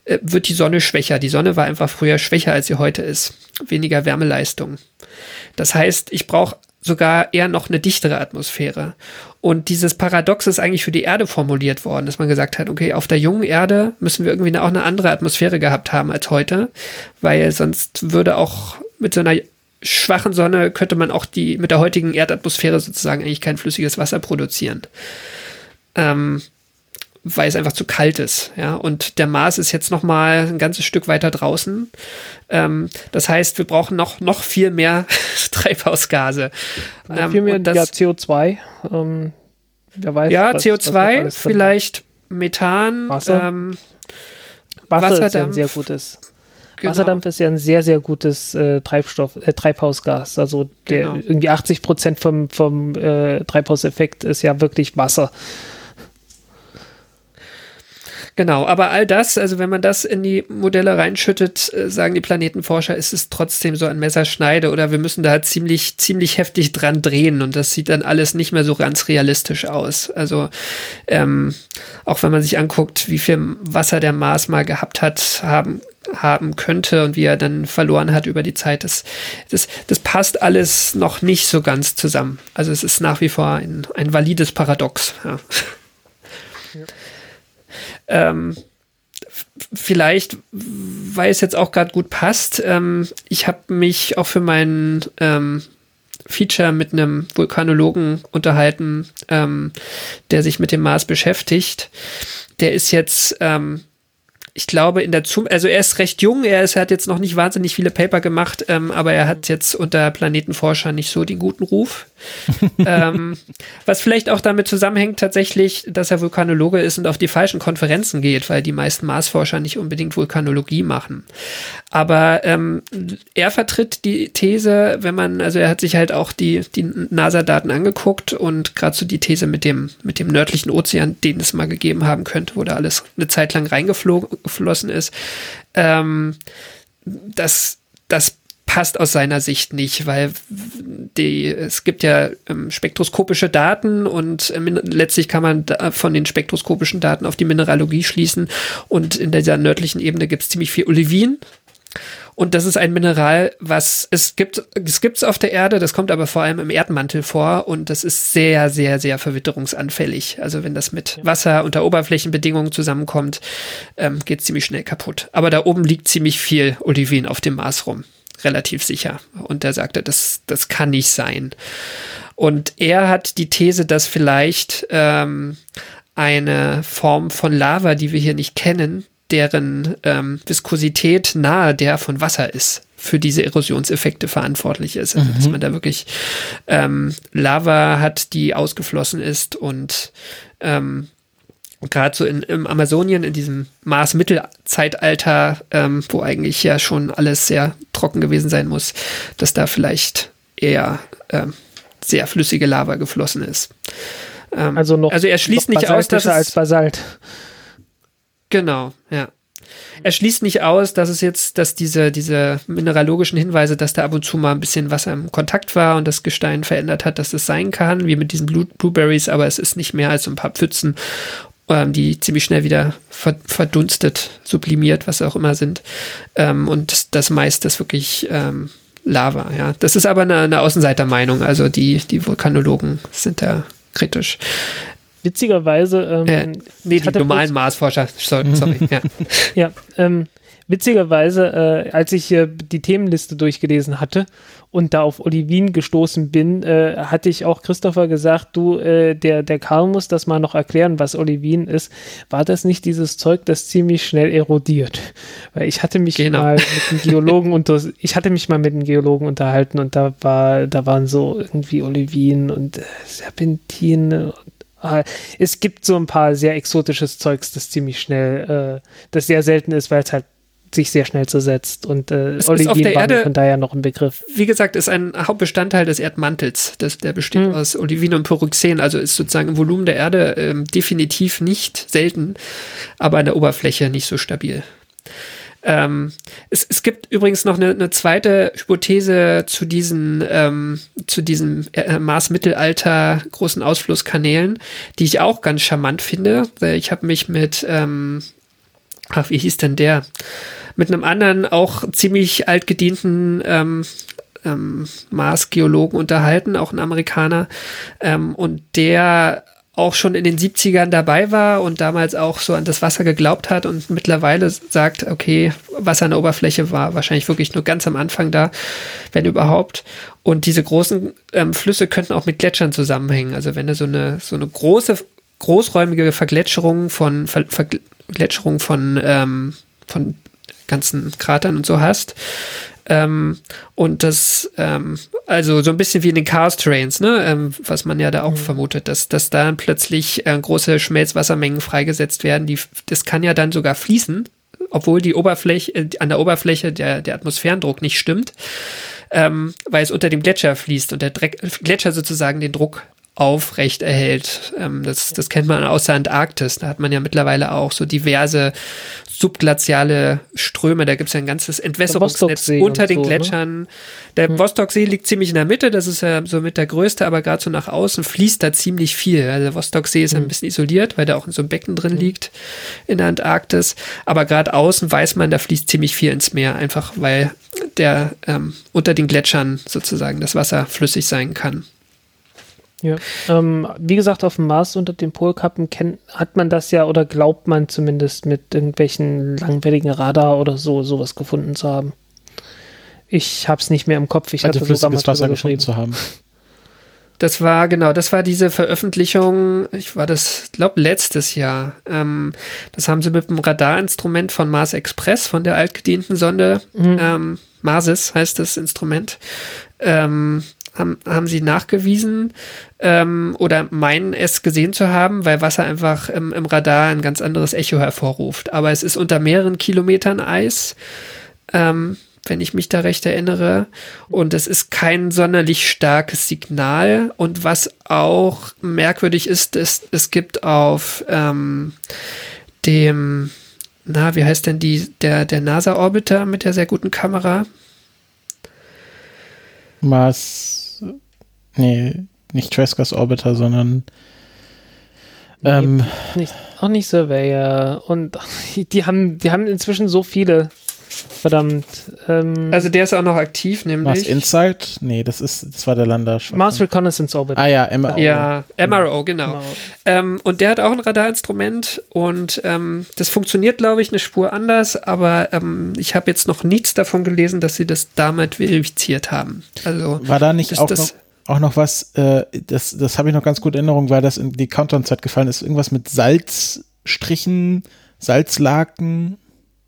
äh, wird die Sonne schwächer. Die Sonne war einfach früher schwächer, als sie heute ist. Weniger Wärmeleistung. Das heißt, ich brauche sogar eher noch eine dichtere Atmosphäre. Und dieses Paradox ist eigentlich für die Erde formuliert worden, dass man gesagt hat, okay, auf der jungen Erde müssen wir irgendwie auch eine andere Atmosphäre gehabt haben als heute, weil sonst würde auch mit so einer schwachen Sonne könnte man auch die mit der heutigen Erdatmosphäre sozusagen eigentlich kein flüssiges Wasser produzieren. Ähm, weil es einfach zu kalt ist, ja. Und der Mars ist jetzt noch mal ein ganzes Stück weiter draußen. Ähm, das heißt, wir brauchen noch noch viel mehr Treibhausgase. Ähm, viel mehr das, ja, CO2. Ähm, wer weiß. Ja, was, CO2, was vielleicht Methan. Wasser. Ähm, Wasser, Wasser ist ja ein sehr gutes. Genau. Wasserdampf ist ja ein sehr, sehr gutes äh, Treibstoff, äh, Treibhausgas. Also der genau. irgendwie 80 Prozent vom, vom äh, Treibhauseffekt ist ja wirklich Wasser. Genau, aber all das, also wenn man das in die Modelle reinschüttet, äh, sagen die Planetenforscher, ist es trotzdem so ein Messerschneide oder wir müssen da ziemlich, ziemlich heftig dran drehen und das sieht dann alles nicht mehr so ganz realistisch aus. Also ähm, auch wenn man sich anguckt, wie viel Wasser der Mars mal gehabt hat, haben haben könnte und wie er dann verloren hat über die Zeit. Das, das, das passt alles noch nicht so ganz zusammen. Also es ist nach wie vor ein, ein valides Paradox. Ja. Ja. Ähm, vielleicht, weil es jetzt auch gerade gut passt, ähm, ich habe mich auch für meinen ähm, Feature mit einem Vulkanologen unterhalten, ähm, der sich mit dem Mars beschäftigt. Der ist jetzt ähm, ich glaube, in der Zum also er ist recht jung, er, ist, er hat jetzt noch nicht wahnsinnig viele Paper gemacht, ähm, aber er hat jetzt unter Planetenforscher nicht so den guten Ruf. ähm, was vielleicht auch damit zusammenhängt, tatsächlich, dass er Vulkanologe ist und auf die falschen Konferenzen geht, weil die meisten Marsforscher nicht unbedingt Vulkanologie machen. Aber ähm, er vertritt die These, wenn man, also er hat sich halt auch die, die NASA-Daten angeguckt und gerade so die These mit dem, mit dem nördlichen Ozean, den es mal gegeben haben könnte, da alles eine Zeit lang reingeflossen ist, ähm, das, das passt aus seiner Sicht nicht, weil die, es gibt ja ähm, spektroskopische Daten und äh, letztlich kann man von den spektroskopischen Daten auf die Mineralogie schließen und in dieser nördlichen Ebene gibt es ziemlich viel Olivin Und das ist ein Mineral, was es gibt, es gibt's auf der Erde, das kommt aber vor allem im Erdmantel vor und das ist sehr, sehr, sehr verwitterungsanfällig. Also wenn das mit Wasser unter Oberflächenbedingungen zusammenkommt, ähm, geht ziemlich schnell kaputt. Aber da oben liegt ziemlich viel Olivin auf dem Mars rum. Relativ sicher. Und er sagte, das, das kann nicht sein. Und er hat die These, dass vielleicht ähm, eine Form von Lava, die wir hier nicht kennen, deren ähm, Viskosität nahe der von Wasser ist, für diese Erosionseffekte verantwortlich ist. Also, mhm. Dass man da wirklich ähm, Lava hat, die ausgeflossen ist und ähm, gerade so in, im Amazonien, in diesem Mars-Mittelzeitalter, ähm, wo eigentlich ja schon alles sehr trocken gewesen sein muss, dass da vielleicht eher ähm, sehr flüssige Lava geflossen ist. Ähm, also noch, also er schließt nicht aus, dass es, als Basalt. Genau, ja. Er schließt nicht aus, dass es jetzt, dass diese, diese mineralogischen Hinweise, dass da ab und zu mal ein bisschen Wasser im Kontakt war und das Gestein verändert hat, dass es sein kann, wie mit diesen Blue Blueberries, aber es ist nicht mehr als so ein paar Pfützen, ähm, die ziemlich schnell wieder verdunstet, sublimiert, was auch immer sind. Ähm, und das meiste ist wirklich ähm, Lava, ja. Das ist aber eine, eine Außenseitermeinung, also die, die Vulkanologen sind da kritisch. Witzigerweise. Ähm, äh, nee, die normalen Marsforscher, sorry. sorry ja, ja ähm, witzigerweise, äh, als ich hier die Themenliste durchgelesen hatte und da auf Olivin gestoßen bin, äh, hatte ich auch Christopher gesagt, du, äh, der, der Karl muss das mal noch erklären, was Olivin ist. War das nicht dieses Zeug, das ziemlich schnell erodiert? Weil ich hatte mich genau. mal mit einem Geologen unter, ich hatte mich mal mit einem Geologen unterhalten und da war, da waren so irgendwie Olivin und äh, Serpentin äh, es gibt so ein paar sehr exotisches Zeugs, das ziemlich schnell, äh, das sehr selten ist, weil es halt sich sehr schnell zersetzt und äh, Olivin war Erde, von daher noch ein Begriff. Wie gesagt, ist ein Hauptbestandteil des Erdmantels. Das, der besteht hm. aus Olivin und Pyroxen, also ist sozusagen im Volumen der Erde ähm, definitiv nicht selten, aber an der Oberfläche nicht so stabil. Ähm, es, es, gibt übrigens noch eine, eine zweite Hypothese zu diesen, ähm, zu diesen äh, Mars-Mittelalter großen Ausflusskanälen, die ich auch ganz charmant finde. Ich habe mich mit, ähm, ach, wie hieß denn der? Mit einem anderen, auch ziemlich altgedienten ähm, ähm, Mars-Geologen unterhalten, auch ein Amerikaner. Ähm, und der auch schon in den 70ern dabei war und damals auch so an das Wasser geglaubt hat und mittlerweile sagt, okay, Wasser an der Oberfläche war wahrscheinlich wirklich nur ganz am Anfang da, wenn überhaupt. Und diese großen ähm, Flüsse könnten auch mit Gletschern zusammenhängen. Also wenn du so eine, so eine große, großräumige Vergletscherung von, Ver Vergletscherung von, ähm, von ganzen Kratern und so hast, ähm, und das, ähm, also so ein bisschen wie in den Chaos Trains, ne, ähm, was man ja da auch mhm. vermutet, dass, dass da plötzlich äh, große Schmelzwassermengen freigesetzt werden. Die, das kann ja dann sogar fließen, obwohl die Oberfläche, äh, an der Oberfläche der, der Atmosphärendruck nicht stimmt, ähm, weil es unter dem Gletscher fließt und der Dreck, Gletscher sozusagen den Druck aufrecht erhält. Ähm, das, das kennt man aus der Antarktis. Da hat man ja mittlerweile auch so diverse subglaziale Ströme. Da gibt es ja ein ganzes Entwässerungsnetz unter den so, ne? Gletschern. Ne? Der hm. Vostoksee liegt ziemlich in der Mitte. Das ist ja so mit der größte, aber gerade so nach außen fließt da ziemlich viel. Also der Vostoksee ist hm. ein bisschen isoliert, weil der auch in so einem Becken drin hm. liegt in der Antarktis. Aber gerade außen weiß man, da fließt ziemlich viel ins Meer, einfach weil der ähm, unter den Gletschern sozusagen das Wasser flüssig sein kann. Ja. Ähm, wie gesagt, auf dem Mars unter den Polkappen kennt, hat man das ja oder glaubt man zumindest mit irgendwelchen langwelligen Radar oder so sowas gefunden zu haben. Ich habe es nicht mehr im Kopf. Ich also hatte sogar mal Wasser gefunden zu haben. Das war genau, das war diese Veröffentlichung. Ich war das, glaube letztes Jahr. Ähm, das haben sie mit dem Radarinstrument von Mars Express von der altgedienten Sonde. Mhm. Ähm, Marsis heißt das Instrument. Ähm, haben, haben sie nachgewiesen ähm, oder meinen es gesehen zu haben, weil Wasser einfach im, im Radar ein ganz anderes Echo hervorruft. Aber es ist unter mehreren Kilometern Eis. Ähm, wenn ich mich da recht erinnere. Und es ist kein sonderlich starkes Signal. Und was auch merkwürdig ist, ist es gibt auf ähm, dem, na, wie heißt denn die, der, der NASA-Orbiter mit der sehr guten Kamera? Mars Nee, nicht Trescas Orbiter, sondern ähm, nicht, auch nicht Surveyor. Und die haben, die haben inzwischen so viele. Verdammt. Ähm, Also der ist auch noch aktiv, Mars nämlich. Insight? Nee, das ist, das war der Lander. Mars Reconnaissance Orbit. Ah ja, MRO. Ja, MRO, genau. Genau. Ähm, und der hat auch ein Radarinstrument und ähm, das funktioniert, glaube ich, eine Spur anders, aber ähm, ich habe jetzt noch nichts davon gelesen, dass sie das damit verifiziert haben. Also War da nicht auch das- noch, auch noch was, äh, das, das habe ich noch ganz gut in Erinnerung, weil das in die Countdown-Zeit gefallen ist, irgendwas mit Salzstrichen, Salzlaken.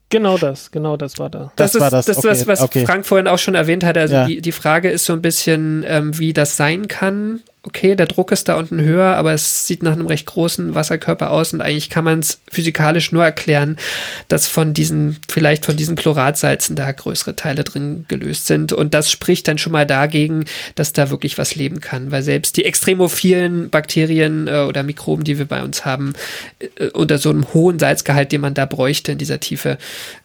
Genau das, genau das war da. Das das, war ist das, das, okay, was, was okay. Frank vorhin auch schon erwähnt hat. Also Ja. die, die Frage ist so ein bisschen, ähm, wie das sein kann. Okay, der Druck ist da unten höher, aber es sieht nach einem recht großen Wasserkörper aus und eigentlich kann man es physikalisch nur erklären, dass von diesen, vielleicht von diesen Chloratsalzen da größere Teile drin gelöst sind. Und das spricht dann schon mal dagegen, dass da wirklich was leben kann, weil selbst die extremophilen Bakterien äh, oder Mikroben, die wir bei uns haben, äh, unter so einem hohen Salzgehalt, den man da bräuchte in dieser Tiefe,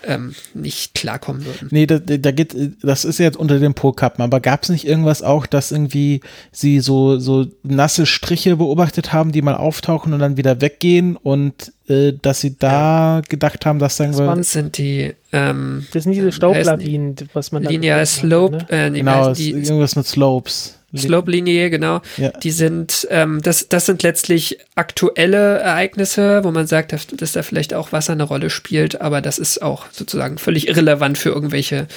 ähm, nicht klarkommen würden. Nee, da, da geht, das ist jetzt unter den Polkappen, aber gab es nicht irgendwas auch, dass irgendwie sie so, so nasse Striche beobachtet haben, die mal auftauchen und dann wieder weggehen und äh, dass sie da gedacht haben, dass sagen wir, waren- Das sind die ähm, Das sind diese Staublawinen, was man da Linear Slope, hat, ne? äh, genau, die irgendwas mit Slopes. Slope-Linie, genau. Ja. Die sind, ähm, das, das sind letztlich aktuelle Ereignisse, wo man sagt, dass, dass da vielleicht auch Wasser eine Rolle spielt, aber das ist auch sozusagen völlig irrelevant für irgendwelche,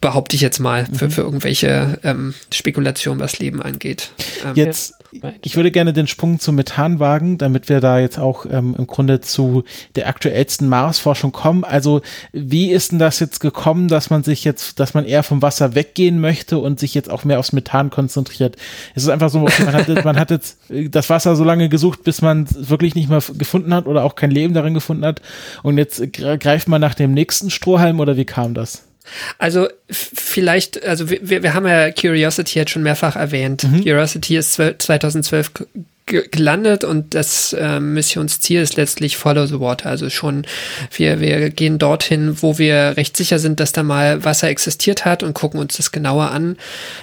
behaupte ich jetzt mal, Mhm. für, für irgendwelche ähm, Spekulationen, was Leben angeht. Ähm, Jetzt, ich würde gerne den Sprung zum Methan wagen, damit wir da jetzt auch ähm, im Grunde zu der aktuellsten Marsforschung kommen. Also, wie ist denn das jetzt gekommen, dass man sich jetzt, dass man eher vom Wasser weggehen möchte und sich jetzt auch mehr aufs Methan konzentriert? Es ist einfach so, man, hat, jetzt- man hat jetzt äh, das Wasser so lange gesucht, bis man es wirklich nicht mehr gefunden hat oder auch kein Leben darin gefunden hat. Und jetzt gre- greift man nach dem nächsten Strohhalm oder wie kam das? Also vielleicht, also wir, wir haben ja Curiosity jetzt schon mehrfach erwähnt. Curiosity ist zwölf- 2012 ge- gelandet und das äh, Missionsziel ist letztlich Follow the Water. Also schon, wir, wir gehen dorthin, wo wir recht sicher sind, dass da mal Wasser existiert hat und gucken uns das genauer an.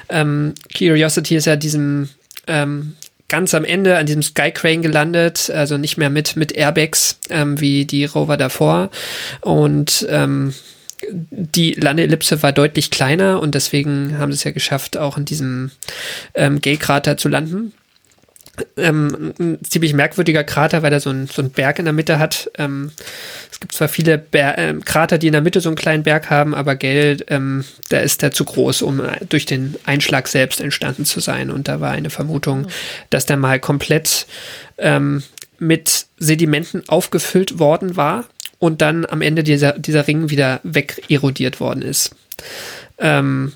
Ähm, Curiosity ist ja diesem ähm, ganz am Ende an diesem Skycrane gelandet, also nicht mehr mit, mit Airbags ähm, wie die Rover davor. Und ähm, die Landeellipse war deutlich kleiner und deswegen haben sie es ja geschafft, auch in diesem ähm, Gay-Krater zu landen. Ähm, ein ziemlich merkwürdiger Krater, weil er so, ein, so einen Berg in der Mitte hat. Ähm, es gibt zwar viele Ber ähm, Krater, die in der Mitte so einen kleinen Berg haben, aber Gale, ähm, da ist der zu groß, um äh, durch den Einschlag selbst entstanden zu sein. Und da war eine Vermutung, dass der mal komplett ähm, mit Sedimenten aufgefüllt worden war und dann am Ende dieser, dieser Ring wieder wegerodiert worden ist. Ähm,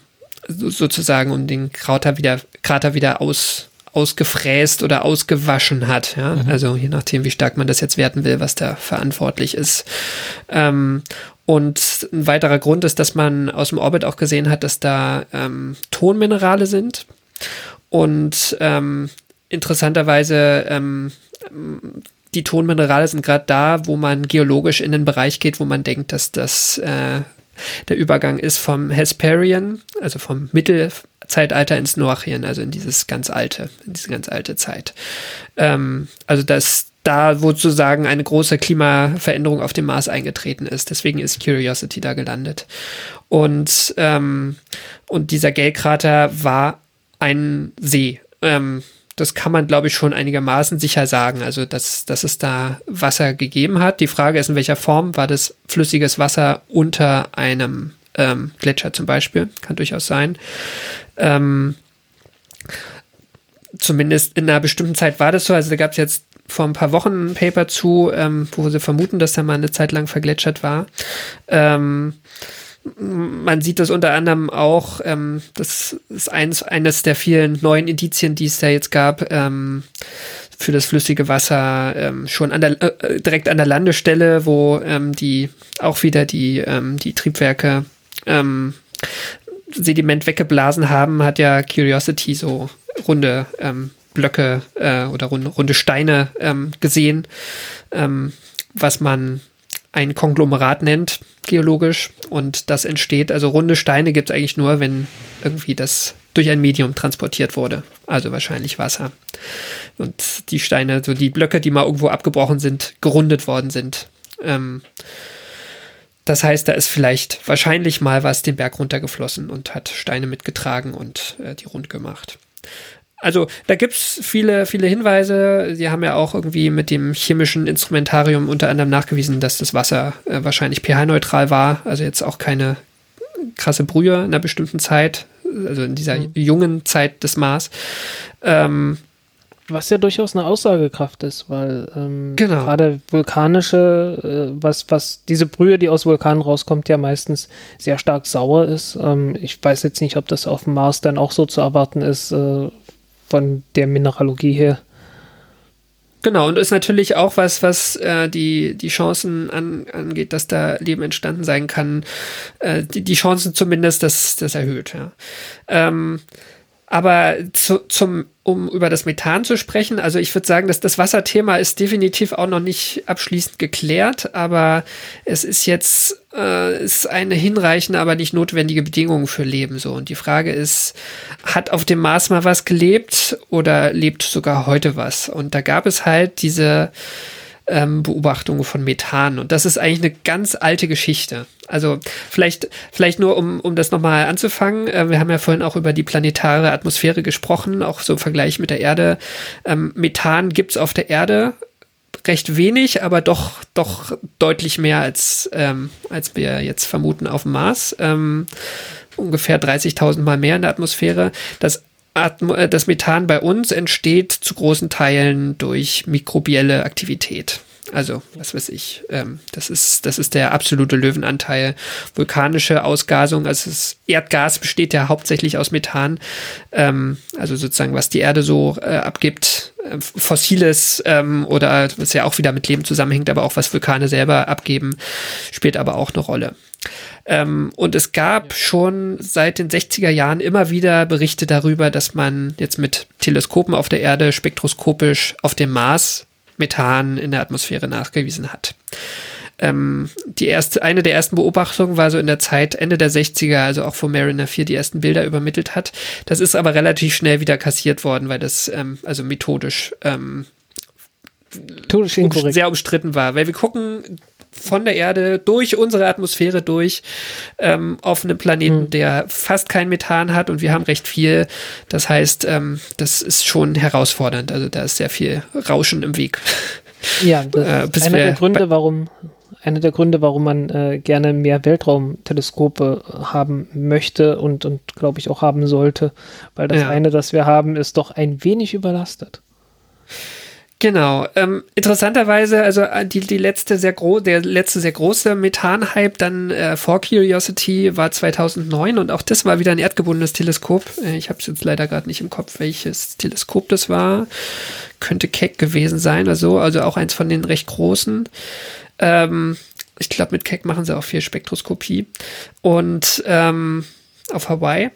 so, sozusagen, um den Krater wieder, Krater wieder aus, ausgefräst oder ausgewaschen hat. Ja? Also je nachdem, wie stark man das jetzt werten will, was da verantwortlich ist. Ähm, und ein weiterer Grund ist, dass man aus dem Orbit auch gesehen hat, dass da ähm, Tonminerale sind. Und ähm, interessanterweise ähm, die Tonminerale sind gerade da, wo man geologisch in den Bereich geht, wo man denkt, dass das äh, der Übergang ist vom Hesperian, also vom Mittelzeitalter ins Noachien, also in dieses ganz alte, in diese ganz alte Zeit. Ähm, also dass da wo sozusagen eine große Klimaveränderung auf dem Mars eingetreten ist. Deswegen ist Curiosity da gelandet. Und, ähm, und dieser Gale-Krater war ein See. Ähm, das kann man, glaube ich, schon einigermaßen sicher sagen. Also, dass, dass es da Wasser gegeben hat. Die Frage ist, in welcher Form war das flüssiges Wasser unter einem ähm, Gletscher zum Beispiel? Kann durchaus sein. Ähm, zumindest in einer bestimmten Zeit war das so. Also, da gab es jetzt vor ein paar Wochen ein Paper zu, ähm, wo sie vermuten, dass der mal eine Zeit lang vergletschert war. Ähm, man sieht das unter anderem auch, ähm, das ist eins, eines der vielen neuen Indizien, die es da jetzt gab, ähm, für das flüssige Wasser ähm, schon an der, äh, direkt an der Landestelle, wo ähm, die auch wieder die, ähm, die Triebwerke ähm, Sediment weggeblasen haben, hat ja Curiosity so runde ähm, Blöcke äh, oder runde, runde Steine ähm, gesehen, ähm, was man ein Konglomerat nennt, geologisch. Und das entsteht, also runde Steine gibt es eigentlich nur, wenn irgendwie das durch ein Medium transportiert wurde. Also wahrscheinlich Wasser. Und die Steine, so die Blöcke, die mal irgendwo abgebrochen sind, gerundet worden sind. Ähm, das heißt, da ist vielleicht wahrscheinlich mal was den Berg runtergeflossen und hat Steine mitgetragen und äh, die rund gemacht. Also da gibt es viele, viele Hinweise. Sie haben ja auch irgendwie mit dem chemischen Instrumentarium unter anderem nachgewiesen, dass das Wasser äh, wahrscheinlich pH-neutral war. Also jetzt auch keine krasse Brühe in einer bestimmten Zeit, also in dieser mhm. jungen Zeit des Mars. Ähm, was ja durchaus eine Aussagekraft ist, weil ähm, genau. gerade vulkanische, äh, was, was diese Brühe, die aus Vulkanen rauskommt, ja meistens sehr stark sauer ist. Ähm, ich weiß jetzt nicht, ob das auf dem Mars dann auch so zu erwarten ist, äh, von der Mineralogie her. Genau, und ist natürlich auch was, was äh, die, die Chancen an, angeht, dass da Leben entstanden sein kann. Äh, die, die Chancen zumindest, das, das erhöht, ja. Ähm, aber zu, zum, um über das Methan zu sprechen, also ich würde sagen, dass das Wasserthema ist definitiv auch noch nicht abschließend geklärt, aber es ist jetzt äh, ist eine hinreichende, aber nicht notwendige Bedingung für Leben so. Und die Frage ist, hat auf dem Mars mal was gelebt oder lebt sogar heute was? Und da gab es halt diese ähm, Beobachtungen von Methan. Und das ist eigentlich eine ganz alte Geschichte. Also vielleicht, vielleicht nur, um, um das nochmal anzufangen. Äh, wir haben ja vorhin auch über die planetare Atmosphäre gesprochen, auch so im Vergleich mit der Erde. Ähm, Methan gibt's auf der Erde recht wenig, aber doch, doch deutlich mehr als, ähm, als wir jetzt vermuten auf dem Mars. Ähm, ungefähr 30.000 Mal mehr in der Atmosphäre. Das Atmo äh, das Methan bei uns entsteht zu großen Teilen durch mikrobielle Aktivität. Also, was weiß ich, ähm, das, ist, das ist der absolute Löwenanteil. Vulkanische Ausgasung, also das Erdgas besteht ja hauptsächlich aus Methan. Ähm, also sozusagen, was die Erde so äh, abgibt, äh, fossiles ähm, oder was ja auch wieder mit Leben zusammenhängt, aber auch was Vulkane selber abgeben, spielt aber auch eine Rolle. Ähm, und es gab schon seit den 60er Jahren immer wieder Berichte darüber, dass man jetzt mit Teleskopen auf der Erde spektroskopisch auf dem Mars Methan in der Atmosphäre nachgewiesen hat. Ähm, die erste, eine der ersten Beobachtungen war so in der Zeit Ende der 60er, also auch wo Mariner 4 die ersten Bilder übermittelt hat. Das ist aber relativ schnell wieder kassiert worden, weil das ähm, also methodisch ähm, sehr umstritten war. Weil wir gucken von der Erde durch unsere Atmosphäre durch ähm, auf einem Planeten, mhm. der fast kein Methan hat und wir haben recht viel. Das heißt, ähm, das ist schon herausfordernd. Also da ist sehr viel Rauschen im Weg. Ja, das äh, ist einer der Gründe, warum einer der Gründe, warum man äh, gerne mehr Weltraumteleskope haben möchte und, und glaube ich auch haben sollte, weil das ja. eine, das wir haben, ist doch ein wenig überlastet. Genau. Ähm, interessanterweise, also äh, die, die letzte sehr große, der letzte sehr große Methan-Hype dann äh, vor Curiosity war 2009 und auch das war wieder ein erdgebundenes Teleskop. Äh, ich habe es jetzt leider gerade nicht im Kopf, welches Teleskop das war. Könnte Keck gewesen sein oder so, also auch eins von den recht großen. Ähm, ich glaube, mit Keck machen sie auch viel Spektroskopie. Und ähm, auf Hawaii.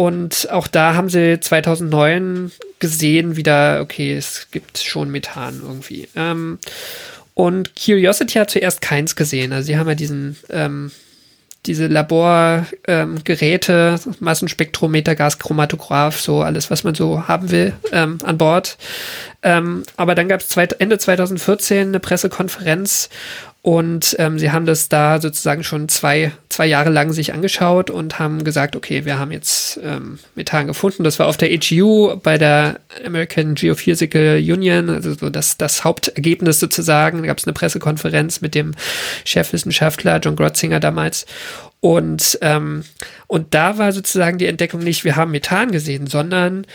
Und auch da haben sie 2009 gesehen, wieder, okay, es gibt schon Methan irgendwie. Ähm, und Curiosity hat zuerst keins gesehen. Also sie haben ja diesen, ähm, diese Laborgeräte, ähm, Massenspektrometer, Gaschromatograph, so alles, was man so haben will, ähm, an Bord. Ähm, aber dann gab es Ende 2014 eine Pressekonferenz und ähm, sie haben das da sozusagen schon zwei, zwei Jahre lang sich angeschaut und haben gesagt, okay, wir haben jetzt ähm, Methan gefunden. Das war auf der HU bei der American Geophysical Union, also so das, das Hauptergebnis sozusagen. Da gab es eine Pressekonferenz mit dem Chefwissenschaftler John Grotzinger damals. Und, ähm, und da war sozusagen die Entdeckung nicht, wir haben Methan gesehen, sondern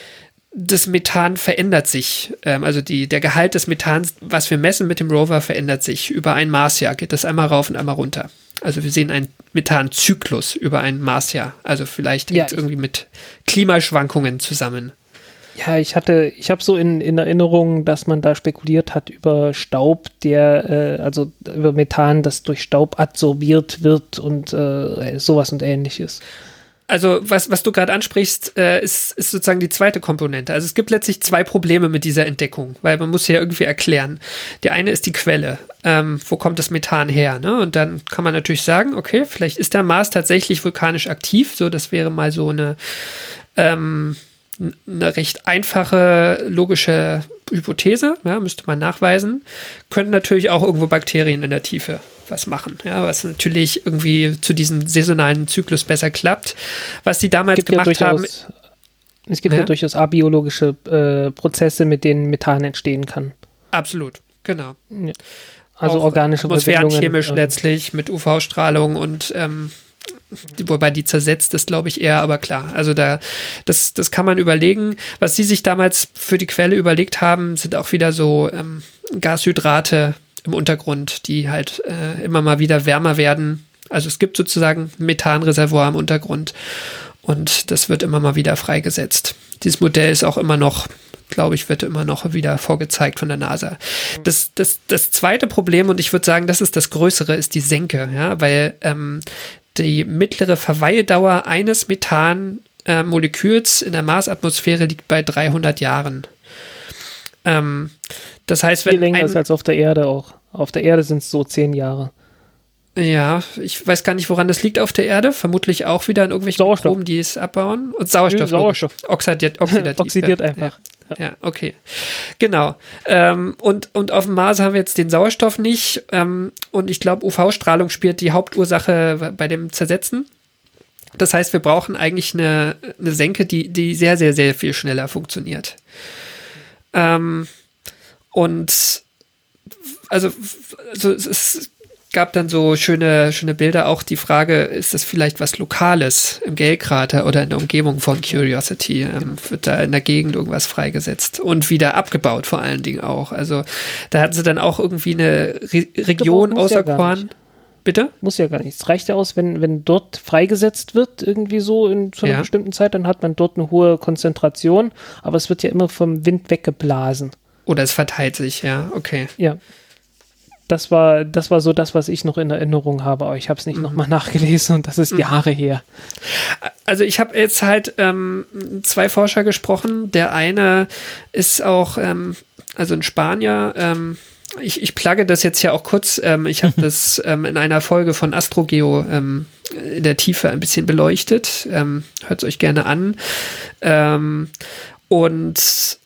das Methan verändert sich. Ähm, also die, der Gehalt des Methans, was wir messen mit dem Rover, verändert sich. Über ein Marsjahr geht das einmal rauf und einmal runter. Also wir sehen einen Methanzyklus über ein Marsjahr. Also vielleicht ja, irgendwie mit Klimaschwankungen zusammen. Ja, ich hatte, ich habe so in, in Erinnerung, dass man da spekuliert hat über Staub, der, äh, also über Methan, das durch Staub adsorbiert wird und äh, sowas und ähnliches also was, was du gerade ansprichst, äh, ist, ist sozusagen die zweite Komponente. Also es gibt letztlich zwei Probleme mit dieser Entdeckung, weil man muss ja irgendwie erklären. Die eine ist die Quelle. Ähm, wo kommt das Methan her? Ne? Und dann kann man natürlich sagen, okay, vielleicht ist der Mars tatsächlich vulkanisch aktiv. So, das wäre mal so eine ähm, eine recht einfache logische Hypothese, ja, müsste man nachweisen. Können natürlich auch irgendwo Bakterien in der Tiefe was machen, ja, was natürlich irgendwie zu diesem saisonalen Zyklus besser klappt. Was die damals gemacht ja haben. Es gibt ja, ja durchaus abiologische äh, Prozesse, mit denen Methan entstehen kann. Absolut, genau. Also Auch organische Atmosphärenchemisch äh, letztlich mit UV-Strahlung und ähm, wobei die zersetzt ist, glaube ich, eher, aber klar. Also da, das, das kann man überlegen. Was sie sich damals für die Quelle überlegt haben, sind auch wieder so ähm, Gashydrate im Untergrund, die halt äh, immer mal wieder wärmer werden. Also es gibt sozusagen Methanreservoir im Untergrund und das wird immer mal wieder freigesetzt. Dieses Modell ist auch immer noch glaube ich, wird immer noch wieder vorgezeigt von der NASA. Das, das, das zweite Problem, und ich würde sagen, das ist das Größere, ist die Senke, ja, weil ähm, die mittlere Verweildauer eines Methanmoleküls in der Marsatmosphäre liegt bei 300 Jahren. Ähm, das heißt, wenn Viel länger ist als auf der Erde auch. Auf der Erde sind es so zehn Jahre. Ja, ich weiß gar nicht, woran das liegt auf der Erde. Vermutlich auch wieder in irgendwelchen Sauerstoff. Die es abbauen. Und Sauerstoff. Sauerstoff. Oxidiert, oxidativ. Oxidiert einfach. Ja, ja okay. Genau. Ähm, und, und auf dem Mars haben wir jetzt den Sauerstoff nicht. Ähm, und ich glaube, UV-Strahlung spielt die Hauptursache bei dem Zersetzen. Das heißt, wir brauchen eigentlich eine, eine Senke, die, die sehr, sehr, sehr viel schneller funktioniert. Ähm, und also, also es ist gab dann so schöne, schöne Bilder. Auch die Frage, ist das vielleicht was Lokales im Gale-Krater oder in der Umgebung von Curiosity? Ähm, wird da in der Gegend irgendwas freigesetzt und wieder abgebaut vor allen Dingen auch. Also da hatten sie dann auch irgendwie eine Re Region auserkoren. Ja Bitte? Muss ja gar nicht. Es reicht ja aus, wenn, wenn dort freigesetzt wird, irgendwie so in, zu einer ja. bestimmten Zeit, dann hat man dort eine hohe Konzentration, aber es wird ja immer vom Wind weggeblasen. Oder es verteilt sich, ja, okay. Ja das war, das war so das, was ich noch in Erinnerung habe, aber ich habe es nicht mhm. nochmal nachgelesen und das ist mhm. Jahre her. Also ich habe jetzt halt ähm, zwei Forscher gesprochen. Der eine ist auch, ähm, also ein Spanier, ähm, ich, ich plugge das jetzt hier auch kurz. Ähm, ich habe das ähm, in einer Folge von Astrogeo ähm, in der Tiefe ein bisschen beleuchtet. Ähm, Hört es euch gerne an. Ähm, und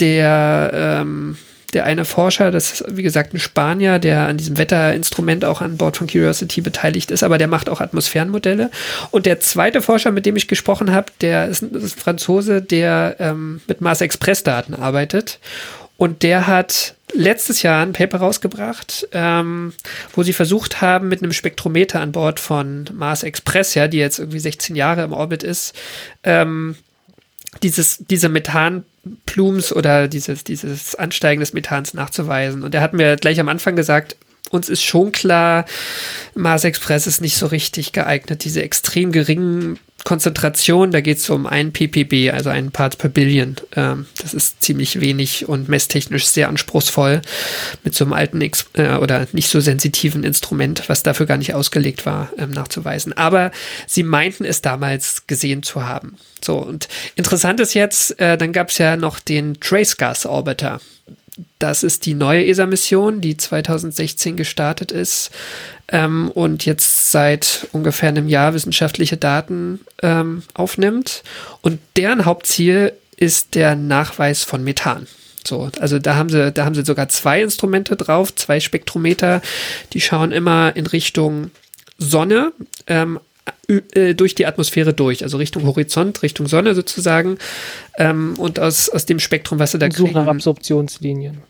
der ähm, der eine Forscher, das ist wie gesagt ein Spanier, der an diesem Wetterinstrument auch an Bord von Curiosity beteiligt ist, aber der macht auch Atmosphärenmodelle. Und der zweite Forscher, mit dem ich gesprochen habe, der ist ein, Franzose, der ähm, mit Mars Express Daten arbeitet. Und der hat letztes Jahr ein Paper rausgebracht, ähm, wo sie versucht haben, mit einem Spektrometer an Bord von Mars Express, ja, die jetzt irgendwie 16 Jahre im Orbit ist, ähm, dieses, diese Methan Plums oder dieses, dieses Ansteigen des Methans nachzuweisen. Und er hat mir gleich am Anfang gesagt, uns ist schon klar, Mars Express ist nicht so richtig geeignet. Diese extrem geringen Konzentration, da geht es um ein ppb, also einen Part per Billion. Ähm, das ist ziemlich wenig und messtechnisch sehr anspruchsvoll mit so einem alten Ex äh, oder nicht so sensitiven Instrument, was dafür gar nicht ausgelegt war, ähm, nachzuweisen. Aber sie meinten es damals gesehen zu haben. So, und interessant ist jetzt, äh, dann gab es ja noch den Trace Gas Orbiter. Das ist die neue ESA-Mission, die 2016 gestartet ist ähm, und jetzt seit ungefähr einem Jahr wissenschaftliche Daten ähm, aufnimmt. Und deren Hauptziel ist der Nachweis von Methan. So, also da haben sie, da haben sie sogar zwei Instrumente drauf, zwei Spektrometer, die schauen immer in Richtung Sonne, ähm, äh, durch die Atmosphäre durch, also Richtung Horizont, Richtung Sonne sozusagen. Ähm, und aus, aus dem Spektrum, was sie da kriegen. Suchen nach Absorptionslinien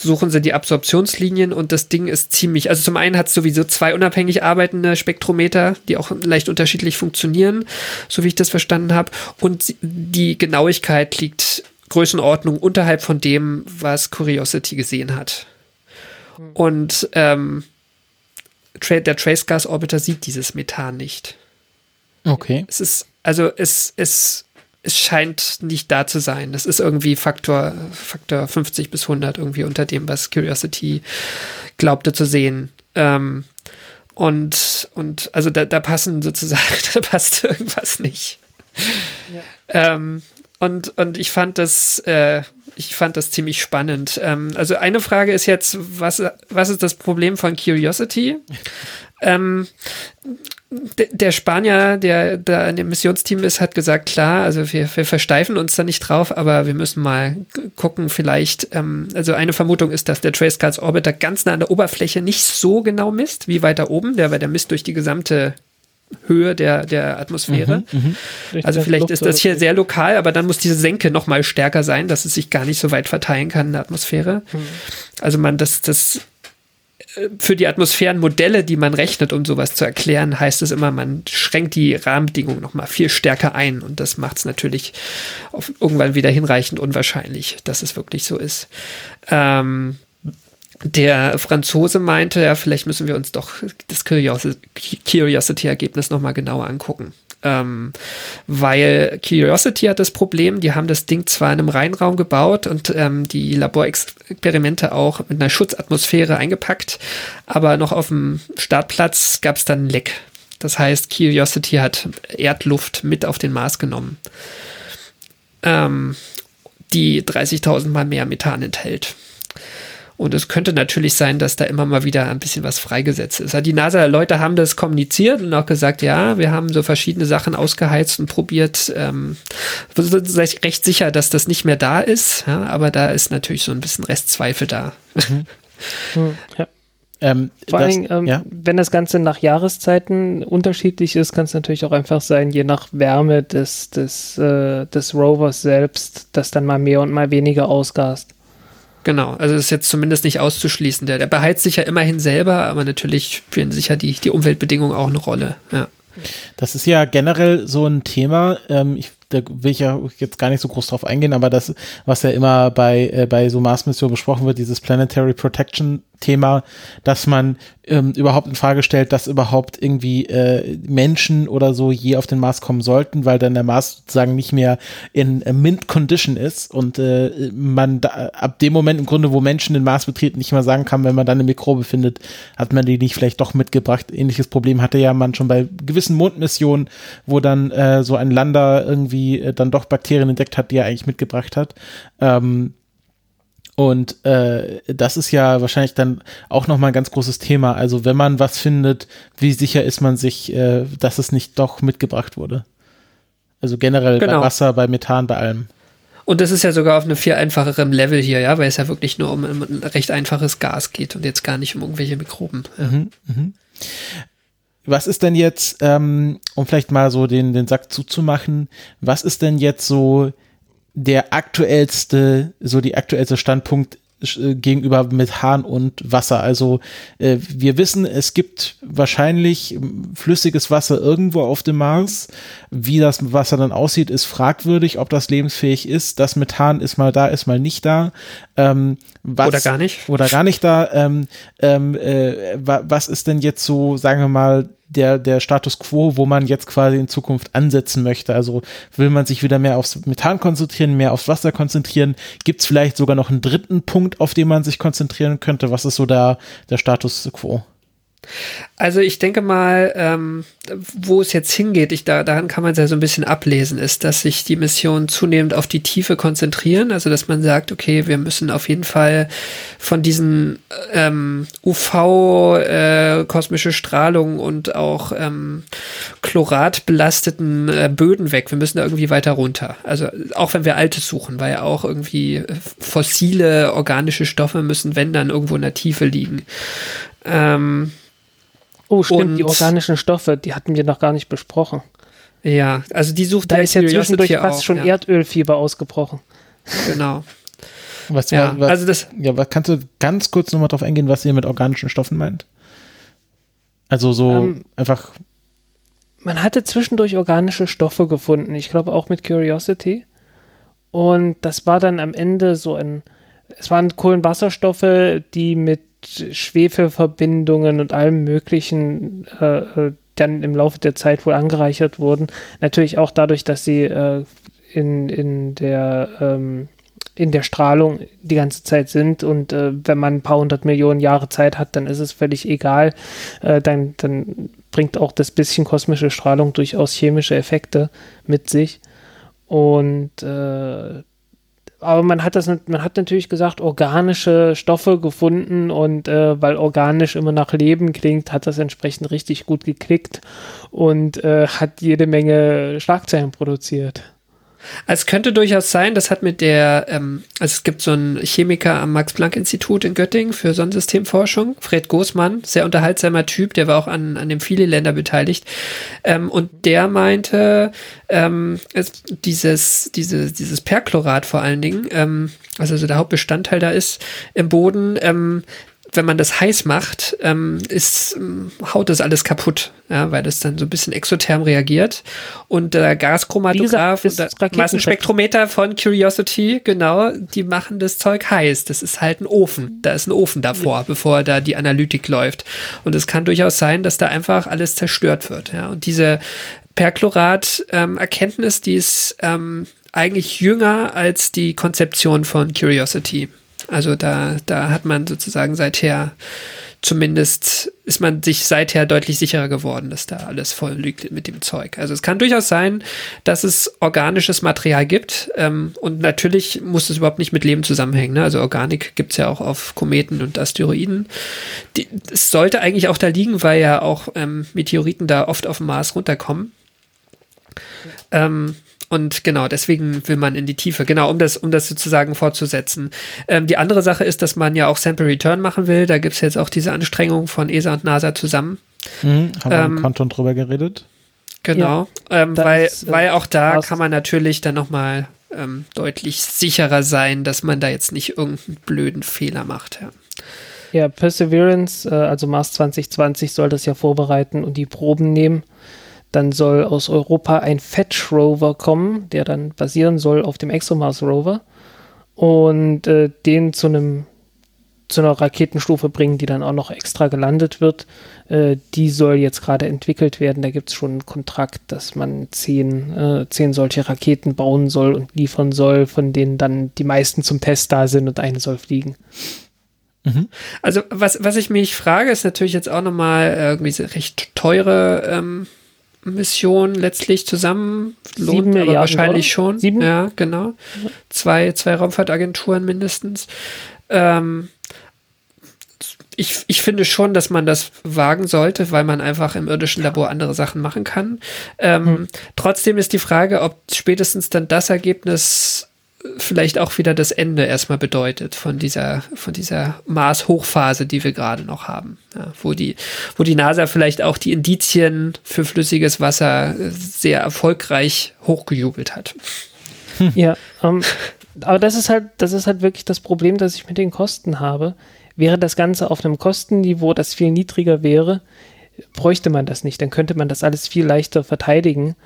suchen sie die Absorptionslinien und das Ding ist ziemlich, also zum einen hat es sowieso zwei unabhängig arbeitende Spektrometer, die auch leicht unterschiedlich funktionieren, so wie ich das verstanden habe. Und die Genauigkeit liegt Größenordnung unterhalb von dem, was Curiosity gesehen hat. Hm. Und ähm, der Trace Gas Orbiter sieht dieses Methan nicht. Okay. Es ist, also es, es es scheint nicht da zu sein. Das ist irgendwie Faktor, Faktor 50 bis 100 irgendwie unter dem, was Curiosity glaubte zu sehen. Ähm, und, und also da, da passen sozusagen, da passt irgendwas nicht. Ja. Ähm, und, und ich fand das, äh, ich fand das ziemlich spannend. Ähm, also eine Frage ist jetzt, was, was ist das Problem von Curiosity? ähm, der Spanier, der da in dem Missionsteam ist, hat gesagt, klar, also wir, wir versteifen uns da nicht drauf, aber wir müssen mal gucken, vielleicht, ähm, also eine Vermutung ist, dass der Trace Cards Orbiter ganz nah an der Oberfläche nicht so genau misst, wie weiter oben, der, weil der misst durch die gesamte Höhe der, der Atmosphäre. Mhm, mh. Also vielleicht ist das hier sehr lokal, aber dann muss diese Senke noch mal stärker sein, dass es sich gar nicht so weit verteilen kann in der Atmosphäre. Mhm. Also man, das, das für die Atmosphärenmodelle, die man rechnet, um sowas zu erklären, heißt es immer, man schränkt die Rahmenbedingungen noch mal viel stärker ein und das macht es natürlich irgendwann wieder hinreichend unwahrscheinlich, dass es wirklich so ist. Ähm, der Franzose meinte, ja, vielleicht müssen wir uns doch das Curiosity-Ergebnis nochmal genauer angucken. Ähm, weil Curiosity hat das Problem, die haben das Ding zwar in einem Reinraum gebaut und ähm, die Laborexperimente auch mit einer Schutzatmosphäre eingepackt, aber noch auf dem Startplatz gab es dann ein Leck. Das heißt, Curiosity hat Erdluft mit auf den Mars genommen, ähm, die 30.000 mal mehr Methan enthält. Und es könnte natürlich sein, dass da immer mal wieder ein bisschen was freigesetzt ist. Die NASA-Leute haben das kommuniziert und auch gesagt, ja, wir haben so verschiedene Sachen ausgeheizt und probiert. Ähm, recht sicher, dass das nicht mehr da ist, ja, aber da ist natürlich so ein bisschen Restzweifel da. Mhm. Ja. Ähm, Vor Dingen, ähm, ja. wenn das Ganze nach Jahreszeiten unterschiedlich ist, kann es natürlich auch einfach sein, je nach Wärme des, des, äh, des Rovers selbst, dass dann mal mehr und mal weniger ausgast. Genau, also ist jetzt zumindest nicht auszuschließen. Der, der beheizt sich ja immerhin selber, aber natürlich spielen sicher die, die Umweltbedingungen auch eine Rolle. Ja. Das ist ja generell so ein Thema. Ähm, ich da will ich ja jetzt gar nicht so groß drauf eingehen, aber das, was ja immer bei, äh, bei so Mars-Missionen besprochen wird, dieses Planetary Protection Thema, dass man ähm, überhaupt in Frage stellt, dass überhaupt irgendwie äh, Menschen oder so je auf den Mars kommen sollten, weil dann der Mars sozusagen nicht mehr in äh, Mint Condition ist und äh, man da, ab dem Moment im Grunde, wo Menschen den Mars betreten, nicht mehr sagen kann, wenn man dann eine Mikrobe findet, hat man die nicht vielleicht doch mitgebracht. Ähnliches Problem hatte ja man schon bei gewissen Mondmissionen, wo dann äh, so ein Lander irgendwie äh, dann doch Bakterien entdeckt hat, die er eigentlich mitgebracht hat. Ähm, und äh, das ist ja wahrscheinlich dann auch nochmal ein ganz großes Thema. Also wenn man was findet, wie sicher ist man sich, äh, dass es nicht doch mitgebracht wurde? Also generell genau. bei Wasser, bei Methan, bei allem. Und das ist ja sogar auf einem viel einfacherem Level hier, ja, weil es ja wirklich nur um ein recht einfaches Gas geht und jetzt gar nicht um irgendwelche Mikroben. Ja. Mhm, mh. Was ist denn jetzt, ähm, um vielleicht mal so den, den Sack zuzumachen, was ist denn jetzt so der aktuellste, so die aktuellste Standpunkt äh, gegenüber Methan und Wasser. Also äh, wir wissen, es gibt wahrscheinlich flüssiges Wasser irgendwo auf dem Mars. Wie das Wasser dann aussieht, ist fragwürdig, ob das lebensfähig ist. Das Methan ist mal da, ist mal nicht da. Ähm, was, oder gar nicht. Oder gar nicht da. Ähm, ähm, äh, was ist denn jetzt so, sagen wir mal, der, der Status quo, wo man jetzt quasi in Zukunft ansetzen möchte. Also will man sich wieder mehr aufs Methan konzentrieren, mehr aufs Wasser konzentrieren? Gibt es vielleicht sogar noch einen dritten Punkt, auf den man sich konzentrieren könnte? Was ist so der, der Status quo? Also ich denke mal, ähm, wo es jetzt hingeht, ich, da, daran kann man es ja so ein bisschen ablesen, ist, dass sich die Missionen zunehmend auf die Tiefe konzentrieren. Also dass man sagt, okay, wir müssen auf jeden Fall von diesen ähm, UV, äh, kosmische Strahlung und auch ähm, chloratbelasteten äh, Böden weg. Wir müssen da irgendwie weiter runter. Also auch wenn wir Altes suchen, weil ja auch irgendwie fossile organische Stoffe müssen, wenn dann irgendwo in der Tiefe liegen. Ähm, Oh, stimmt, und die organischen Stoffe, die hatten wir noch gar nicht besprochen. Ja, also die sucht Da ist ja zwischendurch fast auch, schon ja. Erdölfieber ausgebrochen. Genau. Was, ja, was, also das. Ja, was kannst du ganz kurz nochmal drauf eingehen, was ihr mit organischen Stoffen meint? Also so ähm, einfach. Man hatte zwischendurch organische Stoffe gefunden. Ich glaube auch mit Curiosity. Und das war dann am Ende so ein. Es waren Kohlenwasserstoffe, die mit Schwefelverbindungen und allem Möglichen äh, äh, dann im Laufe der Zeit wohl angereichert wurden. Natürlich auch dadurch, dass sie äh, in, in, der, ähm, in der Strahlung die ganze Zeit sind und äh, wenn man ein paar hundert Millionen Jahre Zeit hat, dann ist es völlig egal. Äh, dann, dann bringt auch das bisschen kosmische Strahlung durchaus chemische Effekte mit sich. Und äh, aber man hat das, man hat natürlich gesagt, organische Stoffe gefunden und äh, weil organisch immer nach Leben klingt, hat das entsprechend richtig gut geklickt und äh, hat jede Menge Schlagzeilen produziert. Also es könnte durchaus sein, das hat mit der, ähm, also es gibt so einen Chemiker am Max-Planck-Institut in Göttingen für Sonnensystemforschung, Fred Goßmann, sehr unterhaltsamer Typ, der war auch an, an dem viele Länder beteiligt. Ähm, und der meinte, ähm, es, dieses, diese, dieses Perchlorat vor allen Dingen, ähm, also so der Hauptbestandteil da ist im Boden, ähm, wenn man das heiß macht, ähm, ist, ähm, haut das alles kaputt, ja, weil das dann so ein bisschen exotherm reagiert. Und der Gaschromatograph und der Massenspektrometer von Curiosity, genau, die machen das Zeug heiß. Das ist halt ein Ofen. Da ist ein Ofen davor, ja. bevor da die Analytik läuft. Und es kann durchaus sein, dass da einfach alles zerstört wird. Ja. Und diese Perchlorat-Erkenntnis, ähm, die ist ähm, eigentlich jünger als die Konzeption von Curiosity. Also da, da hat man sozusagen seither zumindest ist man sich seither deutlich sicherer geworden, dass da alles voll liegt mit dem Zeug. Also es kann durchaus sein, dass es organisches Material gibt ähm, und natürlich muss es überhaupt nicht mit Leben zusammenhängen. Ne? Also Organik gibt es ja auch auf Kometen und Asteroiden. Die, es sollte eigentlich auch da liegen, weil ja auch ähm, Meteoriten da oft auf dem Mars runterkommen. Ähm, und genau, deswegen will man in die Tiefe, genau, um das, um das sozusagen fortzusetzen. Ähm, die andere Sache ist, dass man ja auch Sample Return machen will. Da gibt es jetzt auch diese Anstrengung von ESA und NASA zusammen. Mhm, haben wir ähm, im Kanton drüber geredet. Genau, ja, ähm, weil, ist, äh, weil auch da kann man natürlich dann nochmal ähm, deutlich sicherer sein, dass man da jetzt nicht irgendeinen blöden Fehler macht. Ja. Ja, Perseverance, äh, also Mars 2020 soll das ja vorbereiten und die Proben nehmen. Dann soll aus Europa ein Fetch Rover kommen, der dann basieren soll auf dem ExoMars Rover und äh, den zu einem zu einer Raketenstufe bringen, die dann auch noch extra gelandet wird. Äh, die soll jetzt gerade entwickelt werden. Da gibt es schon einen Kontrakt, dass man zehn, äh, zehn solche Raketen bauen soll und liefern soll, von denen dann die meisten zum Test da sind und eine soll fliegen. Mhm. Also was, was ich mich frage, ist natürlich jetzt auch nochmal irgendwie recht teure ähm, Mission letztlich zusammen lohnt, Sieben aber wahrscheinlich oder? schon. Sieben? Ja, genau. Zwei, zwei Raumfahrtagenturen mindestens. Ähm, ich, ich finde schon, dass man das wagen sollte, weil man einfach im irdischen Labor andere Sachen machen kann. Ähm, hm. Trotzdem ist die Frage, ob spätestens dann das Ergebnis vielleicht auch wieder das Ende erstmal bedeutet von dieser, von dieser Mars-Hochphase, die wir gerade noch haben. Ja, wo, die, wo die NASA vielleicht auch die Indizien für flüssiges Wasser sehr erfolgreich hochgejubelt hat. Hm. Ja, ähm, aber das ist halt, das ist halt wirklich das Problem, das ich mit den Kosten habe. Wäre das Ganze auf einem Kostenniveau, das viel niedriger wäre, bräuchte man das nicht. Dann könnte man das alles viel leichter verteidigen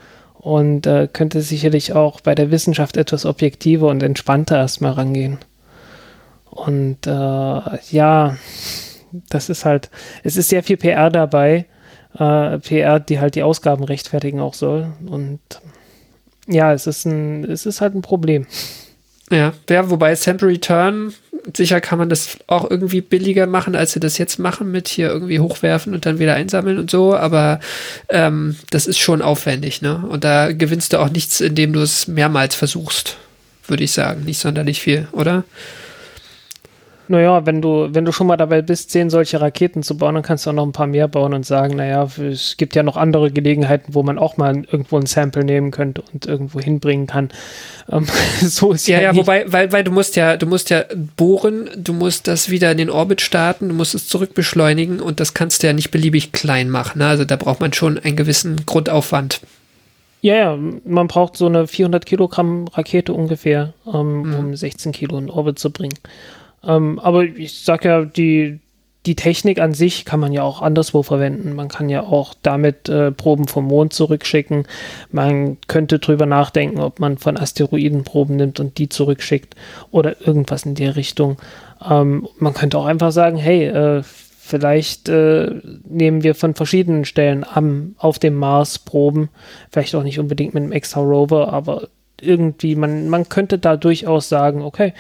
und äh, könnte sicherlich auch bei der Wissenschaft etwas objektiver und entspannter erstmal rangehen. Und äh, ja, das ist halt, es ist sehr viel PR dabei, äh, PR, die halt die Ausgaben rechtfertigen auch soll. Und ja, es ist ein, es ist halt ein Problem. Ja, ja wobei Sample Return sicher kann man das auch irgendwie billiger machen, als sie das jetzt machen, mit hier irgendwie hochwerfen und dann wieder einsammeln und so, aber ähm, das ist schon aufwendig, ne? Und da gewinnst du auch nichts, indem du es mehrmals versuchst, würde ich sagen. Nicht sonderlich viel, oder? Naja, wenn du, wenn du schon mal dabei bist, zehn solche Raketen zu bauen, dann kannst du auch noch ein paar mehr bauen und sagen, naja, es gibt ja noch andere Gelegenheiten, wo man auch mal irgendwo ein Sample nehmen könnte und irgendwo hinbringen kann. Ähm, so ist ja. Ja, ja, wobei, weil, weil du musst ja, du musst ja bohren, du musst das wieder in den Orbit starten, du musst es zurückbeschleunigen und das kannst du ja nicht beliebig klein machen. Ne? Also da braucht man schon einen gewissen Grundaufwand. Ja, ja, man braucht so eine 400 Kilogramm Rakete ungefähr, ähm, mhm. um 16 Kilo in Orbit zu bringen. Ähm, aber ich sag ja, die, die Technik an sich kann man ja auch anderswo verwenden. Man kann ja auch damit äh, Proben vom Mond zurückschicken. Man könnte drüber nachdenken, ob man von Asteroiden Proben nimmt und die zurückschickt oder irgendwas in der Richtung. Ähm, man könnte auch einfach sagen, hey, äh, vielleicht äh, nehmen wir von verschiedenen Stellen am, auf dem Mars Proben. Vielleicht auch nicht unbedingt mit einem extra Rover, aber irgendwie, man, man könnte da durchaus sagen, okay,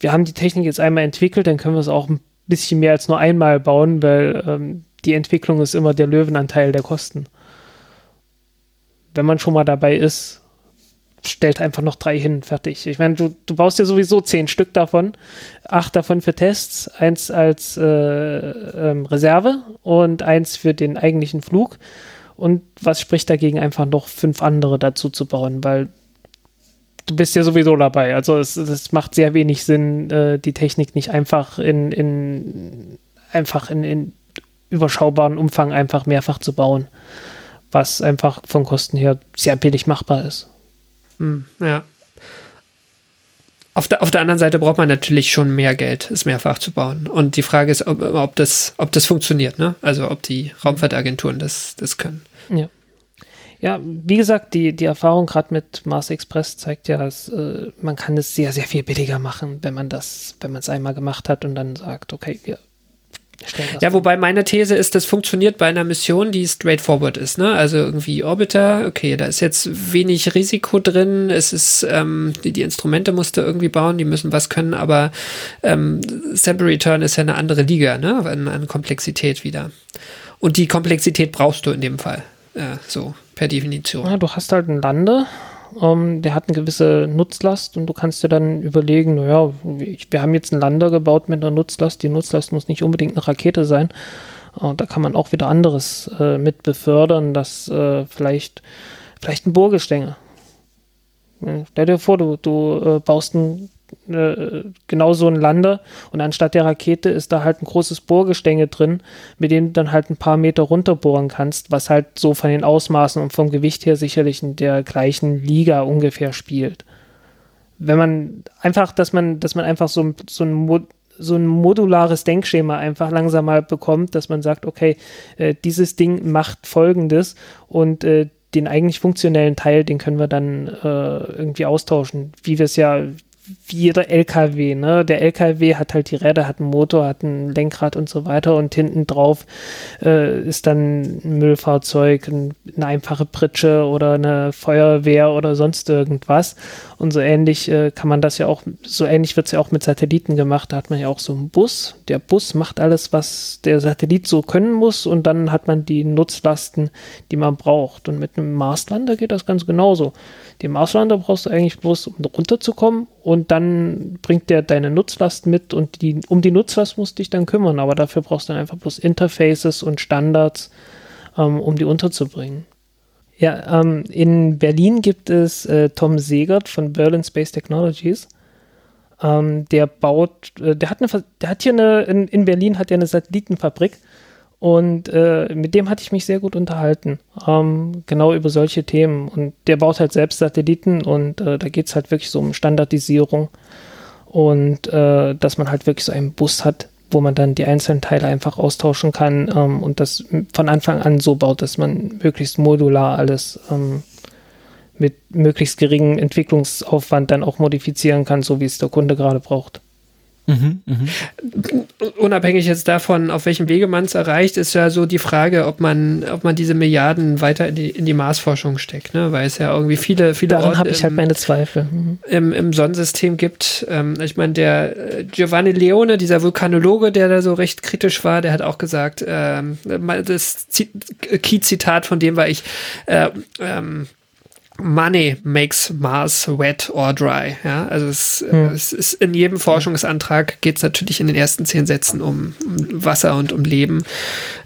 wir haben die Technik jetzt einmal entwickelt, dann können wir es auch ein bisschen mehr als nur einmal bauen, weil ähm, die Entwicklung ist immer der Löwenanteil der Kosten. Wenn man schon mal dabei ist, stellt einfach noch drei hin, fertig. Ich meine, du, du baust ja sowieso zehn Stück davon, acht davon für Tests, eins als äh, ähm, Reserve und eins für den eigentlichen Flug. Und was spricht dagegen, einfach noch fünf andere dazu zu bauen, weil du bist ja sowieso dabei. Also es, es macht sehr wenig Sinn, äh, die Technik nicht einfach in, in einfach in, in überschaubaren Umfang einfach mehrfach zu bauen, was einfach von Kosten her sehr billig machbar ist. Hm, ja. Auf der, auf der anderen Seite braucht man natürlich schon mehr Geld, es mehrfach zu bauen. Und die Frage ist, ob, ob, das, ob das funktioniert, ne? Also ob die Raumfahrtagenturen das, das können. Ja. Ja, wie gesagt, die, die Erfahrung gerade mit Mars Express zeigt ja, dass äh, man kann es sehr, sehr viel billiger machen, wenn man das, wenn man es einmal gemacht hat und dann sagt, okay, wir ja, wobei meine These ist, das funktioniert bei einer Mission, die straightforward ist. Ne? Also irgendwie Orbiter, okay, da ist jetzt wenig Risiko drin. Es ist, ähm, die, die Instrumente musst du irgendwie bauen, die müssen was können, aber ähm, Sample Return ist ja eine andere Liga, ne? An, an Komplexität wieder. Und die Komplexität brauchst du in dem Fall. Ja, so, per Definition. Ja, du hast halt einen Lande, ähm, der hat eine gewisse Nutzlast und du kannst dir dann überlegen, naja, wir haben jetzt einen Lander gebaut mit einer Nutzlast. Die Nutzlast muss nicht unbedingt eine Rakete sein. Äh, da kann man auch wieder anderes äh, mit befördern, dass äh, vielleicht, vielleicht ein Bohrgestänge. Stell dir vor, du, du äh, baust ein äh, genau so ein Lander und anstatt der Rakete ist da halt ein großes Bohrgestänge drin, mit dem du dann halt ein paar Meter runterbohren kannst, was halt so von den Ausmaßen und vom Gewicht her sicherlich in der gleichen Liga ungefähr spielt. Wenn man einfach, dass man, dass man einfach so, so ein so ein modulares Denkschema einfach langsam mal bekommt, dass man sagt, okay, äh, dieses Ding macht Folgendes und äh, den eigentlich funktionellen Teil, den können wir dann äh, irgendwie austauschen, wie wir es ja wie jeder LKW, ne? Der LKW hat halt die Räder, hat einen Motor, hat ein Lenkrad und so weiter und hinten drauf äh, ist dann ein Müllfahrzeug, ein, eine einfache Pritsche oder eine Feuerwehr oder sonst irgendwas. Und so ähnlich äh, kann man das ja auch, so ähnlich wird es ja auch mit Satelliten gemacht. Da hat man ja auch so einen Bus. Der Bus macht alles, was der Satellit so können muss und dann hat man die Nutzlasten, die man braucht. Und mit einem Marslander geht das ganz genauso. Den Marslander brauchst du eigentlich bloß, um runterzukommen und dann bringt der deine Nutzlast mit und die, um die Nutzlast musst du dich dann kümmern, aber dafür brauchst du dann einfach bloß Interfaces und Standards, ähm, um die unterzubringen. Ja, ähm, in Berlin gibt es äh, Tom Segert von Berlin Space Technologies. Ähm, der baut, äh, der hat eine, der hat hier eine, in, in Berlin hat er eine Satellitenfabrik und äh, mit dem hatte ich mich sehr gut unterhalten, ähm, genau über solche Themen. Und der baut halt selbst Satelliten und äh, da geht es halt wirklich so um Standardisierung und äh, dass man halt wirklich so einen Bus hat, wo man dann die einzelnen Teile einfach austauschen kann ähm, und das von Anfang an so baut, dass man möglichst modular alles ähm, mit möglichst geringem Entwicklungsaufwand dann auch modifizieren kann, so wie es der Kunde gerade braucht. Mhm, mh. Unabhängig jetzt davon, auf welchem Wege man es erreicht, ist ja so die Frage, ob man, ob man diese Milliarden weiter in die, in die Marsforschung steckt, ne? weil es ja irgendwie viele, viele Daran habe ich halt meine Zweifel. Mhm. Im, Im Sonnensystem gibt. Ähm, ich meine, der äh, Giovanni Leone, dieser Vulkanologe, der da so recht kritisch war, der hat auch gesagt, ähm, das Key-Zitat von dem war ich, äh, ähm, Money makes Mars wet or dry. Ja, also es, hm. es ist in jedem Forschungsantrag geht es natürlich in den ersten zehn Sätzen um, um Wasser und um Leben,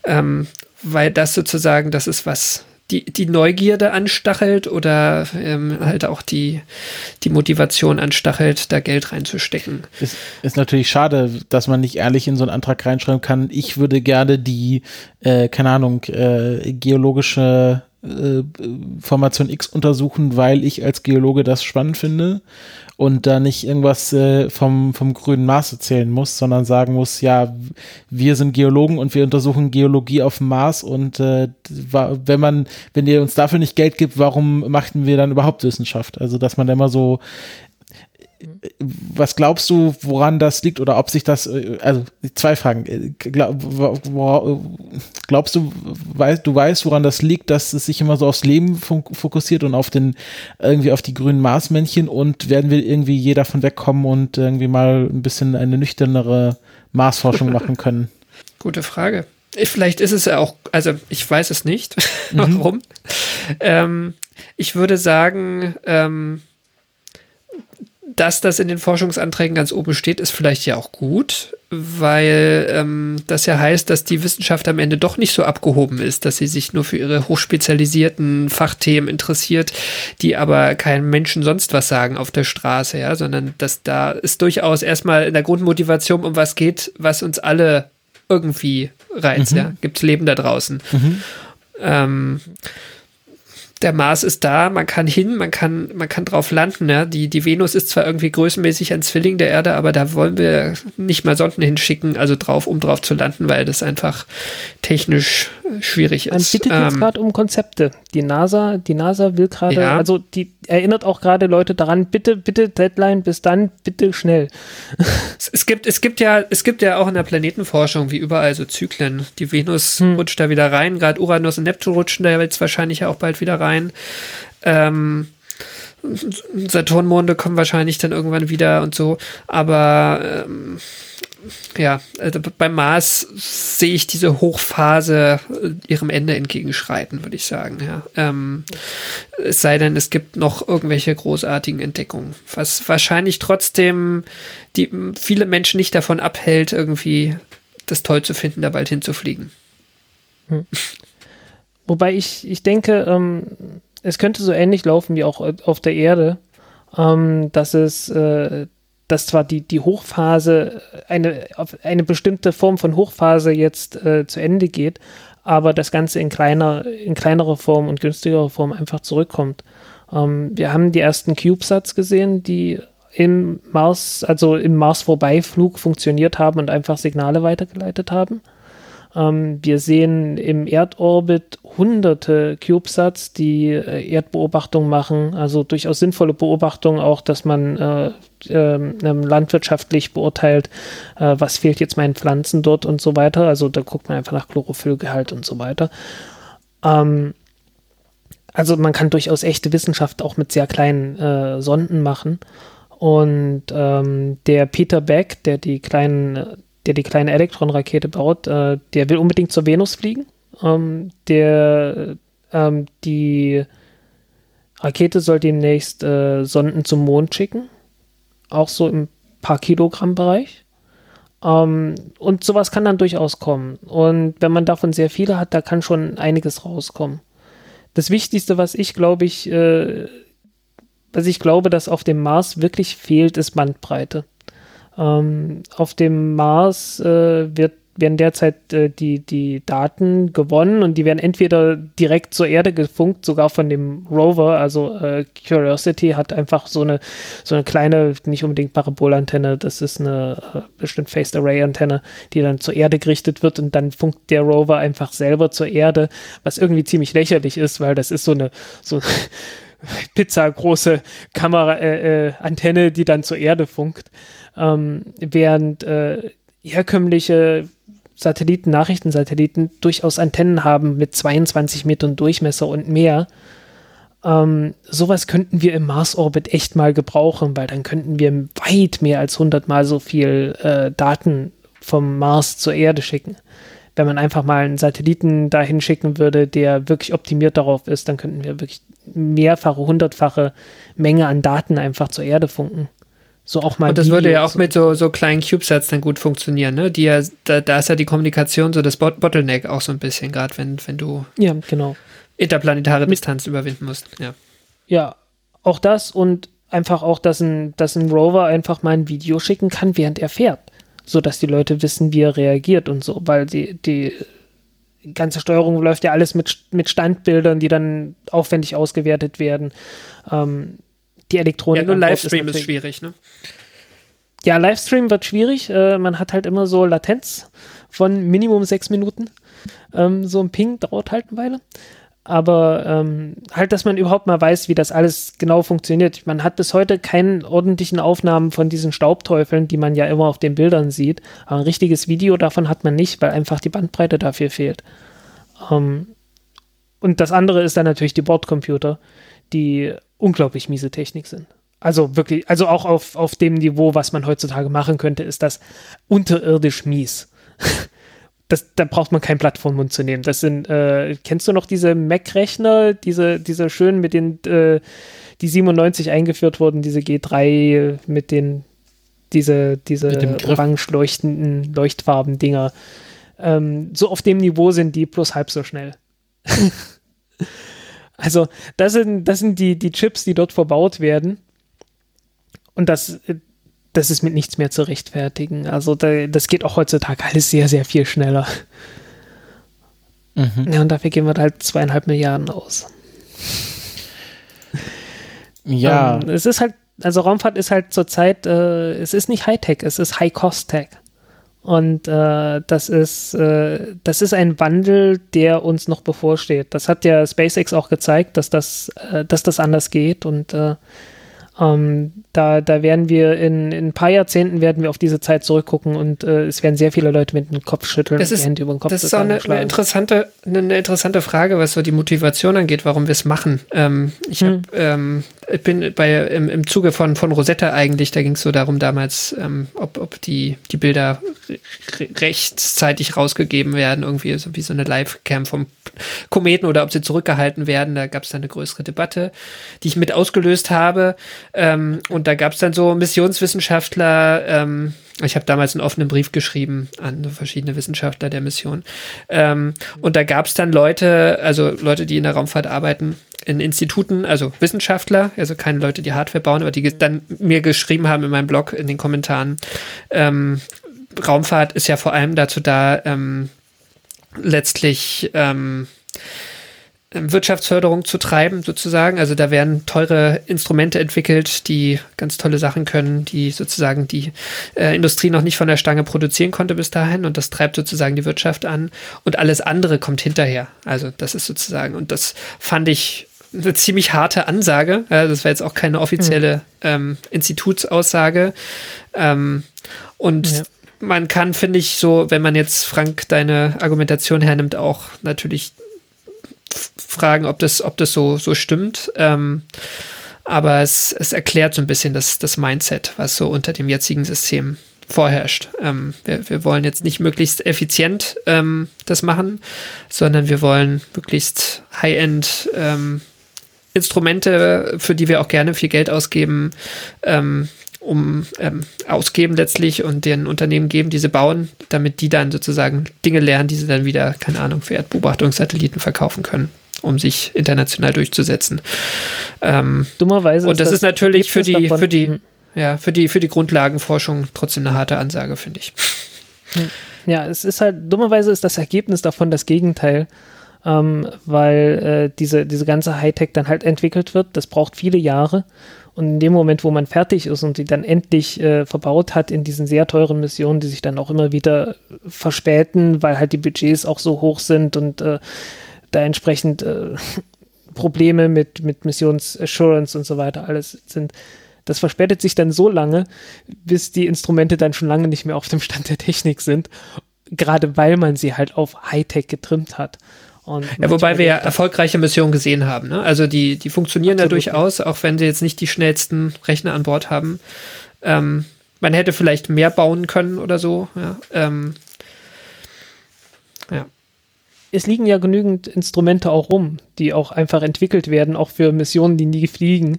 ähm, weil das sozusagen das ist was die, die Neugierde anstachelt oder ähm, halt auch die, die Motivation anstachelt, da Geld reinzustecken. Ist, ist natürlich schade, dass man nicht ehrlich in so einen Antrag reinschreiben kann. Ich würde gerne die, äh, keine Ahnung, äh, geologische äh, Formation X untersuchen, weil ich als Geologe das spannend finde und da nicht irgendwas äh, vom, vom grünen Mars erzählen muss, sondern sagen muss, ja, wir sind Geologen und wir untersuchen Geologie auf dem Mars und äh, wenn man, wenn ihr uns dafür nicht Geld gibt, warum machten wir dann überhaupt Wissenschaft? Also, dass man da immer so was glaubst du, woran das liegt oder ob sich das, äh, also zwei Fragen. Äh, glaubst du, weißt, du weißt, woran das liegt, dass es sich immer so aufs Leben fokussiert und auf den, irgendwie auf die grünen Marsmännchen und werden wir irgendwie je davon wegkommen und irgendwie mal ein bisschen eine nüchternere Marsforschung machen können? Gute Frage. Vielleicht ist es ja auch, also ich weiß es nicht, warum. Mhm. Ähm, ich würde sagen, ähm, dass das in den Forschungsanträgen ganz oben steht, ist vielleicht ja auch gut, weil ähm, das ja heißt, dass die Wissenschaft am Ende doch nicht so abgehoben ist, dass sie sich nur für ihre hochspezialisierten Fachthemen interessiert, die aber keinem Menschen sonst was sagen auf der Straße, ja, sondern dass da ist durchaus erstmal in der Grundmotivation um was geht, was uns alle irgendwie reizt, mhm. ja. Gibt's Leben da draußen. Mhm. Ähm, der Mars ist da, man kann hin, man kann, man kann drauf landen. Ja? Die, die Venus ist zwar irgendwie größenmäßig ein Zwilling der Erde, aber da wollen wir nicht mal Sonden hinschicken, also drauf, um drauf zu landen, weil das einfach technisch schwierig ist. Man bittet ähm, jetzt gerade um Konzepte. Die NASA, die NASA will gerade, ja. also die erinnert auch gerade Leute daran, bitte, bitte Deadline, bis dann, bitte schnell. Es, es, gibt, es gibt ja, es gibt ja auch in der Planetenforschung, wie überall, so Zyklen. Die Venus hm. rutscht da wieder rein, gerade Uranus und Neptun rutschen da jetzt wahrscheinlich auch bald wieder rein. Ähm, Saturnmonde kommen wahrscheinlich dann irgendwann wieder und so, aber ähm, ja, also beim Mars sehe ich diese Hochphase äh, ihrem Ende entgegenschreiten, würde ich sagen. Ja. Ähm, es sei denn, es gibt noch irgendwelche großartigen Entdeckungen, was wahrscheinlich trotzdem die viele Menschen nicht davon abhält, irgendwie das toll zu finden, da bald hinzufliegen. Hm. Wobei ich, ich denke, ähm, es könnte so ähnlich laufen wie auch auf der Erde, ähm, dass es äh, dass zwar die, die Hochphase, eine, eine bestimmte Form von Hochphase jetzt äh, zu Ende geht, aber das Ganze in kleiner, in kleinerer Form und günstigerer Form einfach zurückkommt. Ähm, wir haben die ersten CubeSats gesehen, die im Mars, also im Mars-Vorbeiflug funktioniert haben und einfach Signale weitergeleitet haben. Ähm, wir sehen im Erdorbit hunderte CubeSats, die äh, Erdbeobachtung machen, also durchaus sinnvolle Beobachtungen auch, dass man äh, ähm, ähm, landwirtschaftlich beurteilt, äh, was fehlt jetzt meinen Pflanzen dort und so weiter. Also da guckt man einfach nach Chlorophyllgehalt und so weiter. Ähm, also man kann durchaus echte Wissenschaft auch mit sehr kleinen äh, Sonden machen. Und ähm, der Peter Beck, der die kleinen der die kleine Elektron-Rakete baut, äh, der will unbedingt zur Venus fliegen. Ähm, der ähm, die Rakete soll demnächst äh, Sonden zum Mond schicken. Auch so im paar Kilogramm Bereich. Ähm, und sowas kann dann durchaus kommen. Und wenn man davon sehr viele hat, da kann schon einiges rauskommen. Das Wichtigste, was ich glaube ich, äh, was ich glaube, dass auf dem Mars wirklich fehlt, ist Bandbreite. Ähm, auf dem Mars äh, wird, werden derzeit äh, die, die Daten gewonnen und die werden entweder direkt zur Erde gefunkt, sogar von dem Rover. Also äh, Curiosity hat einfach so eine, so eine kleine, nicht unbedingt Parabolantenne, das ist eine äh, bestimmt Phased Array Antenne, die dann zur Erde gerichtet wird und dann funkt der Rover einfach selber zur Erde, was irgendwie ziemlich lächerlich ist, weil das ist so eine, so Pizza große Kamera, äh, äh, Antenne, die dann zur Erde funkt ähm, während äh, herkömmliche Satelliten, Nachrichtensatelliten durchaus Antennen haben mit 22 Metern Durchmesser und mehr. Ähm, sowas könnten wir im Mars-Orbit echt mal gebrauchen, weil dann könnten wir weit mehr als 100 Mal so viel äh, Daten vom Mars zur Erde schicken. Wenn man einfach mal einen Satelliten dahin schicken würde, der wirklich optimiert darauf ist, dann könnten wir wirklich mehrfache, hundertfache Menge an Daten einfach zur Erde funken. So auch mal. Und das würde ja auch so. mit so, so kleinen CubeSats dann gut funktionieren, ne? Die ja, da, da ist ja die Kommunikation so das Bottleneck auch so ein bisschen, gerade wenn, wenn du ja, genau. interplanetare mit, Distanz überwinden musst. Ja. Ja, auch das und einfach auch, dass ein, dass ein Rover einfach mal ein Video schicken kann, während er fährt. So dass die Leute wissen, wie er reagiert und so, weil die, die ganze Steuerung läuft ja alles mit, mit Standbildern, die dann aufwendig ausgewertet werden. Ähm, die Elektronik. Ja, nur Livestream ist, ist, schwierig, ne? Ja, Livestream wird schwierig. Äh, man hat halt immer so Latenz von Minimum sechs Minuten. Ähm, so ein Ping dauert halt eine Weile. Aber ähm, halt, dass man überhaupt mal weiß, wie das alles genau funktioniert. Man hat bis heute keine ordentlichen Aufnahmen von diesen Staubteufeln, die man ja immer auf den Bildern sieht. Aber ein richtiges Video davon hat man nicht, weil einfach die Bandbreite dafür fehlt. Ähm, und das andere ist dann natürlich die Bordcomputer, die unglaublich miese Technik sind. Also wirklich, also auch auf, auf dem Niveau, was man heutzutage machen könnte, ist das unterirdisch mies. Das, da braucht man kein Blatt vom Mund zu nehmen. Das sind, äh, kennst du noch diese Mac-Rechner, diese, diese schönen mit den, äh, die 97 eingeführt wurden, diese G3 mit den diese, diese orange leuchtenden Leuchtfarben-Dinger ähm, so auf dem Niveau sind die plus halb so schnell. also das sind, das sind die, die Chips, die dort verbaut werden. Und das, das ist mit nichts mehr zu rechtfertigen. Also da, das geht auch heutzutage alles sehr, sehr viel schneller. Mhm. Ja, und dafür geben wir halt zweieinhalb Milliarden aus. Ja. Ähm, es ist halt, also Raumfahrt ist halt zurzeit, äh, es ist nicht Hightech, es ist High-Cost-Tech. Und äh, das ist äh, das ist ein Wandel, der uns noch bevorsteht. Das hat ja SpaceX auch gezeigt, dass das äh, dass das anders geht und äh, ähm, da, da werden wir in, in ein paar Jahrzehnten werden wir auf diese Zeit zurückgucken und äh, es werden sehr viele Leute mit dem Kopf schütteln das und ist, die Hände über den Kopf Das ist auch eine, eine, interessante, eine interessante Frage, was so die Motivation angeht, warum wir es machen. Ähm, ich, hm. hab, ähm, ich bin bei im, im Zuge von, von Rosetta eigentlich, da ging es so darum damals, ähm, ob, ob die, die Bilder rechtzeitig rausgegeben werden, irgendwie so wie so eine Live-Cam vom Kometen oder ob sie zurückgehalten werden. Da gab es dann eine größere Debatte, die ich mit ausgelöst habe. Ähm, und da gab es dann so Missionswissenschaftler, ähm, ich habe damals einen offenen Brief geschrieben an verschiedene Wissenschaftler der Mission. Ähm, und da gab es dann Leute, also Leute, die in der Raumfahrt arbeiten, in Instituten, also Wissenschaftler, also keine Leute, die Hardware bauen, aber die dann mir geschrieben haben in meinem Blog, in den Kommentaren, ähm, Raumfahrt ist ja vor allem dazu da, ähm, letztlich ähm, Wirtschaftsförderung zu treiben, sozusagen. Also da werden teure Instrumente entwickelt, die ganz tolle Sachen können, die sozusagen die äh, Industrie noch nicht von der Stange produzieren konnte bis dahin. Und das treibt sozusagen die Wirtschaft an. Und alles andere kommt hinterher. Also das ist sozusagen, und das fand ich eine ziemlich harte Ansage. das war jetzt auch keine offizielle mhm. ähm, Institutsaussage. Ähm, und ja. man kann, finde ich, so, wenn man jetzt, Frank, deine Argumentation hernimmt, auch natürlich fragen, ob das, ob das so, so stimmt. Ähm, aber es, es erklärt so ein bisschen das, das Mindset, was so unter dem jetzigen System vorherrscht. Ähm, wir, wir wollen jetzt nicht möglichst effizient ähm, das machen, sondern wir wollen möglichst High-End ähm, Instrumente, für die wir auch gerne viel Geld ausgeben, ähm, um ähm, ausgeben letztlich und den Unternehmen geben, die sie bauen, damit die dann sozusagen Dinge lernen, die sie dann wieder, keine Ahnung, für Erdbeobachtungssatelliten verkaufen können, um sich international durchzusetzen. Ähm, Dummerweise. Und das, ist, das natürlich für die, für die, ja, für die, für die Grundlagenforschung trotzdem eine harte Ansage, finde ich. Ja, es ist halt, dummerweise ist das Ergebnis davon das Gegenteil. Ähm, weil äh, diese, diese ganze Hightech dann halt entwickelt wird. Das braucht viele Jahre und in dem Moment, wo man fertig ist und die dann endlich äh, verbaut hat in diesen sehr teuren Missionen, die sich dann auch immer wieder verspäten, weil halt die Budgets auch so hoch sind und äh, da entsprechend äh, Probleme mit, mit Missionsassurance und so weiter alles sind. Das verspätet sich dann so lange, bis die Instrumente dann schon lange nicht mehr auf dem Stand der Technik sind, gerade weil man sie halt auf Hightech getrimmt hat. Ja, wobei wir ja erfolgreiche Missionen gesehen haben. Ne? Also die, die funktionieren Absolut. ja durchaus, auch wenn sie jetzt nicht die schnellsten Rechner an Bord haben. Ähm, man hätte vielleicht mehr bauen können oder so. Ja. Ähm, ja. Es liegen ja genügend Instrumente auch rum, die auch einfach entwickelt werden, auch für Missionen, die nie fliegen.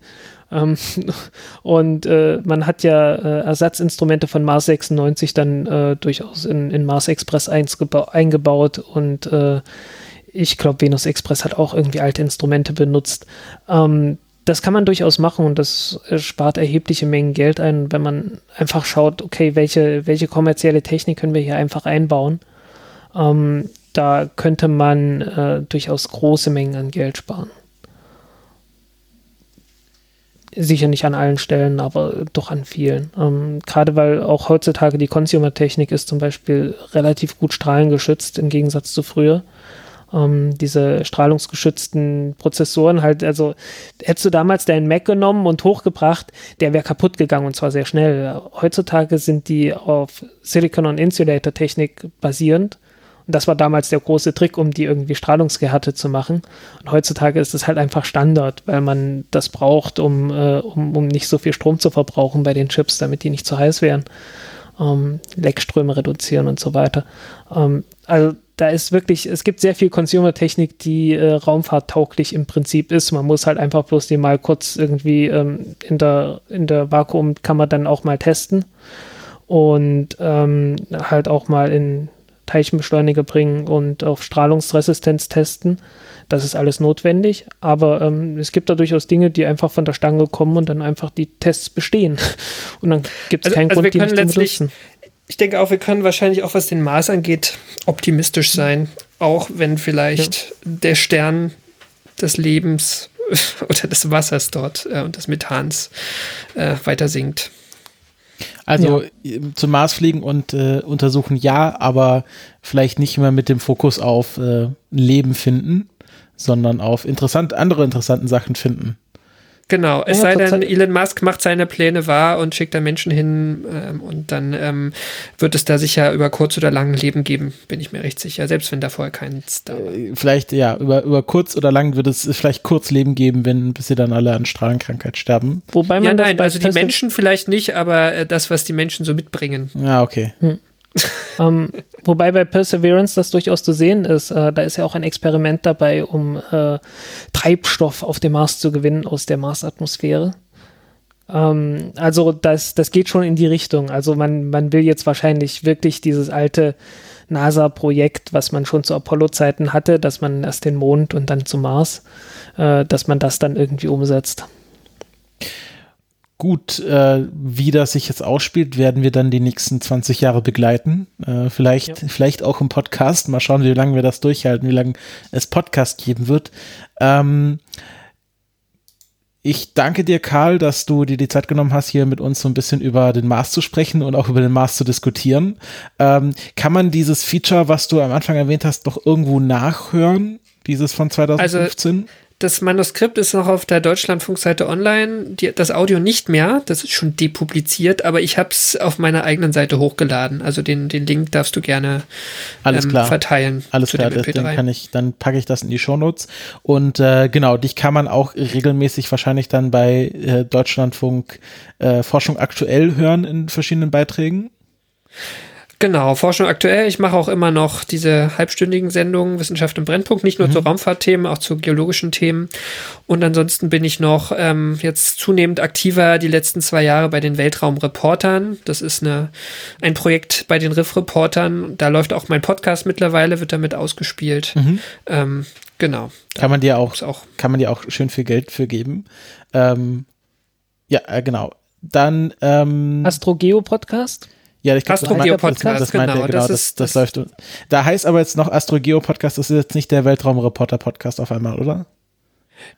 Ähm, und äh, man hat ja äh, Ersatzinstrumente von Mars 96 dann äh, durchaus in, in Mars Express eingebaut und äh, ich glaube, Venus Express hat auch irgendwie alte Instrumente benutzt. Ähm, das kann man durchaus machen und das spart erhebliche Mengen Geld ein, wenn man einfach schaut, okay, welche, welche kommerzielle Technik können wir hier einfach einbauen. Ähm, da könnte man äh, durchaus große Mengen an Geld sparen. Sicher nicht an allen Stellen, aber doch an vielen. Ähm, Gerade weil auch heutzutage die Consumer-Technik ist zum Beispiel relativ gut strahlengeschützt im Gegensatz zu früher ähm, diese strahlungsgeschützten Prozessoren halt, also hättest du damals deinen Mac genommen und hochgebracht, der wäre kaputt gegangen und zwar sehr schnell. Heutzutage sind die auf Silicon on Insulator Technik basierend. Und das war damals der große Trick, um die irgendwie strahlungsgehärtet zu machen. Und heutzutage ist es halt einfach Standard, weil man das braucht, um, äh, um, um nicht so viel Strom zu verbrauchen bei den Chips, damit die nicht zu heiß werden. Ähm, Leckströme reduzieren und so weiter. Ähm, also da ist wirklich, es gibt sehr viel Consumer-Technik, die äh, raumfahrttauglich im Prinzip ist. Man muss halt einfach bloß die mal kurz irgendwie ähm, in der, in der Vakuumkammer dann auch mal testen und ähm, halt auch mal in Teilchenbeschleuniger bringen und auf Strahlungsresistenz testen. Das ist alles notwendig, aber ähm, es gibt da durchaus Dinge, die einfach von der Stange kommen und dann einfach die Tests bestehen. Und dann gibt es also, keinen also Grund, die nicht zu benutzen. Ich denke auch, wir können wahrscheinlich auch, was den Mars angeht, optimistisch sein. Auch wenn vielleicht ja. der Stern des Lebens oder des Wassers dort äh, und des Methans äh, weiter sinkt. Also ja. zum Mars fliegen und äh, untersuchen ja, aber vielleicht nicht immer mit dem Fokus auf äh, Leben finden, sondern auf interessant, andere interessanten Sachen finden. Genau, es ja, sei denn, Elon Musk macht seine Pläne wahr und schickt da Menschen hin ähm, und dann ähm, wird es da sicher über kurz oder lang Leben geben, bin ich mir recht sicher, selbst wenn da vorher keins da war. Äh, vielleicht, ja, über, über kurz oder lang wird es vielleicht kurz Leben geben, wenn, bis sie dann alle an Strahlenkrankheit sterben. Wobei man ja, nein, also die Menschen vielleicht nicht, aber äh, das, was die Menschen so mitbringen. Ja, okay. Hm ähm, wobei bei Perseverance das durchaus zu sehen ist. Äh, da ist ja auch ein Experiment dabei, um äh, Treibstoff auf dem Mars zu gewinnen aus der Marsatmosphäre. Ähm, also das, das geht schon in die Richtung. Also man, man will jetzt wahrscheinlich wirklich dieses alte NASA-Projekt, was man schon zu Apollo-Zeiten hatte, dass man erst den Mond und dann zum Mars, äh, dass man das dann irgendwie umsetzt. Gut, äh, wie das sich jetzt ausspielt, werden wir dann die nächsten 20 Jahre begleiten. Äh, vielleicht, ja. vielleicht auch im Podcast. Mal schauen, wie lange wir das durchhalten, wie lange es Podcast geben wird. Ähm, ich danke dir, Karl, dass du dir die Zeit genommen hast, hier mit uns so ein bisschen über den Mars zu sprechen und auch über den Mars zu diskutieren. Ähm, kann man dieses Feature, was du am Anfang erwähnt hast, doch irgendwo nachhören? Dieses von 2015? Also das Manuskript ist noch auf der Deutschlandfunkseite online, die, das Audio nicht mehr, das ist schon depubliziert, aber ich habe es auf meiner eigenen Seite hochgeladen. Also den, den Link darfst du gerne Alles ähm, klar. verteilen. Alles klar, dann kann ich, dann packe ich das in die Shownotes. Und äh, genau, dich kann man auch regelmäßig wahrscheinlich dann bei äh, Deutschlandfunk äh, Forschung aktuell hören in verschiedenen Beiträgen. Genau, Forschung aktuell. Ich mache auch immer noch diese halbstündigen Sendungen Wissenschaft im Brennpunkt, nicht nur mhm. zu Raumfahrtthemen, auch zu geologischen Themen. Und ansonsten bin ich noch ähm, jetzt zunehmend aktiver die letzten zwei Jahre bei den Weltraumreportern. Das ist eine, ein Projekt bei den Riff-Reportern. Da läuft auch mein Podcast mittlerweile, wird damit ausgespielt. Mhm. Ähm, genau. Kann man dir auch, auch, kann man dir auch schön viel Geld für geben. Ähm, ja, äh, genau. Dann ähm, Astrogeo Podcast. Ja, ich glaube, das, meint, Podcast, das, das meint genau, genau, das, ist, das, das, läuft. Da heißt aber jetzt noch Astrogeo Podcast, das ist jetzt nicht der Weltraumreporter Podcast auf einmal, oder?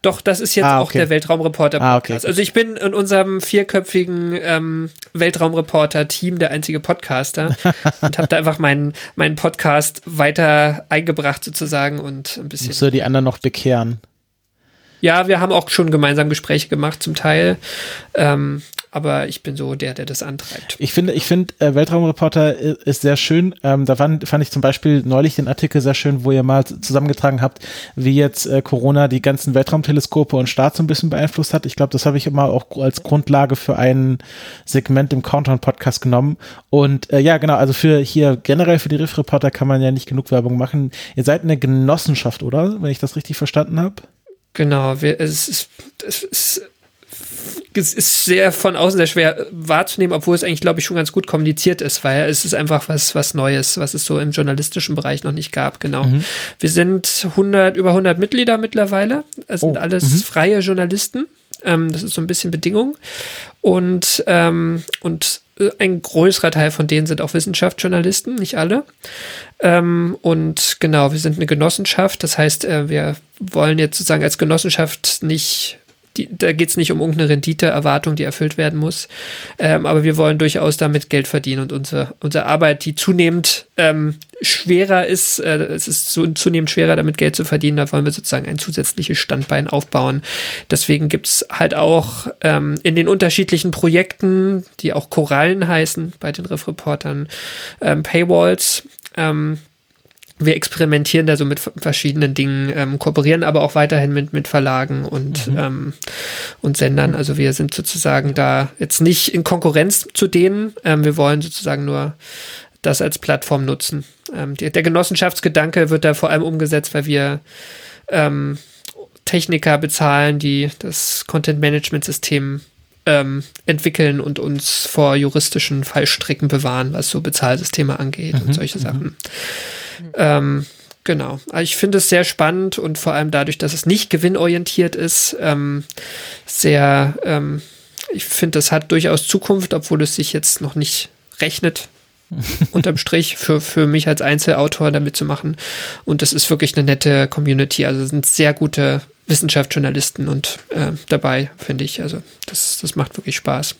Doch, das ist jetzt ah, okay. auch der Weltraumreporter Podcast. Ah, okay. Also ich bin in unserem vierköpfigen ähm, Weltraumreporter-Team der einzige Podcaster und habe da einfach meinen, meinen Podcast weiter eingebracht sozusagen und ein bisschen. Musst du die anderen noch bekehren? Ja, wir haben auch schon gemeinsam Gespräche gemacht zum Teil. Ähm, aber ich bin so der, der das antreibt. Ich finde, ich finde, äh, Weltraumreporter ist sehr schön. Ähm, da fand, fand ich zum Beispiel neulich den Artikel sehr schön, wo ihr mal zusammengetragen habt, wie jetzt äh, Corona die ganzen Weltraumteleskope und Starts so ein bisschen beeinflusst hat. Ich glaube, das habe ich immer auch als Grundlage für ein Segment im Countdown-Podcast genommen. Und äh, ja, genau, also für hier generell für die Riff-Reporter kann man ja nicht genug Werbung machen. Ihr seid eine Genossenschaft, oder? Wenn ich das richtig verstanden habe. Genau, wir, es, ist, es ist ist sehr von außen sehr schwer wahrzunehmen, obwohl es eigentlich, glaube ich, schon ganz gut kommuniziert ist, weil es ist einfach was, was Neues, was es so im journalistischen Bereich noch nicht gab, genau. Mhm. Wir sind 100, über 100 Mitglieder mittlerweile. Es sind oh. alles mhm. freie Journalisten. Ähm, das ist so ein bisschen Bedingung. Und, ähm, und äh, ein größerer Teil von denen sind auch Wissenschaftsjournalisten, nicht alle. Ähm, und genau, wir sind eine Genossenschaft. Das heißt, äh, wir wollen jetzt sozusagen als Genossenschaft nicht die, da geht es nicht um irgendeine Renditeerwartung, die erfüllt werden muss. Ähm, aber wir wollen durchaus damit Geld verdienen und unsere, unsere Arbeit, die zunehmend ähm, schwerer ist, äh, es ist zu, zunehmend schwerer, damit Geld zu verdienen, da wollen wir sozusagen ein zusätzliches Standbein aufbauen. Deswegen gibt's halt auch ähm, in den unterschiedlichen Projekten, die auch Korallen heißen, bei den Riff-Reportern, ähm, Paywalls, ähm, wir experimentieren da so mit verschiedenen Dingen, ähm, kooperieren aber auch weiterhin mit, mit Verlagen und, mhm. ähm, und Sendern. Also wir sind sozusagen da jetzt nicht in Konkurrenz zu denen. Ähm, wir wollen sozusagen nur das als Plattform nutzen. Ähm, die, der Genossenschaftsgedanke wird da vor allem umgesetzt, weil wir ähm, Techniker bezahlen, die das Content-Management-System ähm, entwickeln und uns vor juristischen Fallstricken bewahren, was so Bezahlsysteme angeht mhm, und solche mhm. Ähm, genau. Also ich finde es sehr spannend und vor allem dadurch, dass es nicht gewinnorientiert ist, ähm, sehr, ähm, ich finde, das hat durchaus Zukunft, obwohl es sich jetzt noch nicht rechnet, unterm Strich für, für mich als Einzelautor damit zu machen. Und das ist wirklich eine nette Community. Also sind sehr gute Wissenschaftsjournalisten und äh, dabei, finde ich. Also das, das macht wirklich Spaß.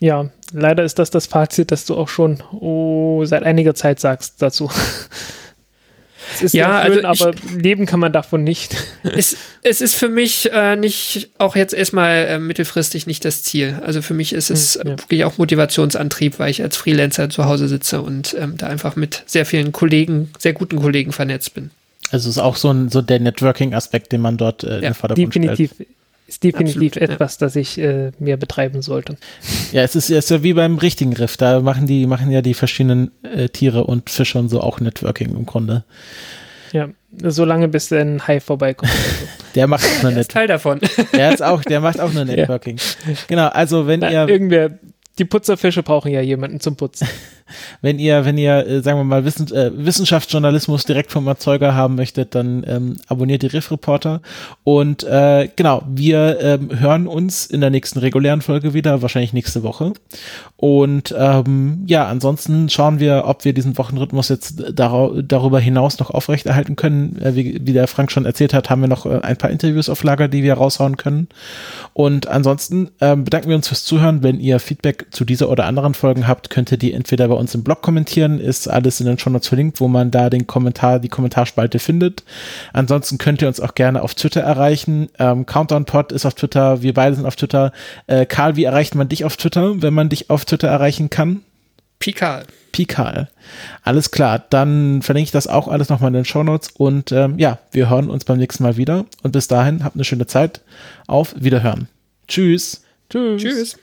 Ja, leider ist das das Fazit, das du auch schon oh, seit einiger Zeit sagst dazu. Es ist ja, schön, also ich, aber leben kann man davon nicht. Es, es ist für mich äh, nicht, auch jetzt erstmal äh, mittelfristig nicht das Ziel. Also für mich ist es hm, ja. wirklich auch Motivationsantrieb, weil ich als Freelancer zu Hause sitze und ähm, da einfach mit sehr vielen Kollegen, sehr guten Kollegen vernetzt bin. Also es ist auch so, ein, so der Networking-Aspekt, den man dort äh, ja, in den Vordergrund definitiv. stellt ist definitiv Absolut, etwas, ja. das ich äh, mehr betreiben sollte. Ja, es ist, es ist ja wie beim richtigen Riff. Da machen die, machen ja die verschiedenen äh, Tiere und Fische und so auch Networking im Grunde. Ja, solange bis ein Hai vorbeikommt. der macht auch nur Networking. Teil davon. Der ist auch, der macht auch nur Networking. Ja. Genau, also wenn Na, ihr. Irgendwer, die Putzerfische brauchen ja jemanden zum Putzen. wenn ihr, wenn ihr, äh, sagen wir mal, Wissen, äh, Wissenschaftsjournalismus direkt vom Erzeuger haben möchtet, dann ähm, abonniert die Riff Reporter. Und äh, genau, wir ähm, hören uns in der nächsten regulären Folge wieder, wahrscheinlich nächste Woche. Und ähm, ja, ansonsten schauen wir, ob wir diesen Wochenrhythmus jetzt dar darüber hinaus noch aufrechterhalten können. Äh, wie, wie der Frank schon erzählt hat, haben wir noch äh, ein paar Interviews auf Lager, die wir raushauen können. Und ansonsten ähm, bedanken wir uns fürs Zuhören. Wenn ihr Feedback zu dieser oder anderen Folgen habt, könnt ihr die entweder bei uns im Blog kommentieren, ist alles in den Show Notes verlinkt, wo man da den Kommentar, die Kommentarspalte findet. Ansonsten könnt ihr uns auch gerne auf Twitter erreichen. Ähm, CountdownPod ist auf Twitter, wir beide sind auf Twitter. Äh, Karl, wie erreicht man dich auf Twitter, wenn man dich auf Twitter erreichen kann? Pikal. Pikal. Alles klar, dann verlinke ich das auch alles nochmal in den Show Notes und ähm, ja, wir hören uns beim nächsten Mal wieder und bis dahin habt eine schöne Zeit. Auf Wiederhören. Tschüss. Tschüss. Tschüss.